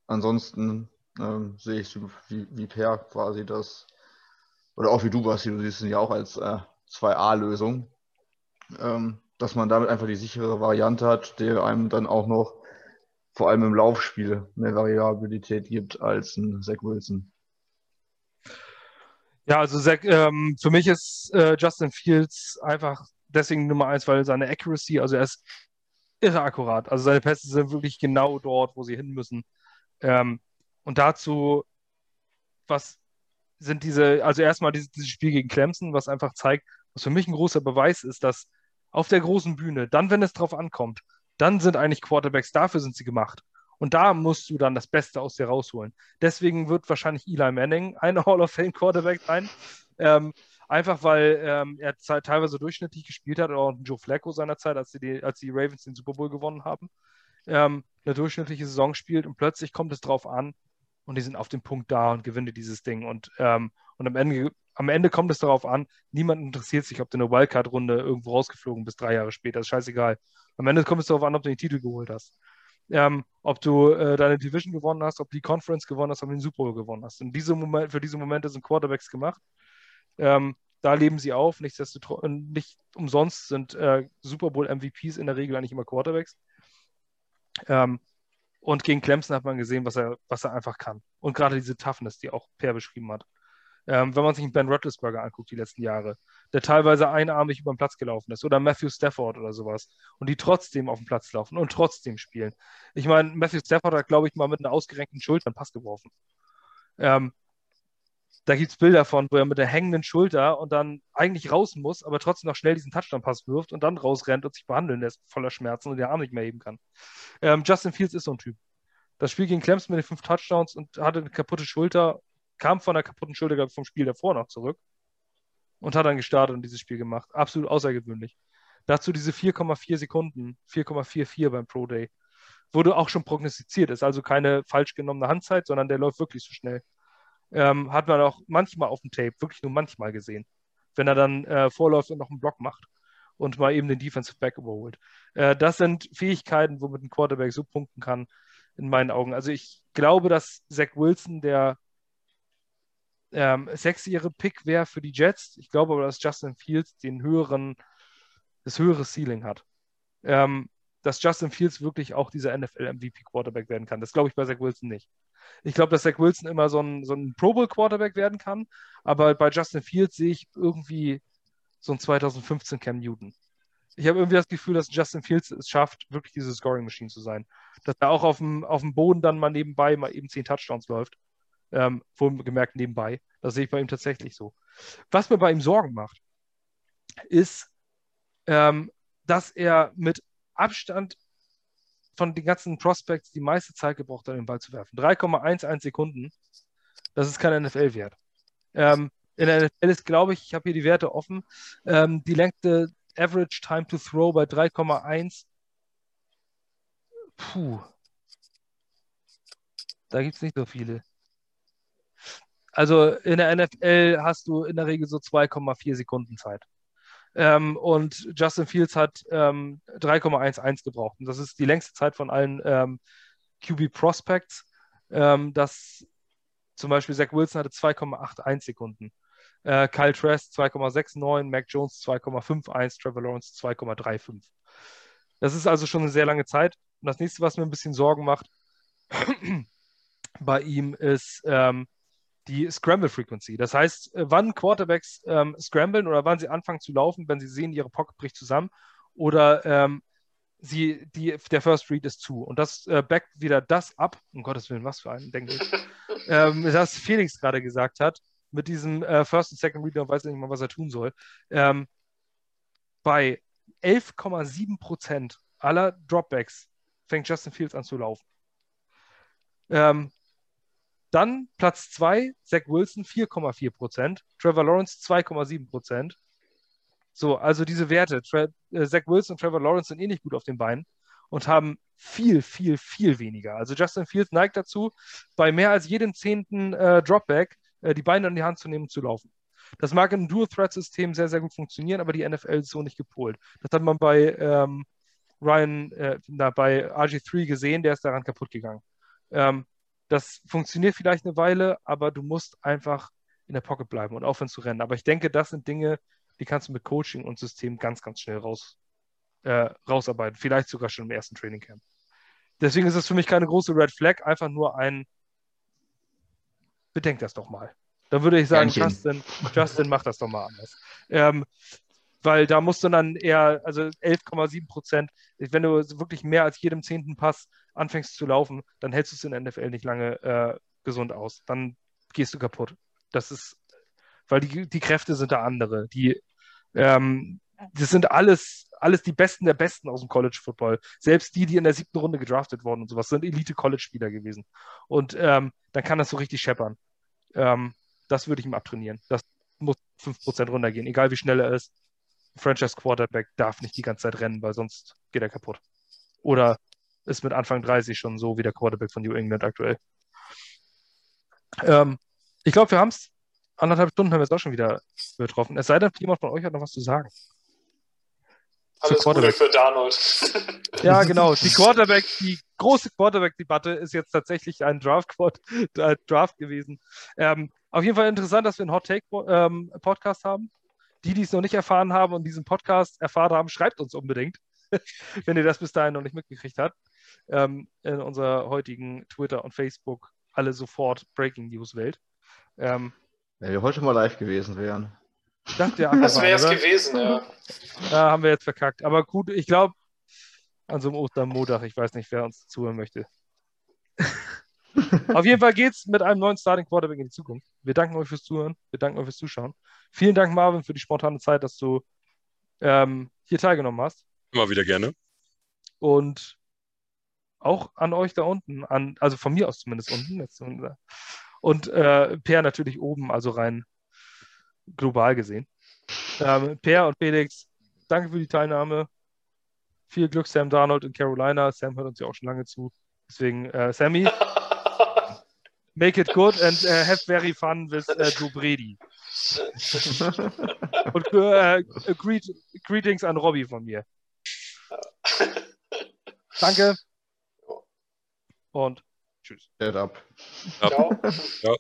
Ansonsten ähm, sehe ich wie, wie Per quasi das, oder auch wie du, Basti, du siehst es ja auch als äh, 2A-Lösung, ähm, dass man damit einfach die sichere Variante hat, die einem dann auch noch vor allem im Laufspiel mehr Variabilität gibt als ein Zach Wilson. Ja, also Zach, ähm, für mich ist äh, Justin Fields einfach deswegen Nummer eins, weil seine Accuracy, also er ist irre akkurat. Also seine Pässe sind wirklich genau dort, wo sie hin müssen. Ähm, und dazu, was sind diese, also erstmal dieses, dieses Spiel gegen Clemson, was einfach zeigt, was für mich ein großer Beweis ist, dass auf der großen Bühne, dann, wenn es drauf ankommt, dann sind eigentlich Quarterbacks, dafür sind sie gemacht. Und da musst du dann das Beste aus dir rausholen. Deswegen wird wahrscheinlich Eli Manning ein *laughs* Hall of Fame Quarterback sein. Ähm, einfach weil ähm, er teilweise durchschnittlich gespielt hat, oder auch Joe Flacco seinerzeit, als die, als die Ravens den Super Bowl gewonnen haben, ähm, eine durchschnittliche Saison spielt und plötzlich kommt es drauf an und die sind auf dem Punkt da und gewinnen dieses Ding. Und, ähm, und am, Ende, am Ende kommt es darauf an, niemand interessiert sich, ob du eine Wildcard-Runde irgendwo rausgeflogen bist, drei Jahre später, ist scheißegal. Am Ende kommt es darauf an, ob du den Titel geholt hast ähm, ob du äh, deine Division gewonnen hast, ob die Conference gewonnen hast, ob du den Super Bowl gewonnen hast. Und diese Moment, für diese Momente sind Quarterbacks gemacht. Ähm, da leben sie auf. Nichtsdestotrotz, nicht umsonst sind äh, Super Bowl MVPs in der Regel eigentlich immer Quarterbacks. Ähm, und gegen Clemson hat man gesehen, was er, was er einfach kann. Und gerade diese Toughness, die auch Per beschrieben hat. Ähm, wenn man sich Ben Roethlisberger anguckt, die letzten Jahre, der teilweise einarmig über den Platz gelaufen ist, oder Matthew Stafford oder sowas, und die trotzdem auf dem Platz laufen und trotzdem spielen. Ich meine, Matthew Stafford hat, glaube ich, mal mit einer ausgerenkten Schulter einen Pass geworfen. Ähm, da gibt es Bilder von, wo er mit der hängenden Schulter und dann eigentlich raus muss, aber trotzdem noch schnell diesen Touchdown-Pass wirft und dann rausrennt und sich behandeln lässt, voller Schmerzen und den Arm nicht mehr heben kann. Ähm, Justin Fields ist so ein Typ. Das Spiel gegen Clemson mit den fünf Touchdowns und hatte eine kaputte Schulter kam von der kaputten Schulter vom Spiel davor noch zurück und hat dann gestartet und dieses Spiel gemacht. Absolut außergewöhnlich. Dazu diese 4,4 Sekunden, 4,44 beim Pro Day. Wurde auch schon prognostiziert, ist also keine falsch genommene Handzeit, sondern der läuft wirklich so schnell. Ähm, hat man auch manchmal auf dem Tape, wirklich nur manchmal gesehen, wenn er dann äh, vorläuft und noch einen Block macht und mal eben den Defensive Back überholt. Äh, das sind Fähigkeiten, womit ein Quarterback so punkten kann, in meinen Augen. Also ich glaube, dass Zach Wilson der ähm, sechsjährige Pick wäre für die Jets. Ich glaube aber, dass Justin Fields den höheren, das höhere Ceiling hat. Ähm, dass Justin Fields wirklich auch dieser NFL-MVP-Quarterback werden kann. Das glaube ich bei Zach Wilson nicht. Ich glaube, dass Zach Wilson immer so ein, so ein Pro Bowl-Quarterback werden kann, aber bei Justin Fields sehe ich irgendwie so ein 2015 Cam Newton. Ich habe irgendwie das Gefühl, dass Justin Fields es schafft, wirklich diese Scoring-Machine zu sein. Dass er auch auf dem, auf dem Boden dann mal nebenbei mal eben zehn Touchdowns läuft. Ähm, wohlgemerkt nebenbei. Das sehe ich bei ihm tatsächlich so. Was mir bei ihm Sorgen macht, ist, ähm, dass er mit Abstand von den ganzen Prospects die meiste Zeit gebraucht hat, den Ball zu werfen. 3,11 Sekunden, das ist kein NFL-Wert. Ähm, in der NFL ist, glaube ich, ich habe hier die Werte offen, ähm, die längste Average Time to Throw bei 3,1. Puh. Da gibt es nicht so viele. Also in der NFL hast du in der Regel so 2,4 Sekunden Zeit. Ähm, und Justin Fields hat ähm, 3,11 gebraucht. Und das ist die längste Zeit von allen ähm, QB Prospects. Ähm, das zum Beispiel Zach Wilson hatte 2,81 Sekunden. Äh, Kyle Trask 2,69, Mac Jones 2,51, Trevor Lawrence 2,35. Das ist also schon eine sehr lange Zeit. Und das nächste, was mir ein bisschen Sorgen macht *clears throat* bei ihm, ist ähm, die Scramble Frequency. Das heißt, äh, wann Quarterbacks ähm, scramblen oder wann sie anfangen zu laufen, wenn sie sehen, ihre Pocket bricht zusammen oder ähm, sie, die, der First Read ist zu. Und das äh, backt wieder das ab, um Gottes Willen, was für einen, denke ich, *laughs* ähm, das Felix gerade gesagt hat, mit diesem äh, First und Second Read, und weiß nicht mal, was er tun soll. Ähm, bei 11,7 Prozent aller Dropbacks fängt Justin Fields an zu laufen. Ähm, dann Platz 2, Zach Wilson 4,4 Prozent, Trevor Lawrence 2,7 Prozent. So, also diese Werte, Tra äh, Zach Wilson und Trevor Lawrence sind eh nicht gut auf den Beinen und haben viel, viel, viel weniger. Also Justin Fields neigt dazu, bei mehr als jedem zehnten äh, Dropback äh, die Beine in die Hand zu nehmen und zu laufen. Das mag im Dual-Threat-System sehr, sehr gut funktionieren, aber die NFL ist so nicht gepolt. Das hat man bei ähm, Ryan, äh, na, bei RG3 gesehen, der ist daran kaputt gegangen. Ähm, das funktioniert vielleicht eine Weile, aber du musst einfach in der Pocket bleiben und aufhören zu rennen. Aber ich denke, das sind Dinge, die kannst du mit Coaching und System ganz, ganz schnell raus, äh, rausarbeiten. Vielleicht sogar schon im ersten Training Camp. Deswegen ist es für mich keine große Red Flag, einfach nur ein Bedenk das doch mal. Da würde ich sagen, Justin, Justin, mach das doch mal anders. Ähm, weil da musst du dann eher, also 11,7 Prozent, wenn du wirklich mehr als jedem zehnten Pass anfängst zu laufen, dann hältst du es in der NFL nicht lange äh, gesund aus. Dann gehst du kaputt. Das ist, weil die, die Kräfte sind da andere. Die, ähm, das sind alles, alles die Besten der Besten aus dem College Football. Selbst die, die in der siebten Runde gedraftet wurden und sowas, sind Elite-College-Spieler gewesen. Und ähm, dann kann das so richtig scheppern. Ähm, das würde ich ihm abtrainieren. Das muss 5% runtergehen, egal wie schnell er ist. Franchise Quarterback darf nicht die ganze Zeit rennen, weil sonst geht er kaputt. Oder ist mit Anfang 30 schon so wie der Quarterback von New England aktuell. Ähm, ich glaube, wir haben es. Anderthalb Stunden haben wir es auch schon wieder getroffen. Es sei denn, jemand von euch hat noch was zu sagen. Alles Gute für Darnold. *laughs* ja, genau. *laughs* Die Quarterback, die große Quarterback-Debatte ist jetzt tatsächlich ein Draft, äh, Draft gewesen. Ähm, auf jeden Fall interessant, dass wir einen Hot Take-Podcast ähm, haben. Die, die es noch nicht erfahren haben und diesen Podcast erfahren haben, schreibt uns unbedingt, *laughs* wenn ihr das bis dahin noch nicht mitgekriegt habt. Ähm, in unserer heutigen Twitter und Facebook alle sofort Breaking News Welt. Ähm, Wenn wir heute mal live gewesen wären. Dachte, ja, das wäre es gewesen, ja. Da haben wir jetzt verkackt. Aber gut, ich glaube, an so einem Ostermontag, ich weiß nicht, wer uns zuhören möchte. *laughs* Auf jeden Fall geht es mit einem neuen Starting Quarterback in die Zukunft. Wir danken euch fürs Zuhören. Wir danken euch fürs Zuschauen. Vielen Dank, Marvin, für die spontane Zeit, dass du ähm, hier teilgenommen hast. Immer wieder gerne. Und auch an euch da unten, an, also von mir aus zumindest unten. Jetzt, und äh, Per natürlich oben, also rein global gesehen. Ähm, per und Felix, danke für die Teilnahme. Viel Glück, Sam Darnold in Carolina. Sam hört uns ja auch schon lange zu. Deswegen, äh, Sammy, *laughs* make it good and uh, have very fun with uh, Joe Brady. *laughs* und äh, greet, Greetings an Robbie von mir. *laughs* Danke. Und tschüss. Head up. Ciao. Ciao.